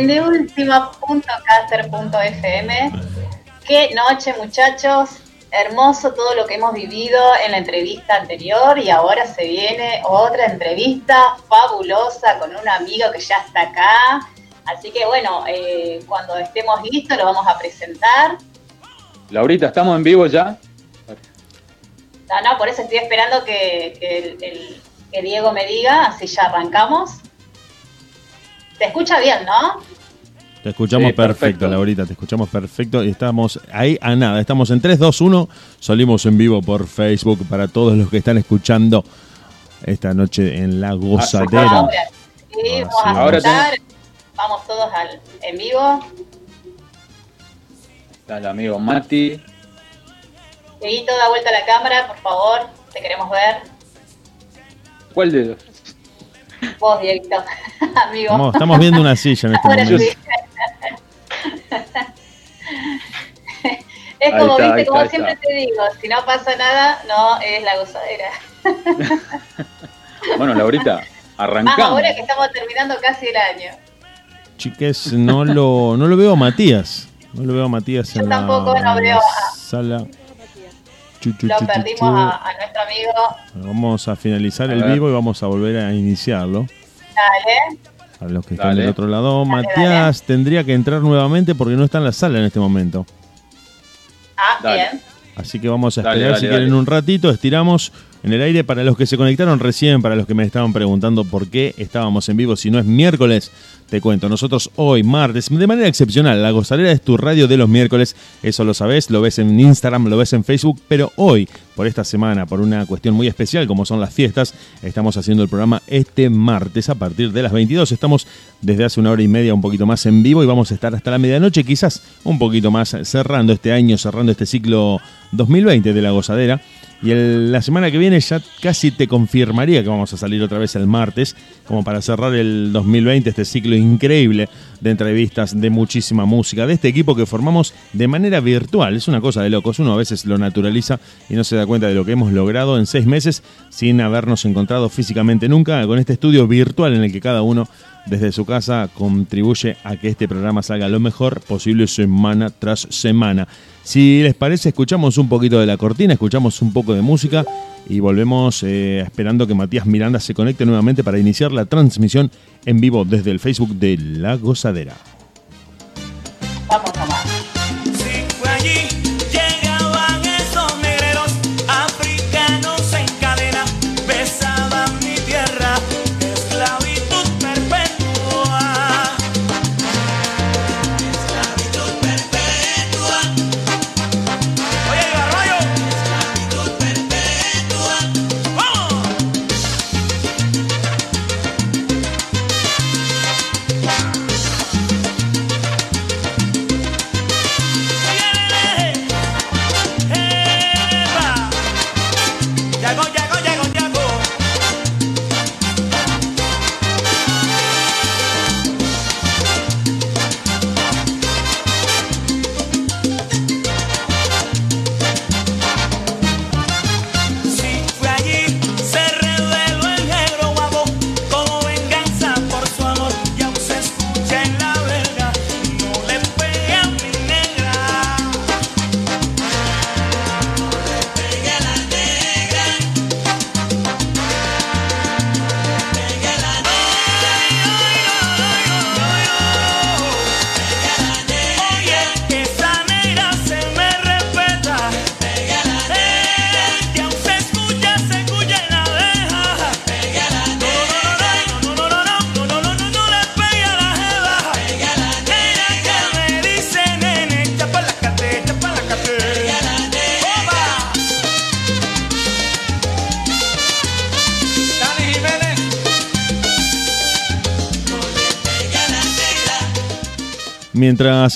En deultima.caster.fm. Qué noche, muchachos. Hermoso todo lo que hemos vivido en la entrevista anterior y ahora se viene otra entrevista fabulosa con un amigo que ya está acá. Así que bueno, eh, cuando estemos listos lo vamos a presentar. Laurita, ¿estamos en vivo ya? No, no, por eso estoy esperando que, que el- el- que Diego me diga, así ya arrancamos. Se escucha bien, ¿no? Te escuchamos Sí, perfecto, perfecto. Laurita, te escuchamos perfecto y estamos ahí a nada. Estamos en 3, 2, 1. Salimos en vivo por Facebook para todos los que están escuchando esta noche en La Gozadera. Ahora sí, vamos a Ahora escuchar. Vamos todos al, en vivo. Está el amigo Mati. Dieguito, da vuelta a la cámara, por favor. Te queremos ver. ¿Cuál de los? Vos, Dieguito. Amigo. Estamos, estamos viendo una silla en este Ahora momento. sí. Es como, está, viste, como está, siempre está. te digo, si no pasa nada, no es la gozadera. Bueno, Laurita, Más arrancamos. ahora que estamos terminando casi el año. Chiques, no lo, no lo veo a Matías. No lo veo a Matías en tampoco la, no veo la a- sala. Lo perdimos a, a nuestro amigo. Vamos a finalizar A el ver. vivo y vamos a volver a iniciarlo. Dale. Para los que están del otro lado. Dale, Matías tendría que entrar nuevamente porque no está en la sala en este momento. Ah, Dale. bien. Así que vamos a esperar dale, si quieren un ratito, estiramos en el aire para los que se conectaron recién, para los que me estaban preguntando por qué estábamos en vivo si no es miércoles. Te cuento, nosotros hoy, martes, de manera excepcional, la gozadera es tu radio de los miércoles, eso lo sabes, lo ves en Instagram, lo ves en Facebook, pero hoy, por esta semana, por una cuestión muy especial como son las fiestas, estamos haciendo el programa este martes a partir de las 22. Estamos desde hace una hora y media un poquito más en vivo y vamos a estar hasta la medianoche, quizás un poquito más cerrando este año, cerrando este ciclo 2020 de la gozadera. Y el- la semana que viene ya casi te confirmaría que vamos a salir otra vez el martes, como para cerrar el 2020, este ciclo increíble de entrevistas, de muchísima música, de este equipo que formamos de manera virtual. Es una cosa de locos, uno a veces lo naturaliza y no se da cuenta de lo que hemos logrado en seis meses sin habernos encontrado físicamente nunca, con este estudio virtual en el que cada uno desde su casa contribuye a que este programa salga lo mejor posible semana tras semana. Si les parece, escuchamos un poquito de la cortina, escuchamos un poco de música y volvemos eh, esperando que Matías Miranda se conecte nuevamente para iniciar la transmisión en vivo desde el Facebook de La Gozadera.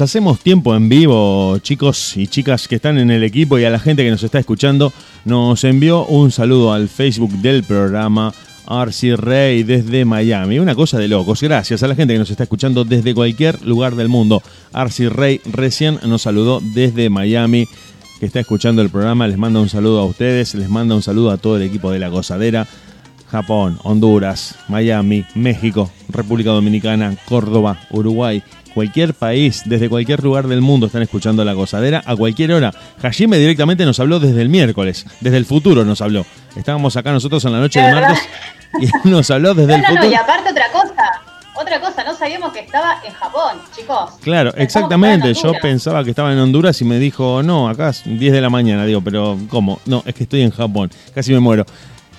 Hacemos tiempo en vivo, chicos y chicas que están en el equipo y a la gente que nos está escuchando, nos envió un saludo al Facebook del programa Arcy Rey desde Miami. Una cosa de locos. Gracias a la gente que nos está escuchando desde cualquier lugar del mundo. Arcy Rey recién nos saludó desde Miami, que está escuchando el programa. Les manda un saludo a ustedes, les manda un saludo a todo el equipo de La Gozadera. Japón, Honduras, Miami, México, República Dominicana, Córdoba, Uruguay, cualquier país, desde cualquier lugar del mundo están escuchando la gozadera a cualquier hora. Hajime directamente nos habló desde el miércoles, desde el futuro nos habló. Estábamos acá nosotros en la noche De martes y nos habló desde No, el no, no, futuro. y aparte otra cosa. Otra cosa, no sabíamos que estaba en Japón, chicos. Claro, Pensamos exactamente. Yo pensaba que estaba en Honduras y me dijo, no, acá es 10 de la mañana. Digo, pero ¿cómo? No, es que estoy en Japón. Casi me muero.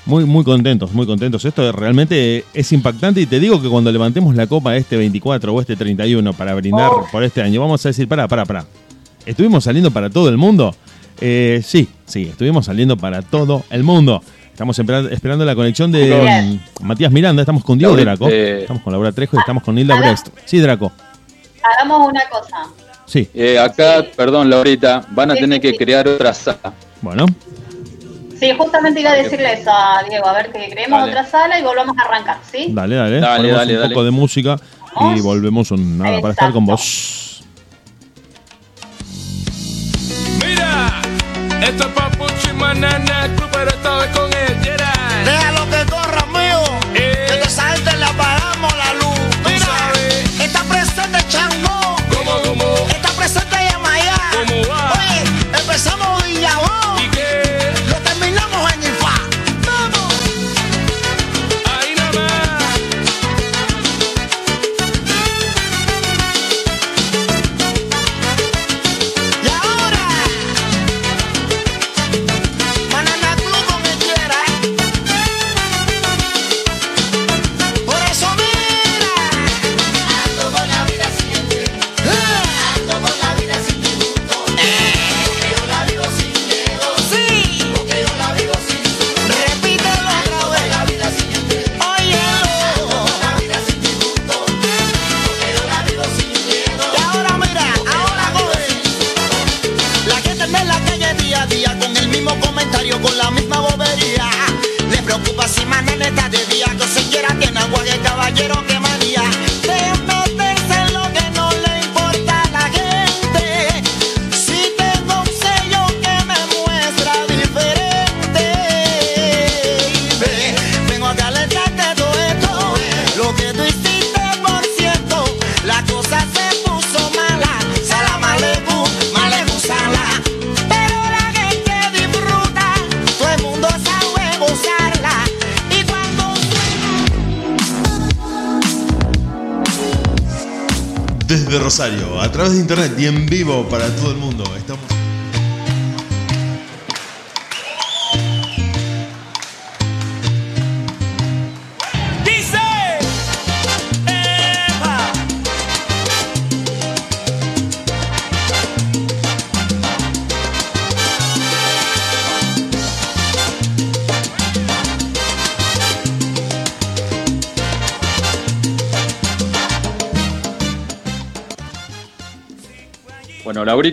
Muy, muy contentos, muy contentos. Esto realmente es impactante y te digo que cuando levantemos la copa este 24 o este 31 para brindar Oh. por este año, vamos a decir, pará, pará, pará. ¿Estuvimos saliendo para todo el mundo? Eh, sí, sí, estuvimos saliendo para todo el mundo. Estamos espera- esperando la conexión de mm, Matías Miranda, estamos con Diego Draco, eh, estamos con Laura Trejo y estamos con Hilda. Brest. Sí, Draco. Hagamos una cosa. Sí, Eh, acá, perdón, Laurita, van a Sí, tener sí, que sí. crear otra sala. bueno. Sí, justamente iba a decirle eso a Diego, a ver que creemos Dale. otra sala y volvamos a arrancar, ¿sí? Dale, dale. Dale, Ponemos dale, un dale. poco de música y volvemos un nada para estar con Exacto. vos. Mira, esto es Papuchi Manana Club, pero esta vez con el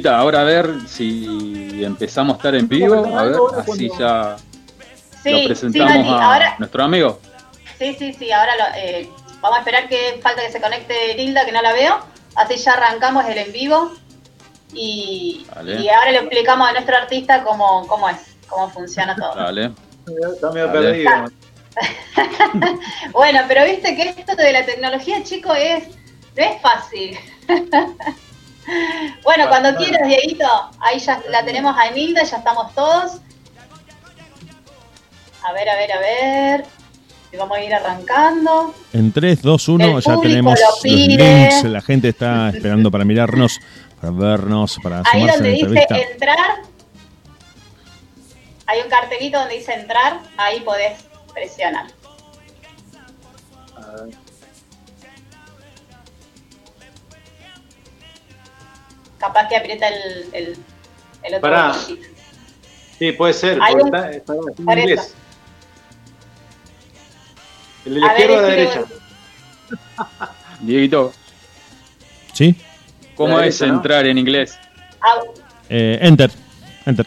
Ahora a ver si empezamos a estar en vivo. A ver, así ya Sí, lo sí, presentamos a ahora, nuestro amigo. sí, sí, sí, ahora lo- eh, vamos a esperar que falta que se conecte Hilda, que no la veo. Así ya arrancamos el en vivo. Y, ahora le explicamos a nuestro artista cómo, cómo es, cómo funciona todo. Dale. Está medio Dale. perdido. Bueno, pero viste que esto de la tecnología, chico, es, no es fácil. Bueno, cuando quieras, Dieguito, ahí ya la tenemos a Emilda, ya estamos todos. A ver, a ver, a ver. Vamos a ir arrancando. En 3, 2, 1 El ya tenemos lo los links. La gente está esperando para mirarnos, para vernos, para Ahí a donde la dice entrevista. entrar, hay un cartelito donde dice entrar, ahí podés presionar. Capaz que aprieta el, el, el otro Pará. Sí, puede ser, Hay porque un- está, está en por inglés. eso. El de la A izquierda o de la decime derecha. Dieguito, ¿Sí? ¿cómo La es derecha, ¿no? entrar en inglés? Ah, Eh, enter. Enter.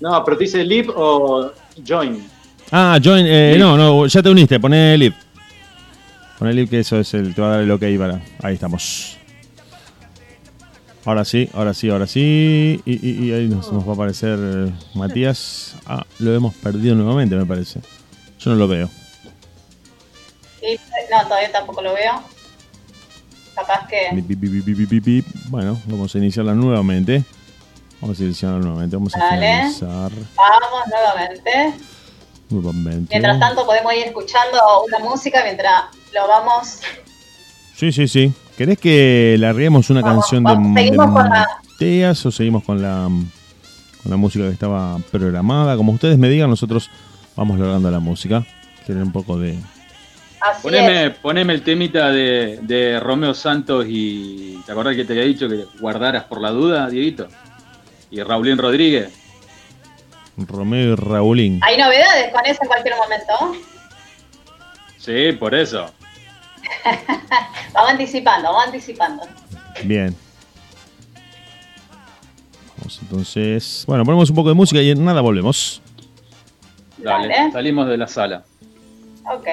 No, pero te dice leave o join. Ah, join. eh, no, no, ya te uniste. Poné live. Poné live que eso es el. Te va a dar el ok para. Ahí estamos. Ahora sí, ahora sí, ahora sí. Y, y- y ahí nos, nos va a aparecer eh, Matías. Ah, lo hemos perdido nuevamente, me parece. Yo no lo veo. no, todavía tampoco lo veo. Capaz que... Bip, bip, bip. Bueno, vamos a iniciarla nuevamente. Vamos a iniciarla nuevamente. Vamos a Dale. finalizar Vamos nuevamente. nuevamente. Mientras tanto podemos ir escuchando una música mientras lo vamos... Sí, sí, sí. ¿Querés que larguemos una Vamos, canción vamos, de, seguimos de con la- Mateas o seguimos con la, con la música que estaba programada? Como ustedes me digan, nosotros vamos largando la música. Quieren un poco de... Así Poneme, poneme el temita de, de Romeo Santos y. ¿Te acordás que te había dicho que guardaras por la duda, Dieguito? Y Raulín Rodríguez. Romeo y Raulín. Hay novedades con eso en cualquier momento. Sí, por eso. Vamos anticipando, vamos anticipando. Bien. Vamos entonces... Bueno, ponemos un poco de música y en nada volvemos. Dale, Dale. salimos de la sala. Ok.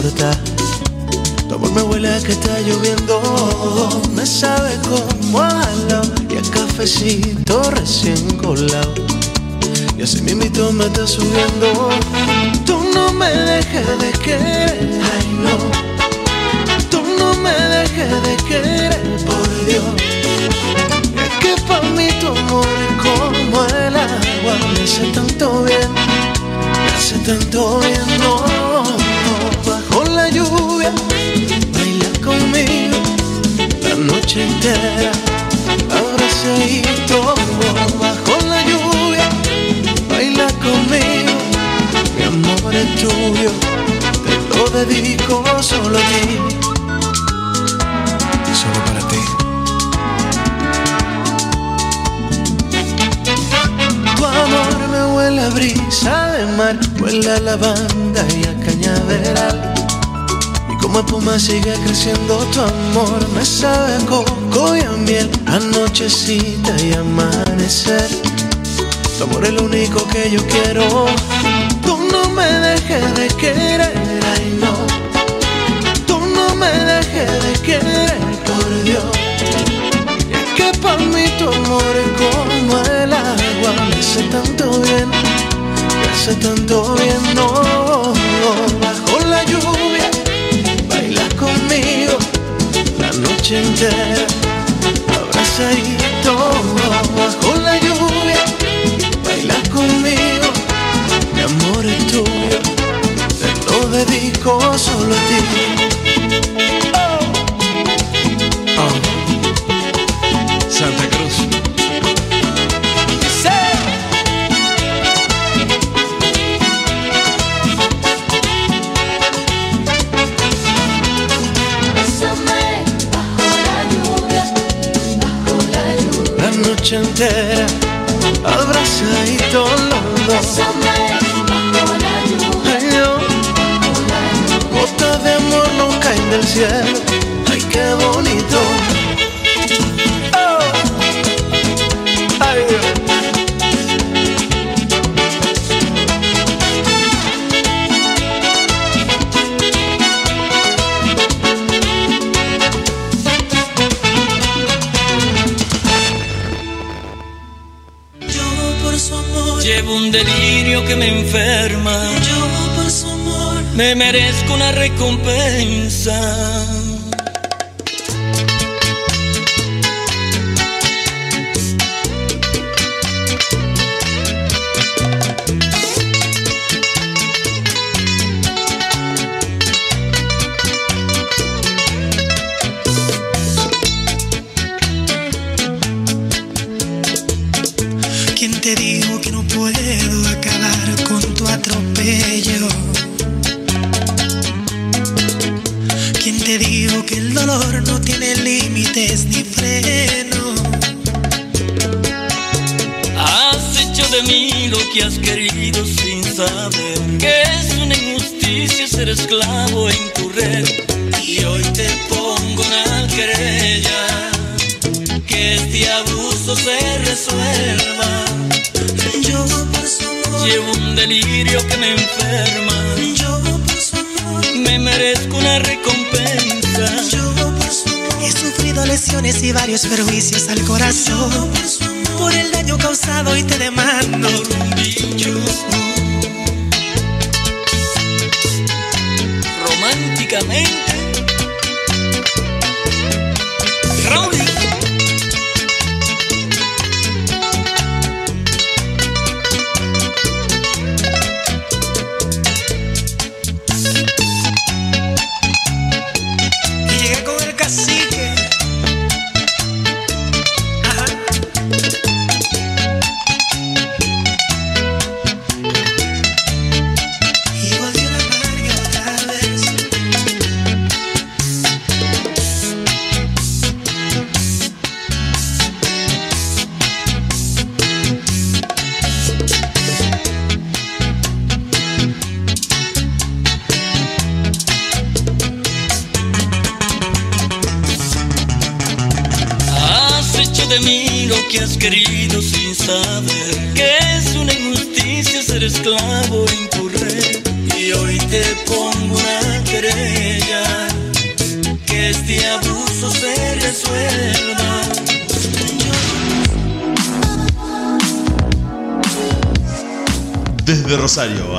Cortada. Tu amor me huele a que está lloviendo, me sabe como a jalao y a cafecito recién colado. Y así mismito me está subiendo. Tú no me dejes de querer, ay no. Tú no me dejes de querer, por Dios. Es que para mí tu amor es como el agua, me hace tanto bien, me hace tanto bien, no. La lluvia, baila conmigo la noche entera, abrazadito. Bajo la lluvia, baila conmigo, mi amor es tuyo, te lo dedico solo a ti, solo para ti. Tu amor me huele a brisa de mar, huele a lavanda y a cañaveral. Como espuma sigue creciendo tu amor, me sabe a coco y a miel, anochecita y amanecer. Tu amor es lo único que yo quiero. Tú no me dejes de querer, ay no. Tú no me dejes de querer, por Dios. Es que para mí tu amor es como el agua, me hace tanto bien, me hace tanto bien, no. Noche entera, abrazadito bajo la lluvia, baila conmigo, mi amor es tuyo, te lo dedico solo a ti. Noche entera, abrazadito los dos. Ay, Dios. Gotas de amor no caen del cielo. Me merezco una recompensa.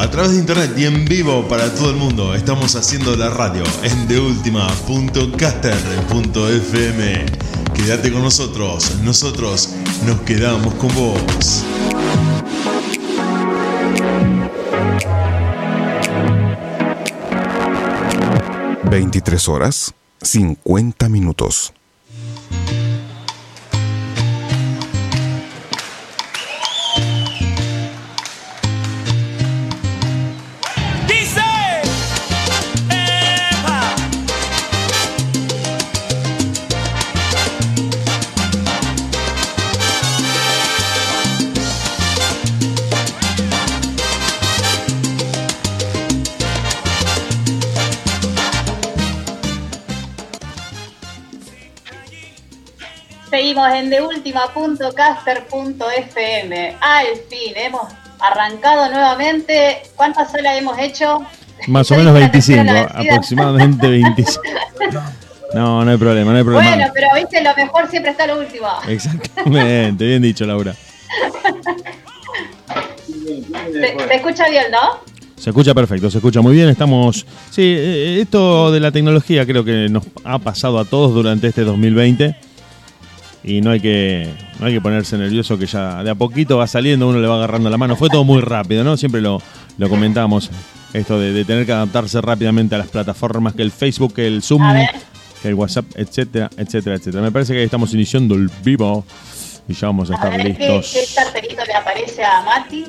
A través de internet y en vivo para todo el mundo, estamos haciendo la radio en deultima.caster.fm. Quédate con nosotros, nosotros nos quedamos con vos. Veintitrés horas, cincuenta minutos. En deultima.caster.fm. Al fin, hemos arrancado nuevamente. ¿Cuántas horas hemos hecho? Más o menos dije la 25, tercera, la vencida. aproximadamente 25. No, no hay problema, no hay problema. Bueno, pero viste, lo mejor siempre está lo último. Exactamente, bien dicho, Laura. Se, se escucha bien, ¿no? Se escucha perfecto, se escucha muy bien. Estamos. Sí, eh, esto de la tecnología creo que nos ha pasado a todos durante este 2020. Y no hay que, no hay que ponerse nervioso que ya de a poquito va saliendo, uno le va agarrando la mano. Fue todo muy rápido, ¿no? Siempre lo, lo comentamos. Esto de, de tener que adaptarse rápidamente a las plataformas, que el Facebook, que el Zoom, que el WhatsApp, etcétera, etcétera, etcétera. Me parece que estamos iniciando el vivo y ya vamos a A estar ver listos. qué cartelito le aparece a Mati.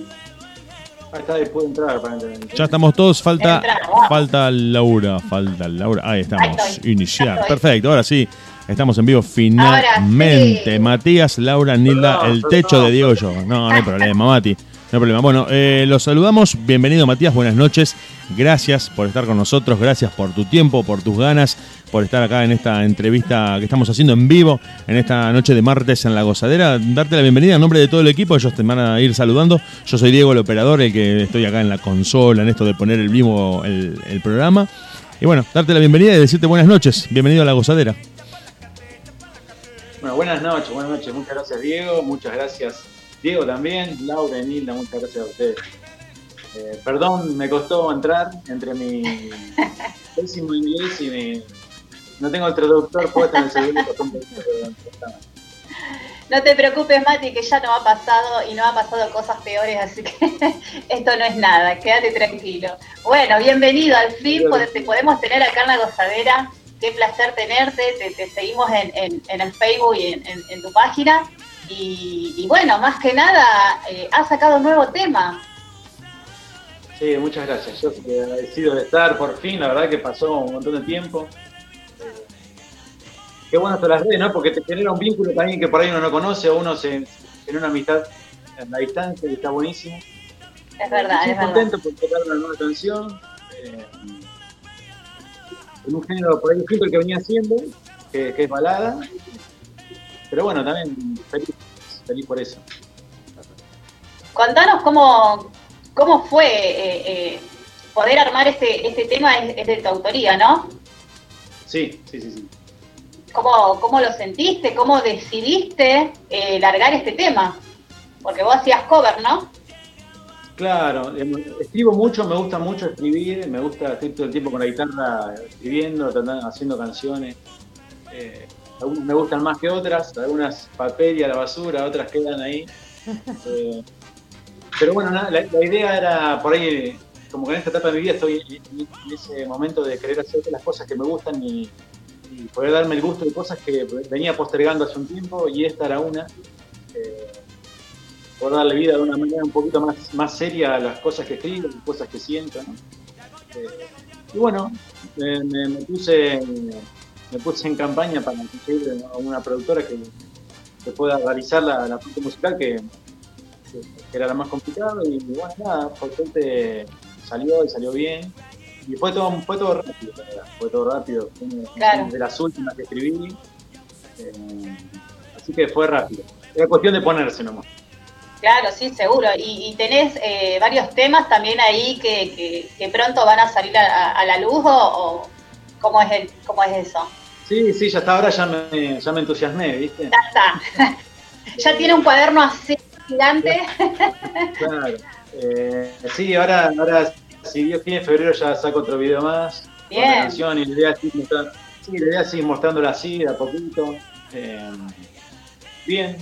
Ahí está, ahí puede entrar aparentemente. Ya estamos todos, falta, falta Laura, falta Laura. Ahí estamos, Ahí estoy, iniciar. Perfecto, ahora sí, estamos en vivo finalmente. Matías, Laura, Nilda, Perdón, el techo perdón, de Diego y yo. No, no hay problema, Mati. No hay problema. Bueno, eh, los saludamos. Bienvenido, Matías. Buenas noches. Gracias por estar con nosotros. Gracias por tu tiempo, por tus ganas, por estar acá en esta entrevista que estamos haciendo en vivo, en esta noche de martes en La Gozadera. Darte la bienvenida en nombre de todo el equipo. Ellos te van a ir saludando. Yo soy Diego, el operador, el que estoy acá en la consola, en esto de poner el vivo el, el programa. Y bueno, darte la bienvenida y decirte buenas noches. Bienvenido a La Gozadera. Bueno, buenas noches, buenas noches. Muchas gracias, Diego. Muchas gracias, Diego también. Laura y Nilda, muchas gracias a ustedes. Eh, perdón, me costó entrar entre mi pésimo inglés y mi. No tengo el traductor puesto en el celular. No te preocupes, Mati, que ya no ha pasado y no ha pasado cosas peores, así que esto no es nada, quédate tranquilo. Bueno, bienvenido, al fin podemos tener acá en la gozadera. Qué placer tenerte, te, te seguimos en, en- en el Facebook y en, en- tu página. Y, y bueno, más que nada, eh, has sacado un nuevo tema. Sí, muchas gracias. Yo estoy agradecido de estar por fin. La verdad que pasó un montón de tiempo. Eh, Qué bueno de las redes, ¿no? Porque te genera un vínculo alguien que por ahí uno no conoce o uno se tiene una amistad en la distancia y está buenísimo. Es verdad, Estoy es verdad. contento por tocar una nueva canción. eh, en un género por ahí distinto que venía haciendo, que, que es balada. Pero bueno, también feliz, feliz por eso. Contanos cómo, cómo fue eh, eh, poder armar este, este tema, es, es de tu autoría, ¿no? Sí, sí, sí, sí. ¿Cómo, cómo lo sentiste? ¿Cómo decidiste eh, largar este tema? Porque vos hacías cover, ¿no? Claro, em, escribo mucho, me gusta mucho escribir, me gusta estoy todo el tiempo con la guitarra escribiendo, haciendo canciones. Eh, algunas me gustan más que otras, algunas papel y a la basura, otras quedan ahí. Eh, pero bueno, la, la idea era por ahí, como que en esta etapa de mi vida estoy en, en ese momento de querer hacer las cosas que me gustan y, y poder darme el gusto de cosas que venía postergando hace un tiempo y esta era una. Eh, poder darle vida de una manera un poquito más, más seria a las cosas que escribo, las cosas que siento. ¿no? Eh, y bueno, me, me- me puse, me puse en campaña para conseguir a una productora que, que pueda realizar la, la parte musical, que, que- que era la más complicada. Y bueno, nada, por suerte salió y salió bien. Y fue todo, fue todo rápido, fue todo rápido. Fue Claro. de las últimas que escribí. Eh, así que fue rápido. Era cuestión de ponerse nomás. Claro, sí, seguro. Y, y tenés eh, varios temas también ahí que, que- que pronto van a salir a, la luz o, o cómo, es el, cómo es eso. Sí, sí, ya hasta ahora ya me, ya me entusiasmé, ¿viste? Ya está. ya tiene un cuaderno así gigante. Claro. Eh, sí, ahora, ahora, si Dios quiere, en febrero ya saco otro video más. Bien. Otra canción y la idea es sí, la mostrándola así, de a poquito. Eh, bien,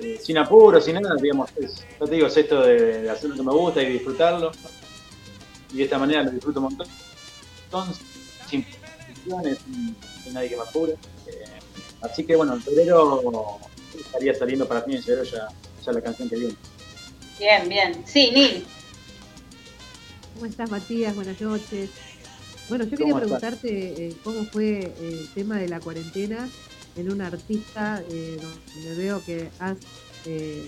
eh, sin apuro, sin nada, digamos. Es, yo te digo, es esto de, de hacer lo que me gusta y disfrutarlo. Y de esta manera lo disfruto un montón. Entonces, sin presiones, sin, sin nadie que me apure. Eh, así que bueno, en febrero estaría saliendo para fin de febrero ya, ya la canción que viene. Bien, bien. Sí, Nil. ¿Cómo estás, Matías? Buenas noches. Bueno, yo quería preguntarte eh, cómo fue el tema de la cuarentena en un artista eh, donde veo que has eh,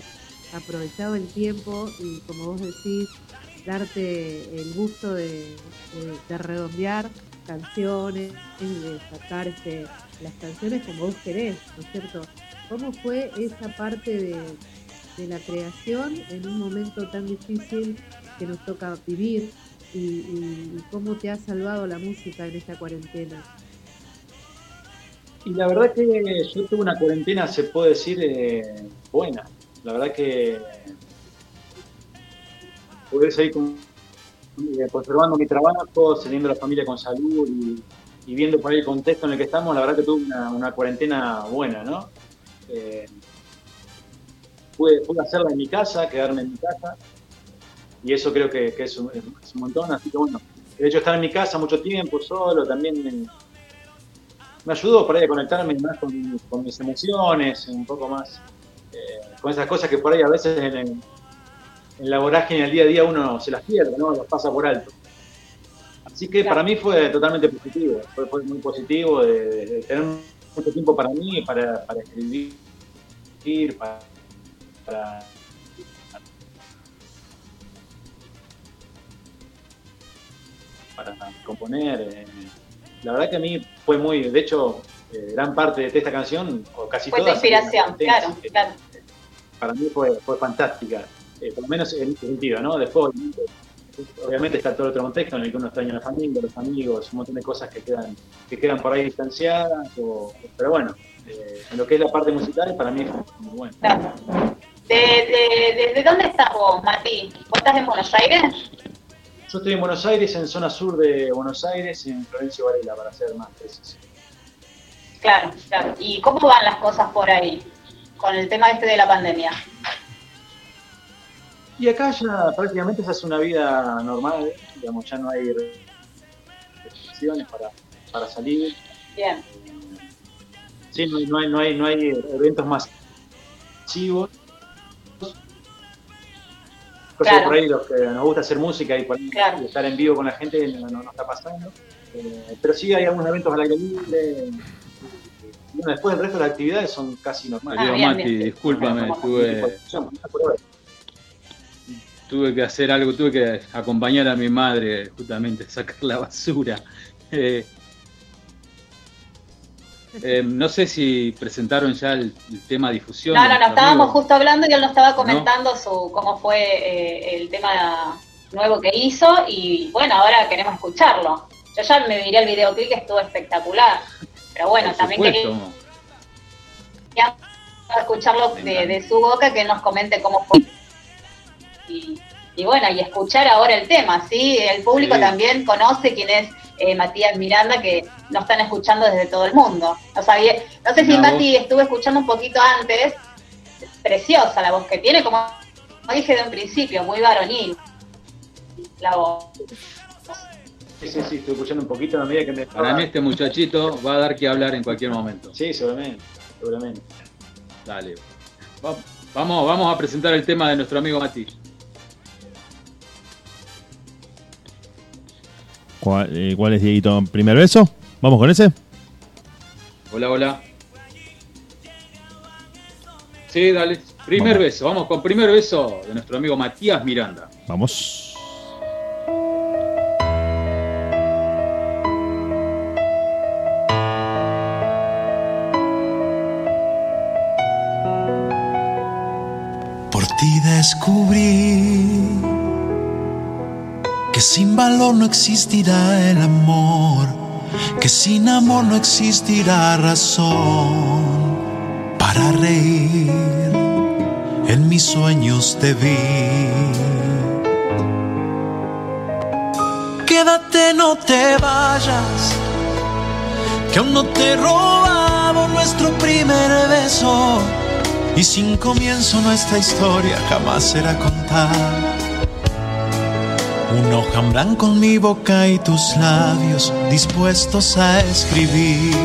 aprovechado el tiempo y, como vos decís, darte el gusto de, de- de redondear canciones, de sacar este, las canciones como vos querés, ¿no es cierto? ¿Cómo fue esa parte de, de la creación en un momento tan difícil que nos toca vivir y- y cómo te ha salvado la música en esta cuarentena? Y la verdad que yo tuve una cuarentena, se puede decir, eh, buena. La verdad que salir con eh, conservando mi trabajo, teniendo la familia con salud y, viendo por ahí el contexto en el que estamos, la verdad que tuve una, cuarentena buena, ¿no? Eh, pude, pude hacerla en mi casa, quedarme en mi casa, y eso creo que, es, un, es un montón, así que bueno, el hecho de estar en mi casa mucho tiempo, solo, también me, me ayudó por ahí a conectarme más con, con mis emociones, un poco más eh, con esas cosas que por ahí a veces en, el- en la vorágine del día a día uno se las pierde, ¿no? Las pasa por alto. Así que para mí fue totalmente positivo, fue, fue muy positivo de, de- de tener mucho tiempo para mí, para, para escribir, para, para para componer. eh. La verdad que a mí fue muy, de hecho, eh, gran parte de esta canción, o casi Fue tu todas, inspiración, claro, claro. para mí fue, fue fantástica, eh, por lo menos en ese sentido, ¿no? Después, obviamente, está todo otro contexto en el que uno extraña a la familia, los amigos, un montón de cosas que quedan, que quedan por ahí distanciadas, o- pero bueno, eh, en lo que es la parte musical, para mí fue muy bueno. De, de- ¿Desde dónde estás vos, Mati? ¿Vos estás en Buenos Aires? Yo estoy en Buenos Aires, en zona sur de Buenos Aires, en Florencio Varela, para ser más preciso. Claro, claro. ¿Y cómo van las cosas por ahí con el tema este de la pandemia? Y acá ya prácticamente esa es una vida normal, digamos, ya no hay restricciones para, para salir. Bien. Sí, no hay, no hay, no hay, no hay eventos masivos. Cosa que Claro. por ahí los que nos gusta hacer música y, por ahí Claro. estar en vivo con la gente no, no- no está pasando. Eh, pero sí hay algunos eventos al aire libre. Bueno, después el resto de las actividades son casi normales. Querido Mati, discúlpame, tuve, tuve que hacer algo, tuve que acompañar a mi madre justamente a sacar la basura. Eh, eh, no sé si presentaron ya el, el tema difusión. No, no, no, estábamos justo hablando y él nos estaba comentando su cómo fue eh, el tema nuevo que hizo y bueno, ahora queremos escucharlo. Yo ya me miré el videoclip que estuvo espectacular, pero bueno, Por también supuesto. quería escucharlo de, de su boca, que él nos comente cómo fue. Y, y bueno, y escuchar ahora el tema, ¿sí? El público Sí. también conoce quién es eh, Matías Miranda, que nos están escuchando desde todo el mundo. No, sabía, no sé si Mati estuvo escuchando un poquito antes, preciosa la voz que tiene, como, como dije de un principio, muy varonil la voz. Sí, sí, sí, estoy escuchando un poquito a medida que me Para mí este muchachito va a dar que hablar en cualquier momento. Sí, seguramente, seguramente. Dale. Va- Vamos, vamos a presentar el tema de nuestro amigo Mati. ¿Cuál, eh, cuál es, Dieguito? ¿Primer beso? ¿Vamos con ese? Hola, hola. Sí, dale. Primer Vamos. beso. Vamos con primer beso de nuestro amigo Matías Miranda. Vamos. Por ti descubrí que sin valor no existirá el amor, que sin amor no existirá razón para reír. En mis sueños te vi. Quédate, no te vayas, que aún no te he robado nuestro primer beso. Y sin comienzo nuestra historia jamás será contada. Un hoja en blanco en mi boca y tus labios dispuestos a escribir.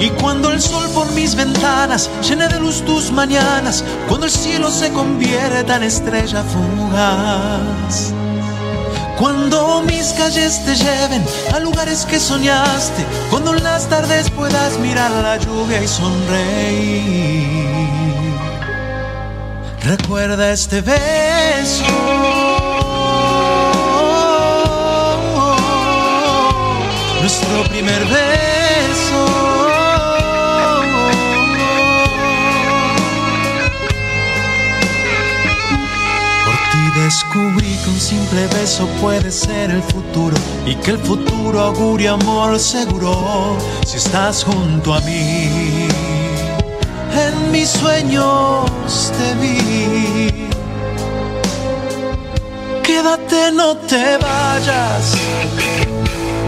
Y cuando el sol por mis ventanas llene de luz tus mañanas, cuando el cielo se convierta en estrella fugaz. Cuando mis calles te lleven a lugares que soñaste, cuando en las tardes puedas mirar la lluvia y sonreír. Recuerda este beso. Nuestro primer beso. Por ti descubrí que un simple beso puede ser el futuro y que el futuro auguria amor seguro si estás junto a mí. En mis sueños te vi. Quédate, no te vayas,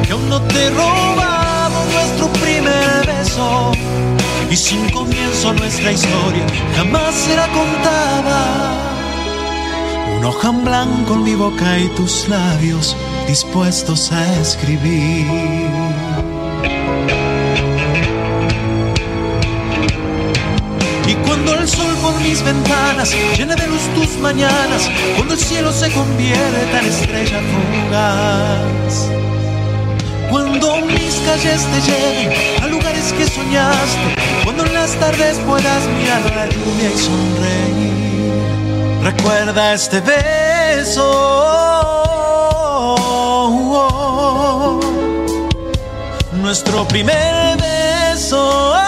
que aún no te he nuestro primer beso. Y sin comienzo nuestra historia jamás será contada. Una hoja en blanco en mi boca y tus labios dispuestos a escribir. Por mis ventanas llena de luz tus mañanas, cuando el cielo se convierta en estrella fugaz, cuando mis calles te lleven a lugares que soñaste, cuando en las tardes puedas mirar la lluvia y sonreír, recuerda este beso. Nuestro primer beso.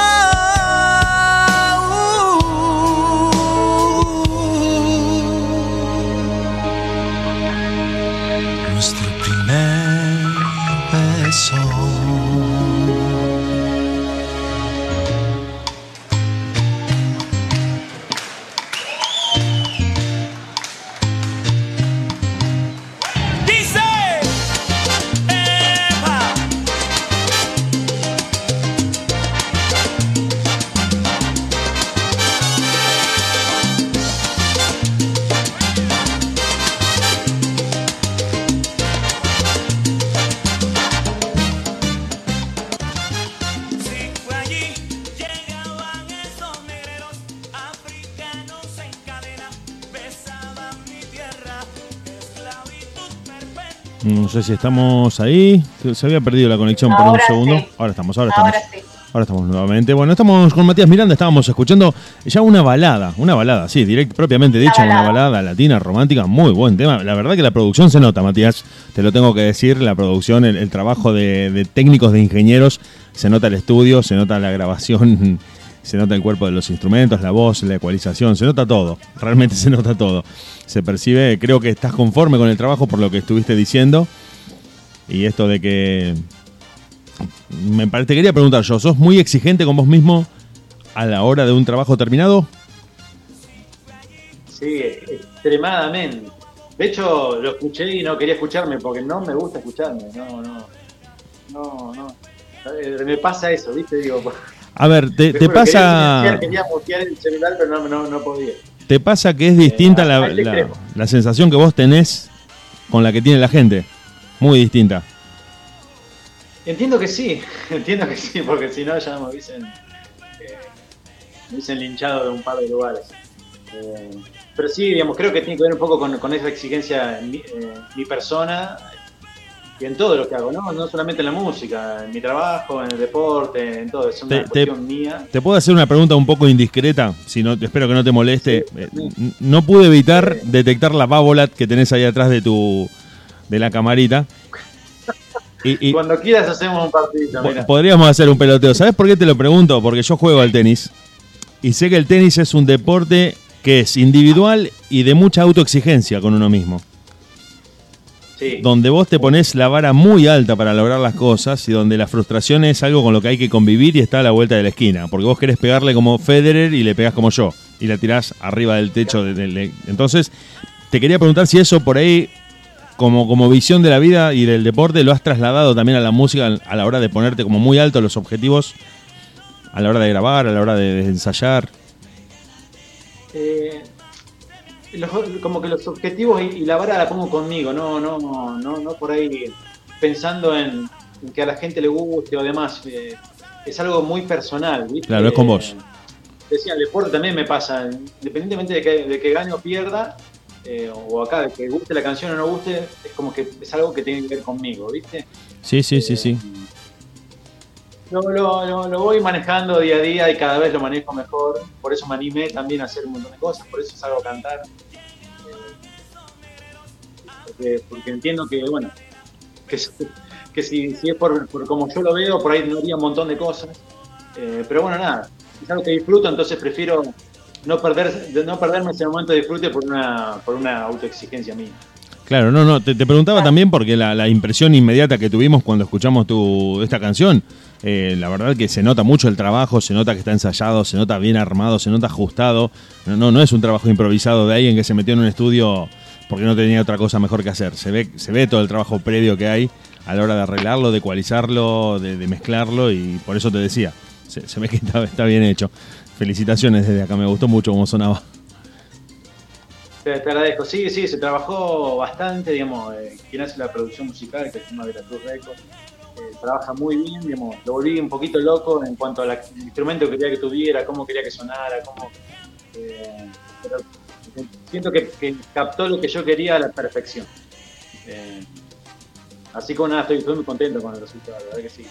Beso. Sé si estamos ahí. Se había perdido la conexión por un segundo. sí. Ahora estamos, ahora estamos. Ahora sí. Ahora estamos nuevamente. Bueno, estamos con Matías Miranda, estábamos escuchando ya una balada, una balada, sí, direct, propiamente dicha, una balada latina, romántica, muy buen tema. La verdad que la producción se nota, Matías, te lo tengo que decir, la producción, el, el trabajo de, de técnicos, de ingenieros, se nota el estudio, se nota la grabación, se nota el cuerpo de los instrumentos, la voz, la ecualización, se nota todo, realmente se nota todo. Se percibe, creo que estás conforme con el trabajo por lo que estuviste diciendo. Y esto de que me pare- te quería preguntar yo, ¿sos muy exigente con vos mismo a la hora de un trabajo terminado? Sí, extremadamente. De hecho, lo escuché y no quería escucharme porque no me gusta escucharme. No, no. No, no. Eh, Me pasa eso, ¿viste? Digo, A ver, te, quería pasa Quería mutear el celular, pero no, no, no podía. te pasa que es distinta la, a este la- la sensación que vos tenés con la que tiene la gente. Muy distinta. Entiendo que sí, entiendo que sí, porque si no ya me hubiesen, eh, me hubiesen linchado de un par de lugares. Eh, pero sí, digamos, creo que tiene que ver un poco con, con esa exigencia en mi, eh, mi persona y en todo lo que hago, ¿no? No solamente en la música, en mi trabajo, en el deporte, en todo, es una Te- te- cuestión mía. ¿Te puedo hacer una pregunta un poco indiscreta? Si no, espero que no te moleste. Eh, No pude evitar detectar la bábola que tenés ahí atrás de tu de la camarita. Y, y Cuando quieras hacemos un partido, mira. podríamos hacer un peloteo. ¿Sabes por qué te lo pregunto? Porque yo juego al tenis y sé que el tenis es un deporte que es individual y de mucha autoexigencia con uno mismo. Sí. Donde vos te pones la vara muy alta para lograr las cosas y donde la frustración es algo con lo que hay que convivir y está a la vuelta de la esquina. Porque vos querés pegarle como Federer y le pegás como yo. Y la tirás arriba del techo. de- de- de- Entonces, te quería preguntar si eso por ahí, como, como visión de la vida y del deporte, lo has trasladado también a la música a la hora de ponerte como muy alto los objetivos, a la hora de grabar, a la hora de, de ensayar. Eh, los- como que los objetivos y, y la vara la pongo conmigo, no, no, no, no por ahí pensando en, en que a la gente le guste o demás. eh, es algo muy personal, ¿viste? Claro, es con vos. Decía, el deporte también me pasa, independientemente de que, de que gane o pierda, eh, o acá, de que guste la canción o no guste, es como que es algo que tiene que ver conmigo, ¿viste? Sí, sí, sí, sí. Lo, lo, lo- lo voy manejando día a día y cada vez lo manejo mejor. Por eso me animé también a hacer un montón de cosas, por eso salgo a cantar. Eh, Porque, porque entiendo que, bueno, que, que si, si es por, por como yo lo veo, por ahí no haría un montón de cosas. Eh, pero bueno, nada, es algo que disfruto, entonces prefiero no, perder, de no perderme ese momento de disfrute por una, por una autoexigencia mía. Claro, no, no, te, te preguntaba también porque la, la impresión inmediata que tuvimos cuando escuchamos tu, esta canción, eh, la verdad que se nota mucho el trabajo, se nota que está ensayado, se nota bien armado, se nota ajustado. No, no, no es un trabajo improvisado de alguien que se metió en un estudio porque no tenía otra cosa mejor que hacer. Se ve, se ve todo el trabajo previo que hay a la hora de arreglarlo, de ecualizarlo, de, mezclarlo y por eso te decía, se, se ve que está, bien hecho. Felicitaciones desde acá, me gustó mucho cómo sonaba. Te, te agradezco. Sí, sí, se trabajó bastante, digamos, eh, quien hace la producción musical, que es una de la Cruz Records, eh, trabaja muy bien, digamos, lo volví un poquito loco en cuanto al instrumento que quería que tuviera, cómo quería que sonara, cómo... eh, pero siento que, captó lo que yo quería a la perfección. Eh, así que nada, estoy, estoy muy contento con el resultado, la verdad que sí.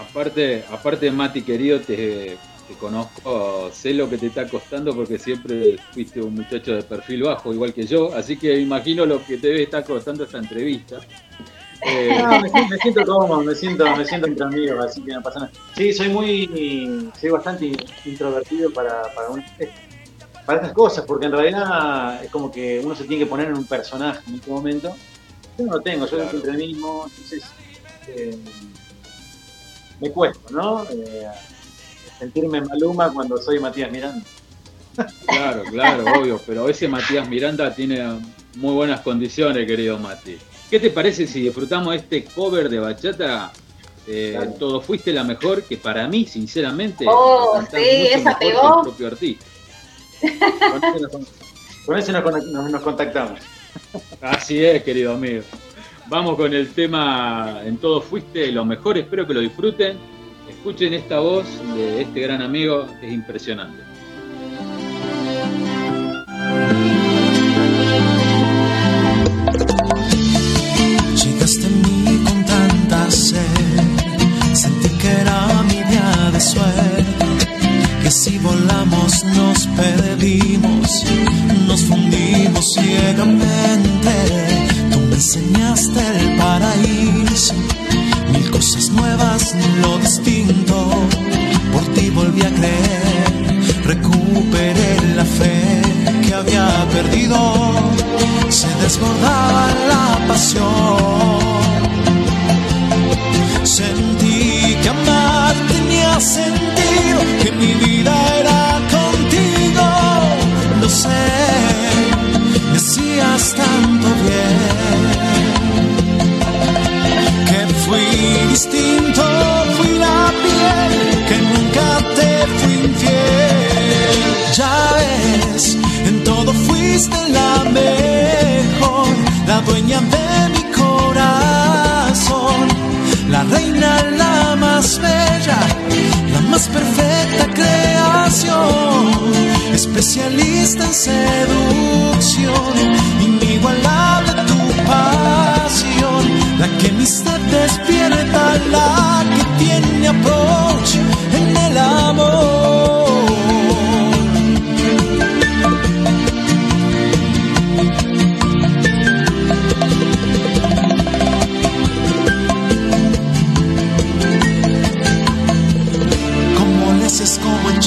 Aparte, aparte Mati querido, te, te conozco, sé lo que te está costando porque siempre fuiste un muchacho de perfil bajo, igual que yo, así que imagino lo que te debe estar costando esta entrevista. Eh, No, me, siento, me siento cómodo, me siento, me siento entre amigos, así que no pasa nada. Sí, soy muy, soy bastante introvertido para, para, un- eh, para estas cosas, porque en realidad es como que uno se tiene que poner en un personaje en este momento. Yo no lo tengo, yo Claro. siempre mismo, entonces eh, me cuesta, ¿no? Eh, sentirme Maluma cuando soy Matías Miranda. Claro, claro, obvio, pero ese Matías Miranda tiene muy buenas condiciones, querido Mati. ¿Qué te parece si disfrutamos este cover de bachata? Eh, Todo fuiste la mejor, que para mí, sinceramente, Oh, sí, mucho esa mejor que pegó. el propio artista. Con conect- nos- nos contactamos. Así es, querido amigo. Vamos con el tema En todo fuiste lo mejor, espero que lo disfruten. Escuchen esta voz de este gran amigo, es impresionante. Sentí que era mi día de suerte, que si volamos nos perdimos, nos fundimos ciegamente. Tú me enseñaste el paraíso, mil cosas nuevas, lo distinto. Por ti volví a creer, recuperé la fe que había perdido. Se desbordaba la pasión. Sentí que amar tenía sentido, que mi vida era contigo. Lo sé, me hacías tanto bien. Que fui distinto, fui la piel, que nunca te fui infiel. Ya ves, en todo fuiste la mejor, la dueña de reina, la más bella, la más perfecta creación, especialista en seducción, inigualable tu pasión, la que mi sed despierta, la que tiene approach en el amor.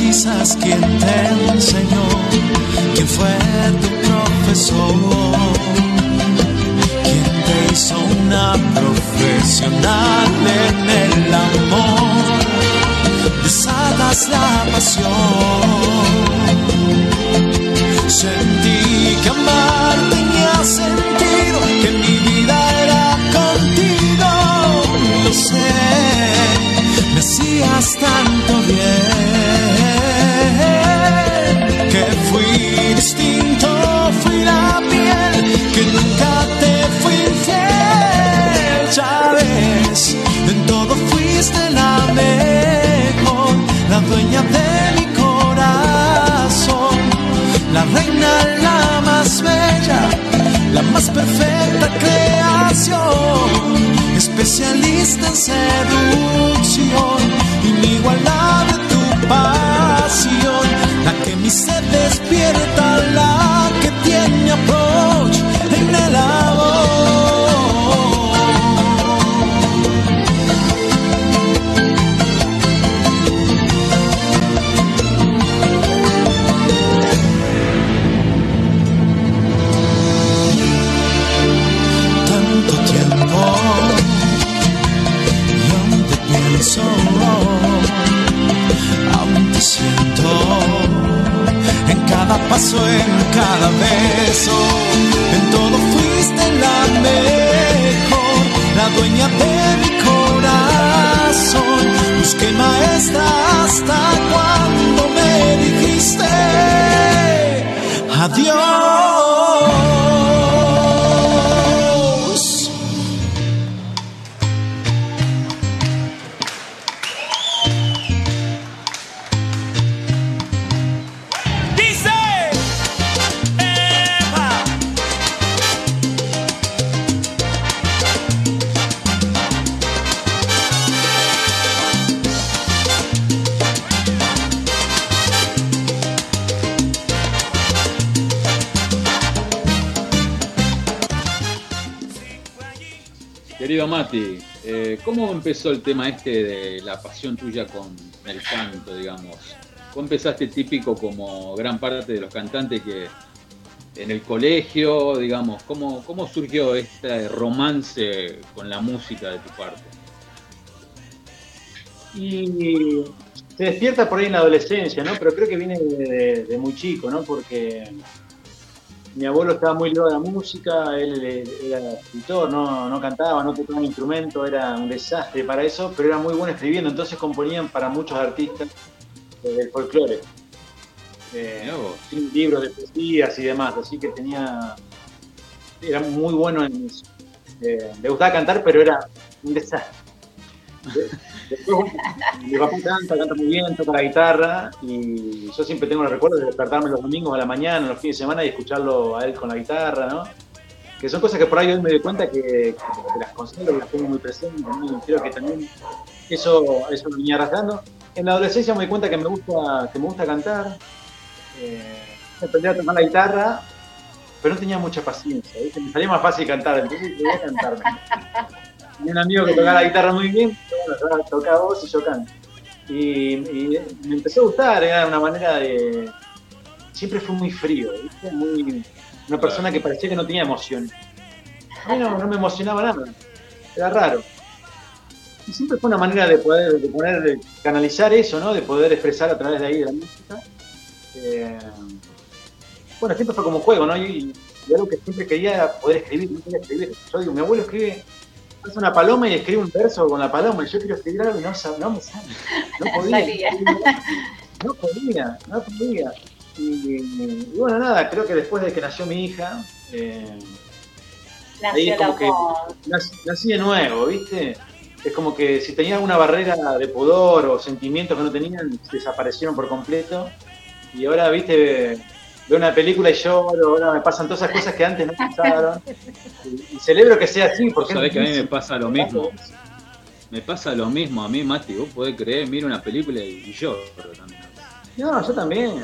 Hechizas, quien te enseñó, quién fue tu profesor, quien te hizo una profesional en el amor, desatas la pasión. Sentí que amar tenía sentido, que mi vida era contigo, lo sé me hacías tanto bien dueña de mi corazón, la reina, la más bella, la más perfecta creación. Especialista en seducción, inigualable tu pasión, la que mi sed despierta, la que tiene abrazo, en cada beso. En todo fuiste la mejor, la dueña de mi corazón. Busqué maestra Eh, ¿cómo empezó el tema este de la pasión tuya con el canto, digamos? ¿Cómo empezaste típico como gran parte de los cantantes que en el colegio, digamos, cómo, cómo surgió este romance con la música de tu parte? Y se despierta por ahí en la adolescencia, ¿no? Pero creo que viene de- de muy chico, ¿no? Porque mi abuelo estaba muy ligado a la música, él era escritor, no, no cantaba, no tocaba un instrumento, era un desastre para eso, pero era muy bueno escribiendo, entonces componían para muchos artistas del folclore. Eh, libros de poesías y demás, así que tenía. Era muy bueno en eso. Eh, le gustaba cantar, pero era un desastre. Mi papá canta, canta muy bien, toca la guitarra y yo siempre tengo el recuerdo de despertarme los domingos a la mañana, los fines de semana y escucharlo a él con la guitarra, ¿no? Que son cosas que por ahí hoy me doy cuenta que, que las considero, que las tengo muy presentes, ¿no? Y creo que también eso, eso me venía arrastrando. En la adolescencia me di cuenta que me gusta, que me gusta cantar, eh, aprendí a tocar la guitarra, pero no tenía mucha paciencia, me salía más fácil cantar, entonces quería cantar. Tenía un amigo que tocaba la guitarra muy bien, toca vos y yo canto. Y, y me empezó a gustar, era una manera de... Siempre fue muy frío, ¿viste? Muy, una persona que parecía que no tenía emoción. A mí no, no me emocionaba nada, era raro. Y siempre fue una manera de poder, de poder de canalizar eso, ¿no? De poder expresar a través de ahí de la música. Eh, bueno, siempre fue como un juego, ¿no? Y, y algo que siempre quería era poder escribir, no quería escribir. Yo digo, mi abuelo escribe, hace una paloma y escribe un verso con la paloma, y yo quiero escribir algo y no, no me sale. No podía. No podía, no podía. Y, y bueno, nada, creo que después de que nació mi hija, eh, ahí Nació es el como que amor. nací, nací de nuevo, ¿viste? Es como que si tenía alguna barrera de pudor o sentimientos que no tenían, desaparecieron por completo. Y ahora, ¿viste? Veo una película y lloro, ahora me pasan todas esas cosas que antes no pasaron. Y, y celebro que sea así, porque Sabés que a mí me pasa lo mismo. Me pasa lo mismo a mí, Mati. Vos podés creer, miro una película y, lloro también. No, yo también.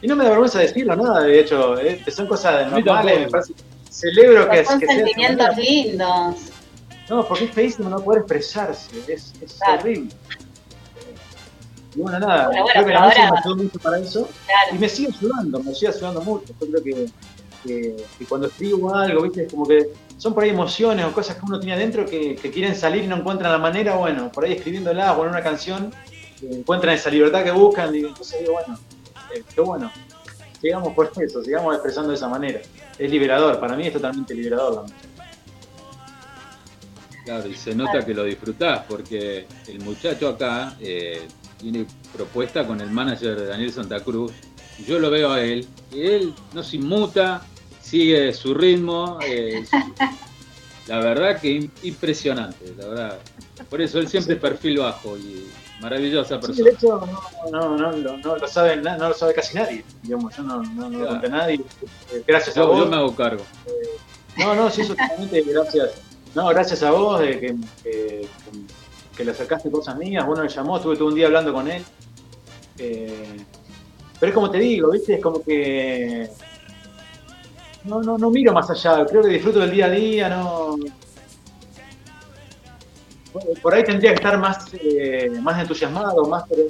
Y no me da vergüenza decirlo, nada, de hecho, eh, son cosas normales, me parece. Celebro que, son que sentimientos lindos. No, porque es feísimo no poder expresarse, es, es Claro. horrible. Y bueno, nada, Bueno, bueno, creo que la música ahora- me ayudó mucho para eso. Claro. Y me sigue ayudando, me sigue ayudando mucho. Yo creo que, que- que cuando escribo algo, ¿viste? Es como que son por ahí emociones o cosas que uno tiene adentro que, que quieren salir y no encuentran la manera. Bueno, por ahí escribiéndola o en una canción, eh, encuentran esa libertad que buscan. Y entonces digo, bueno, eh, qué bueno. Sigamos por eso, sigamos expresando de esa manera. Es liberador, para mí es totalmente liberador la música. Claro, y se nota que lo disfrutás, porque el muchacho acá eh, tiene propuesta con el manager de Daniel Santa Cruz. Yo lo veo a él, y él no se inmuta, sigue su ritmo. eh, la verdad que im- impresionante, la verdad. Por eso él siempre es perfil bajo y maravillosa Sí, persona. de hecho, no, no, no, no, lo sabe, no lo sabe casi nadie. Digamos, yo no, no, no lo conté a nadie. Eh, Gracias a vos. yo me hago cargo. No, no, sí, eso totalmente gracias. No, gracias a vos que, que, que le acercaste cosas mías. Bueno, me llamó, estuve todo un día hablando con él. Eh, pero es como te digo, ¿viste? Es como que. No, no, no miro más allá. Creo que disfruto del día a día, no. Por ahí tendría que estar más, eh, más entusiasmado, más, pero,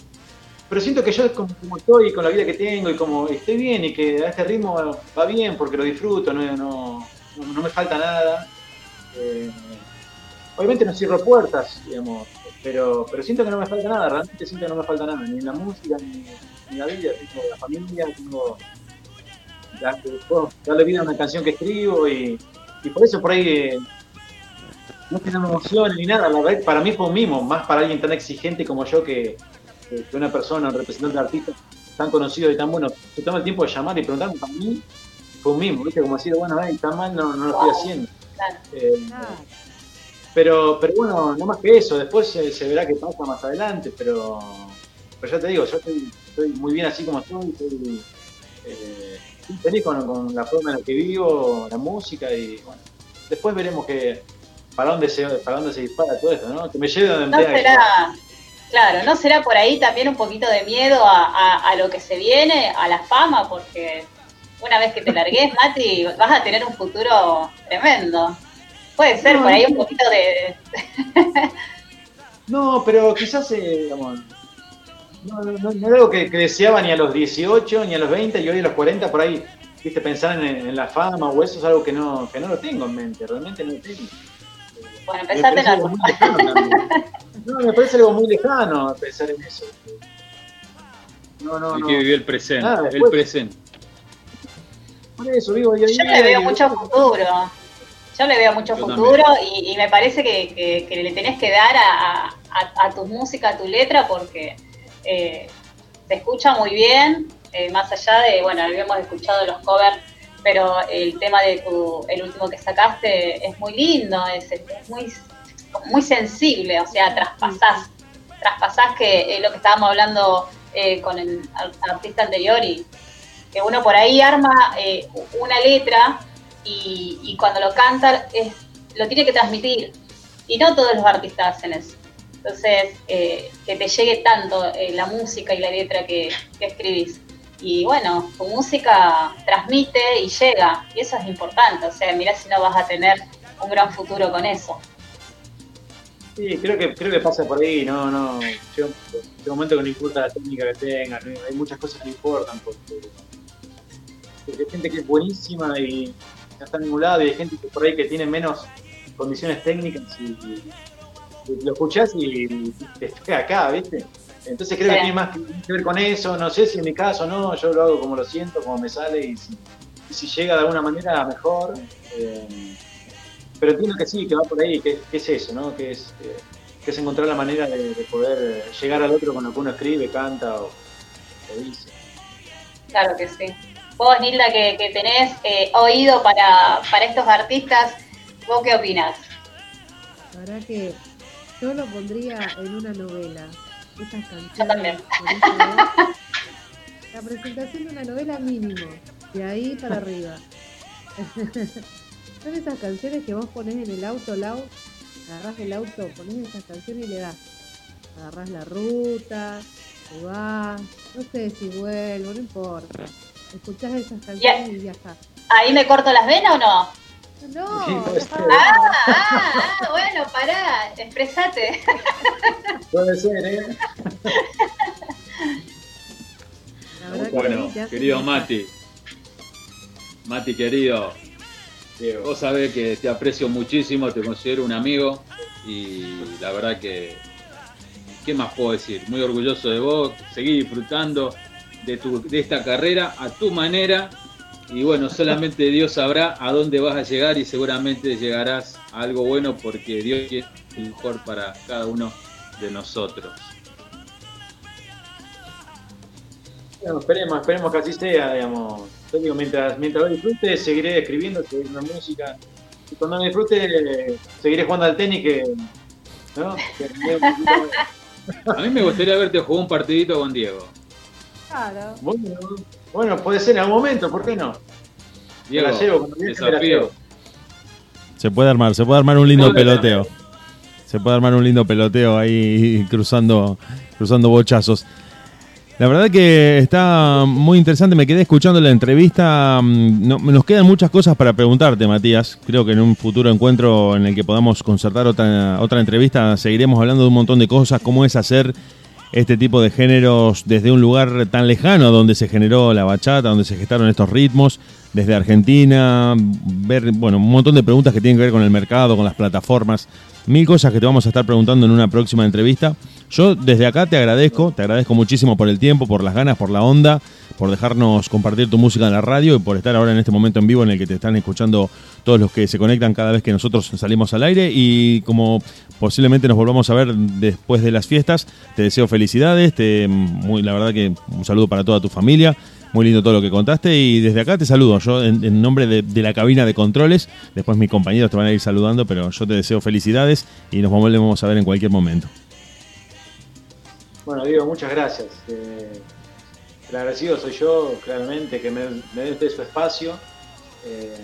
pero siento que yo como, como estoy, con la vida que tengo y como estoy bien y que a este ritmo va bien porque lo disfruto, no, no, no- no me falta nada. Eh, obviamente no cierro puertas, digamos, pero, pero siento que no me falta nada, realmente siento que no me falta nada, ni en la música, ni, ni en la vida, tengo la familia, tengo, da- puedo darle vida a una canción que escribo y, y por eso por ahí eh, no me emocione ni nada, la verdad para mí fue un mimo, más para alguien tan exigente como yo que, que- una persona, un representante artista tan conocido y tan bueno, se toma el tiempo de llamar y preguntarme para mí, fue un mimo, ¿viste? Como decir, bueno, ay, está mal, no, no lo estoy haciendo. Eh, pero, pero bueno, no más que eso, después se, se verá qué pasa más adelante, pero, pero ya te digo, yo estoy, estoy muy bien así como estoy, estoy, eh, feliz con, con la forma en la que vivo, la música y bueno, después veremos que para dónde se, para dónde se dispara todo esto, ¿no? Que me lleve donde No me será, claro, no será por ahí también un poquito de miedo a, a- a lo que se viene, a la fama, porque una vez que te largues, Mati, vas a tener un futuro tremendo. Puede ser No, por ahí no. un poquito de... No, pero quizás, eh, digamos, no, no, no- no era algo que, que deseaba ni a los 18, ni a los 20, y hoy a los 40 por ahí, viste, pensar en, en la fama o eso es algo que no, que no lo tengo en mente, realmente no lo tengo. Bueno, en parece algo muy lejano. No, me parece algo muy lejano pensar en eso. No, no, Hay no. que vivir el presente, Ah, el presente. Por eso, a Yo día le veo mucho futuro. Yo le veo mucho Yo futuro y, y me parece que, que- que le tenés que dar a, a- a tu música, a tu letra, porque eh, se escucha muy bien, eh, más allá de, bueno, habíamos escuchado los covers, pero el tema de tu, el último que sacaste es muy lindo, es, es muy, muy sensible, o sea, traspasás, traspasás que es lo que estábamos hablando eh, con el ar- artista anterior y que uno por ahí arma eh, una letra y, y cuando lo canta es, lo tiene que transmitir. Y no todos los artistas hacen eso. Entonces, eh, que te llegue tanto eh, la música y la letra que, escribís. Y bueno, tu música transmite y llega, y eso es importante. O sea, mirá si no vas a tener un gran futuro con eso. Sí, creo que, creo que pasa por ahí, no, no. Llega un, llega un momento que no importa la técnica que tenga, no- hay muchas cosas que importan, porque hay gente que es buenísima y no está en ningún lado, y hay gente que por ahí que tiene menos condiciones técnicas y, y lo escuchás y te pega acá, ¿viste? Entonces creo que tiene más que ver con eso, no sé si en mi caso no, yo lo hago como lo siento, como me sale y si, y si llega de alguna manera mejor. eh, pero entiendo que sí, que va por ahí, que, que es eso, ¿no? Que es, eh, que es encontrar la manera de, de poder llegar al otro con lo que uno escribe, canta o, o dice. Claro que sí. Vos, Nilda, que, que tenés eh, oído para, para estos artistas, ¿vos qué opinás? La verdad que yo lo pondría en una novela. Esas canciones. Yo también. La presentación de una novela mínimo. De ahí para arriba. Son esas canciones que vos ponés en el auto, Lau. Agarrás el auto, ponés esas canciones y le das. Agarrás la ruta, vas. No sé si vuelvo, no importa. Escuchás esas canciones y viajás. ¿Ahí me corto las venas o no? No, Sí. Ah, ah, ah, bueno, pará, expresate. Puede ser, ¿eh? Que Bueno, querido. Mati, Mati querido, vos sabés que te aprecio muchísimo, te considero un amigo y la verdad que, ¿qué más puedo decir? Muy orgulloso de vos, seguí disfrutando de, tu, de esta carrera a tu manera y bueno, solamente Dios sabrá a dónde vas a llegar y seguramente llegarás a algo bueno porque Dios quiere lo mejor para cada uno de nosotros. Bueno, esperemos, esperemos que así sea, digamos. Yo digo, mientras, mientras lo disfrute, seguiré escribiendo, seguiré la música. Y cuando me disfrute, seguiré jugando al tenis que. ¿No? Que A mí me gustaría verte jugar un partidito con Diego. Claro. Bueno, bueno, puede ser en algún momento, ¿por qué no? Me la Diego, llevo, me desafío. Se puede armar, se puede armar un lindo peloteo. Se puede armar un lindo peloteo ahí cruzando, cruzando bochazos. La verdad que está muy interesante, me quedé escuchando la entrevista. mm, no- nos quedan muchas cosas para preguntarte, Matías. Creo que en un futuro encuentro en el que podamos concertar otra, otra entrevista seguiremos hablando de un montón de cosas, cómo es hacer este tipo de géneros desde un lugar tan lejano donde se generó la bachata, donde se gestaron estos ritmos, desde Argentina, bueno, un montón de preguntas que tienen que ver con el mercado, con las plataformas, mil cosas que te vamos a estar preguntando en una próxima entrevista. Yo desde acá te agradezco, te agradezco muchísimo por el tiempo, por las ganas, por la onda. Por dejarnos compartir tu música en la radio y por estar ahora en este momento en vivo en el que te están escuchando todos los que se conectan cada vez que nosotros salimos al aire. Y como posiblemente nos volvamos a ver después de las fiestas, te deseo felicidades, muy, la verdad que un saludo para toda tu familia. Muy lindo todo lo que contaste y desde acá te saludo yo en, nombre de, de la cabina de controles. Después mis compañeros te van a ir saludando, pero yo te deseo felicidades y nos volvemos a ver en cualquier momento. Bueno, Diego, muchas gracias. Eh, el agradecido soy yo, claramente, que me, me dé su espacio. Eh,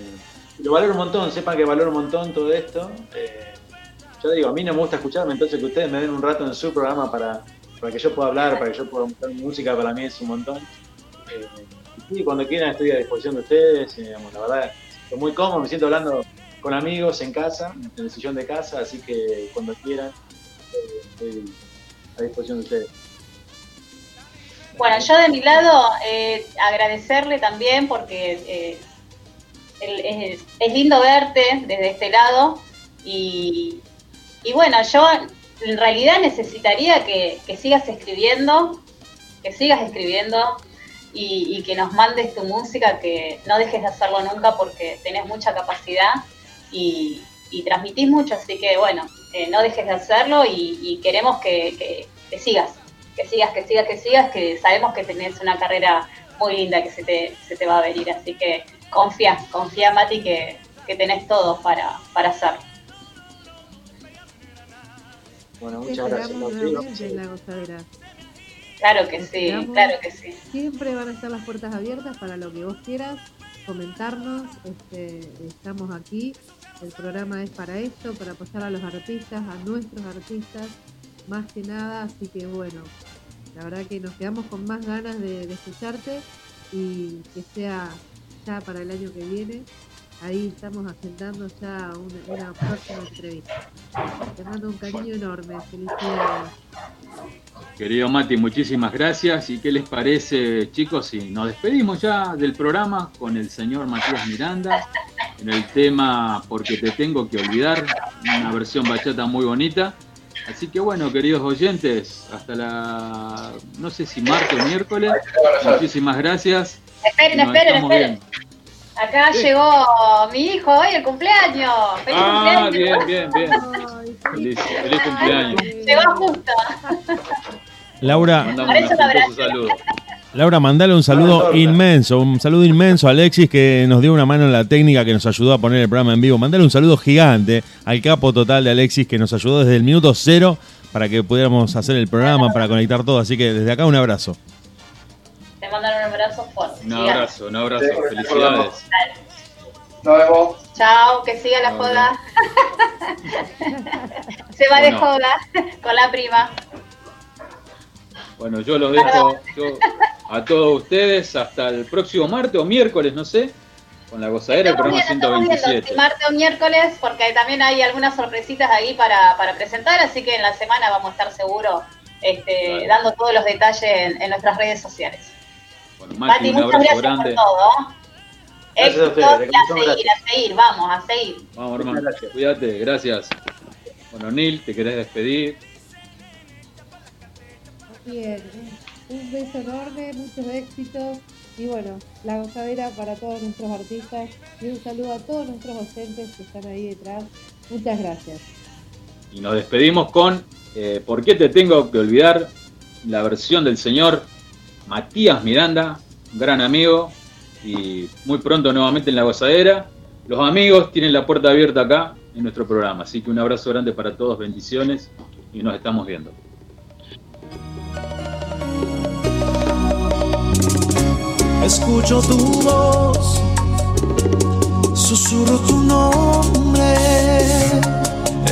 lo valoro un montón, sepan que valoro un montón todo esto. Eh, yo digo, a mí no me gusta escucharme, entonces que ustedes me den un rato en su programa para, para que yo pueda hablar, para que yo pueda mostrar música, para mí es un montón. Eh, y cuando quieran estoy a disposición de ustedes, eh, digamos, la verdad, estoy muy cómodo, me siento hablando con amigos en casa, en el sillón de casa, así que cuando quieran eh, estoy a disposición de ustedes. Bueno, yo de mi lado eh, agradecerle también porque eh, es, lindo verte desde este lado y, bueno, yo en realidad necesitaría que, sigas escribiendo, que sigas escribiendo y, que nos mandes tu música, que no dejes de hacerlo nunca porque tenés mucha capacidad y, transmitís mucho, así que bueno, eh, no dejes de hacerlo y, queremos que, que- que sigas, que sigas, que sigas, que sigas, que sabemos que tenés una carrera muy linda que se te, se te va a venir, así que confía, confía Mati que, que tenés todo para, para hacerlo. Bueno, muchas gracias. la. Claro que sí, Esperamos. claro que sí. Siempre van a estar las puertas abiertas para lo que vos quieras, comentarnos. Este, estamos aquí. El programa es para esto, para apoyar a los artistas, a nuestros artistas, más que nada. Así que bueno, la verdad que nos quedamos con más ganas de, de escucharte y que sea ya para el año que viene. Ahí estamos agendando ya una, una próxima entrevista. Te mando un cariño enorme. Felicidades. Querido Mati, muchísimas gracias. ¿Y qué les parece, chicos, si nos despedimos ya del programa con el señor Matías Miranda en el tema Porque te tengo que olvidar, una versión bachata muy bonita. Así que bueno, queridos oyentes, hasta la, no sé si martes o miércoles, muchísimas gracias. Esperen, Nos esperen, estamos esperen. viendo. Acá llegó mi hijo hoy, el cumpleaños. ¡Feliz Ah, cumpleaños! bien, bien, bien. Feliz, feliz cumpleaños. Llegó justo. Laura, Mandamos Por eso un lo afectuoso saludo. Laura, mandale un saludo inmenso, un saludo inmenso a Alexis que nos dio una mano en la técnica que nos ayudó a poner el programa en vivo. Mandale un saludo gigante al capo total de Alexis que nos ayudó desde el minuto cero para que pudiéramos hacer el programa, para conectar todo. Así que desde acá un abrazo. Te mandan un abrazo fuerte. Un abrazo, un abrazo. Felicidades. Nos vemos. Chao, que siga la joda. Se va de joda con la prima. Bueno, yo los dejo yo, a todos ustedes hasta el próximo martes o miércoles, no sé, con la gozadera del programa viendo 127. si martes o miércoles, porque también hay algunas sorpresitas ahí para, para presentar, así que en la semana vamos a estar seguro este, dando todos los detalles en, en nuestras redes sociales. Bueno, Mati, Mati, un muchas abrazo gracias grande. por todo. Gracias a Éxito ustedes, y a muchas seguir, gracias. a seguir, vamos, a seguir. Vamos, hermano. Cuídate, gracias. Bueno, Neil, ¿te querés despedir? Bien, un, beso enorme, muchos éxitos y bueno, la gozadera para todos nuestros artistas y un saludo a todos nuestros docentes que están ahí detrás. Muchas gracias. Y nos despedimos con eh, ¿Por qué te tengo que olvidar? La versión del señor Matías Miranda, gran amigo, y muy pronto nuevamente en la gozadera. Los amigos tienen la puerta abierta acá en nuestro programa, así que un abrazo grande para todos, bendiciones y nos estamos viendo. Escucho tu voz, susurro tu nombre,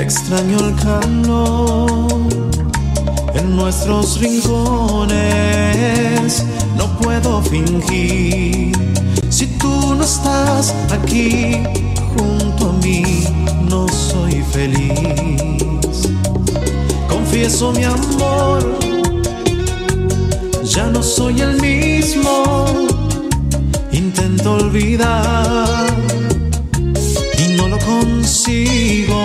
extraño el calor en nuestros rincones. No puedo fingir si tú no estás aquí junto a mí, no soy feliz. Confieso mi amor ya no soy el mismo. Intento olvidar y no lo consigo.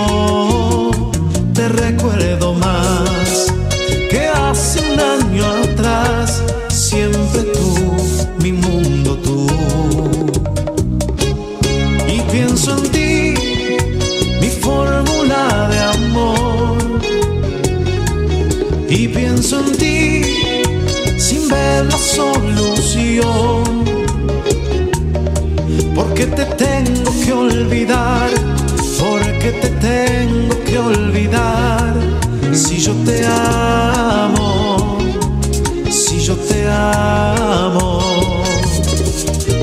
Te recuerdo más que hace un año atrás. Siempre tú, mi mundo tú. Y pienso en ti, mi fórmula de amor. Y pienso en ti sin ver la solución qué te tengo que olvidar? ¿Por qué te tengo que olvidar? Si yo te amo, si yo te amo.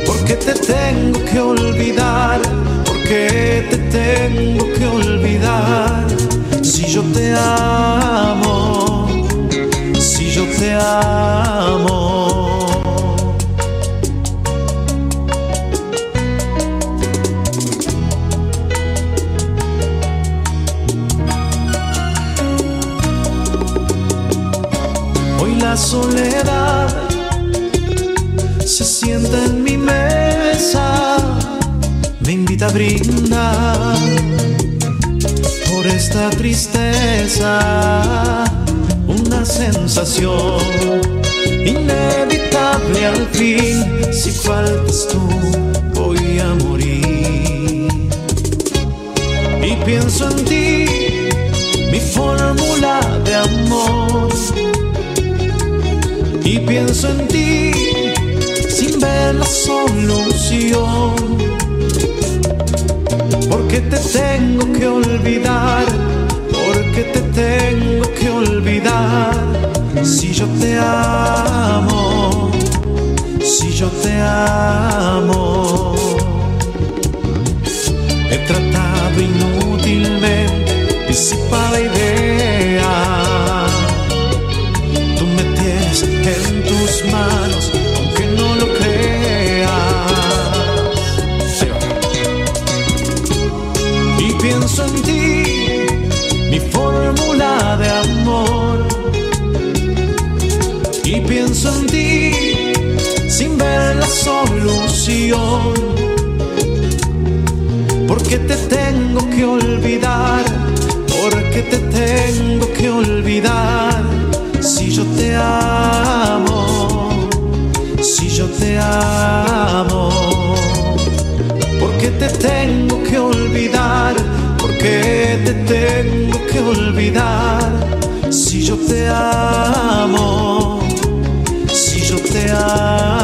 ¿Por qué te tengo que olvidar? ¿Por qué te tengo que olvidar? Si yo te amo, si yo te amo. La soledad se sienta en mi mesa, me invita a brindar por esta tristeza, una sensación inevitable al fin. Si faltas tú, voy a morir. Y pienso en ti, mi fórmula solución. Porque te tengo que olvidar, porque te tengo que olvidar. Si yo te amo, si yo te amo. He tratado inútilmente, disipar pienso en ti, sin ver la solución. Porque te tengo que olvidar, porque te tengo que olvidar. Si yo te amo, si yo te amo, porque te tengo que olvidar, porque te tengo que olvidar. Si yo te amo, si yo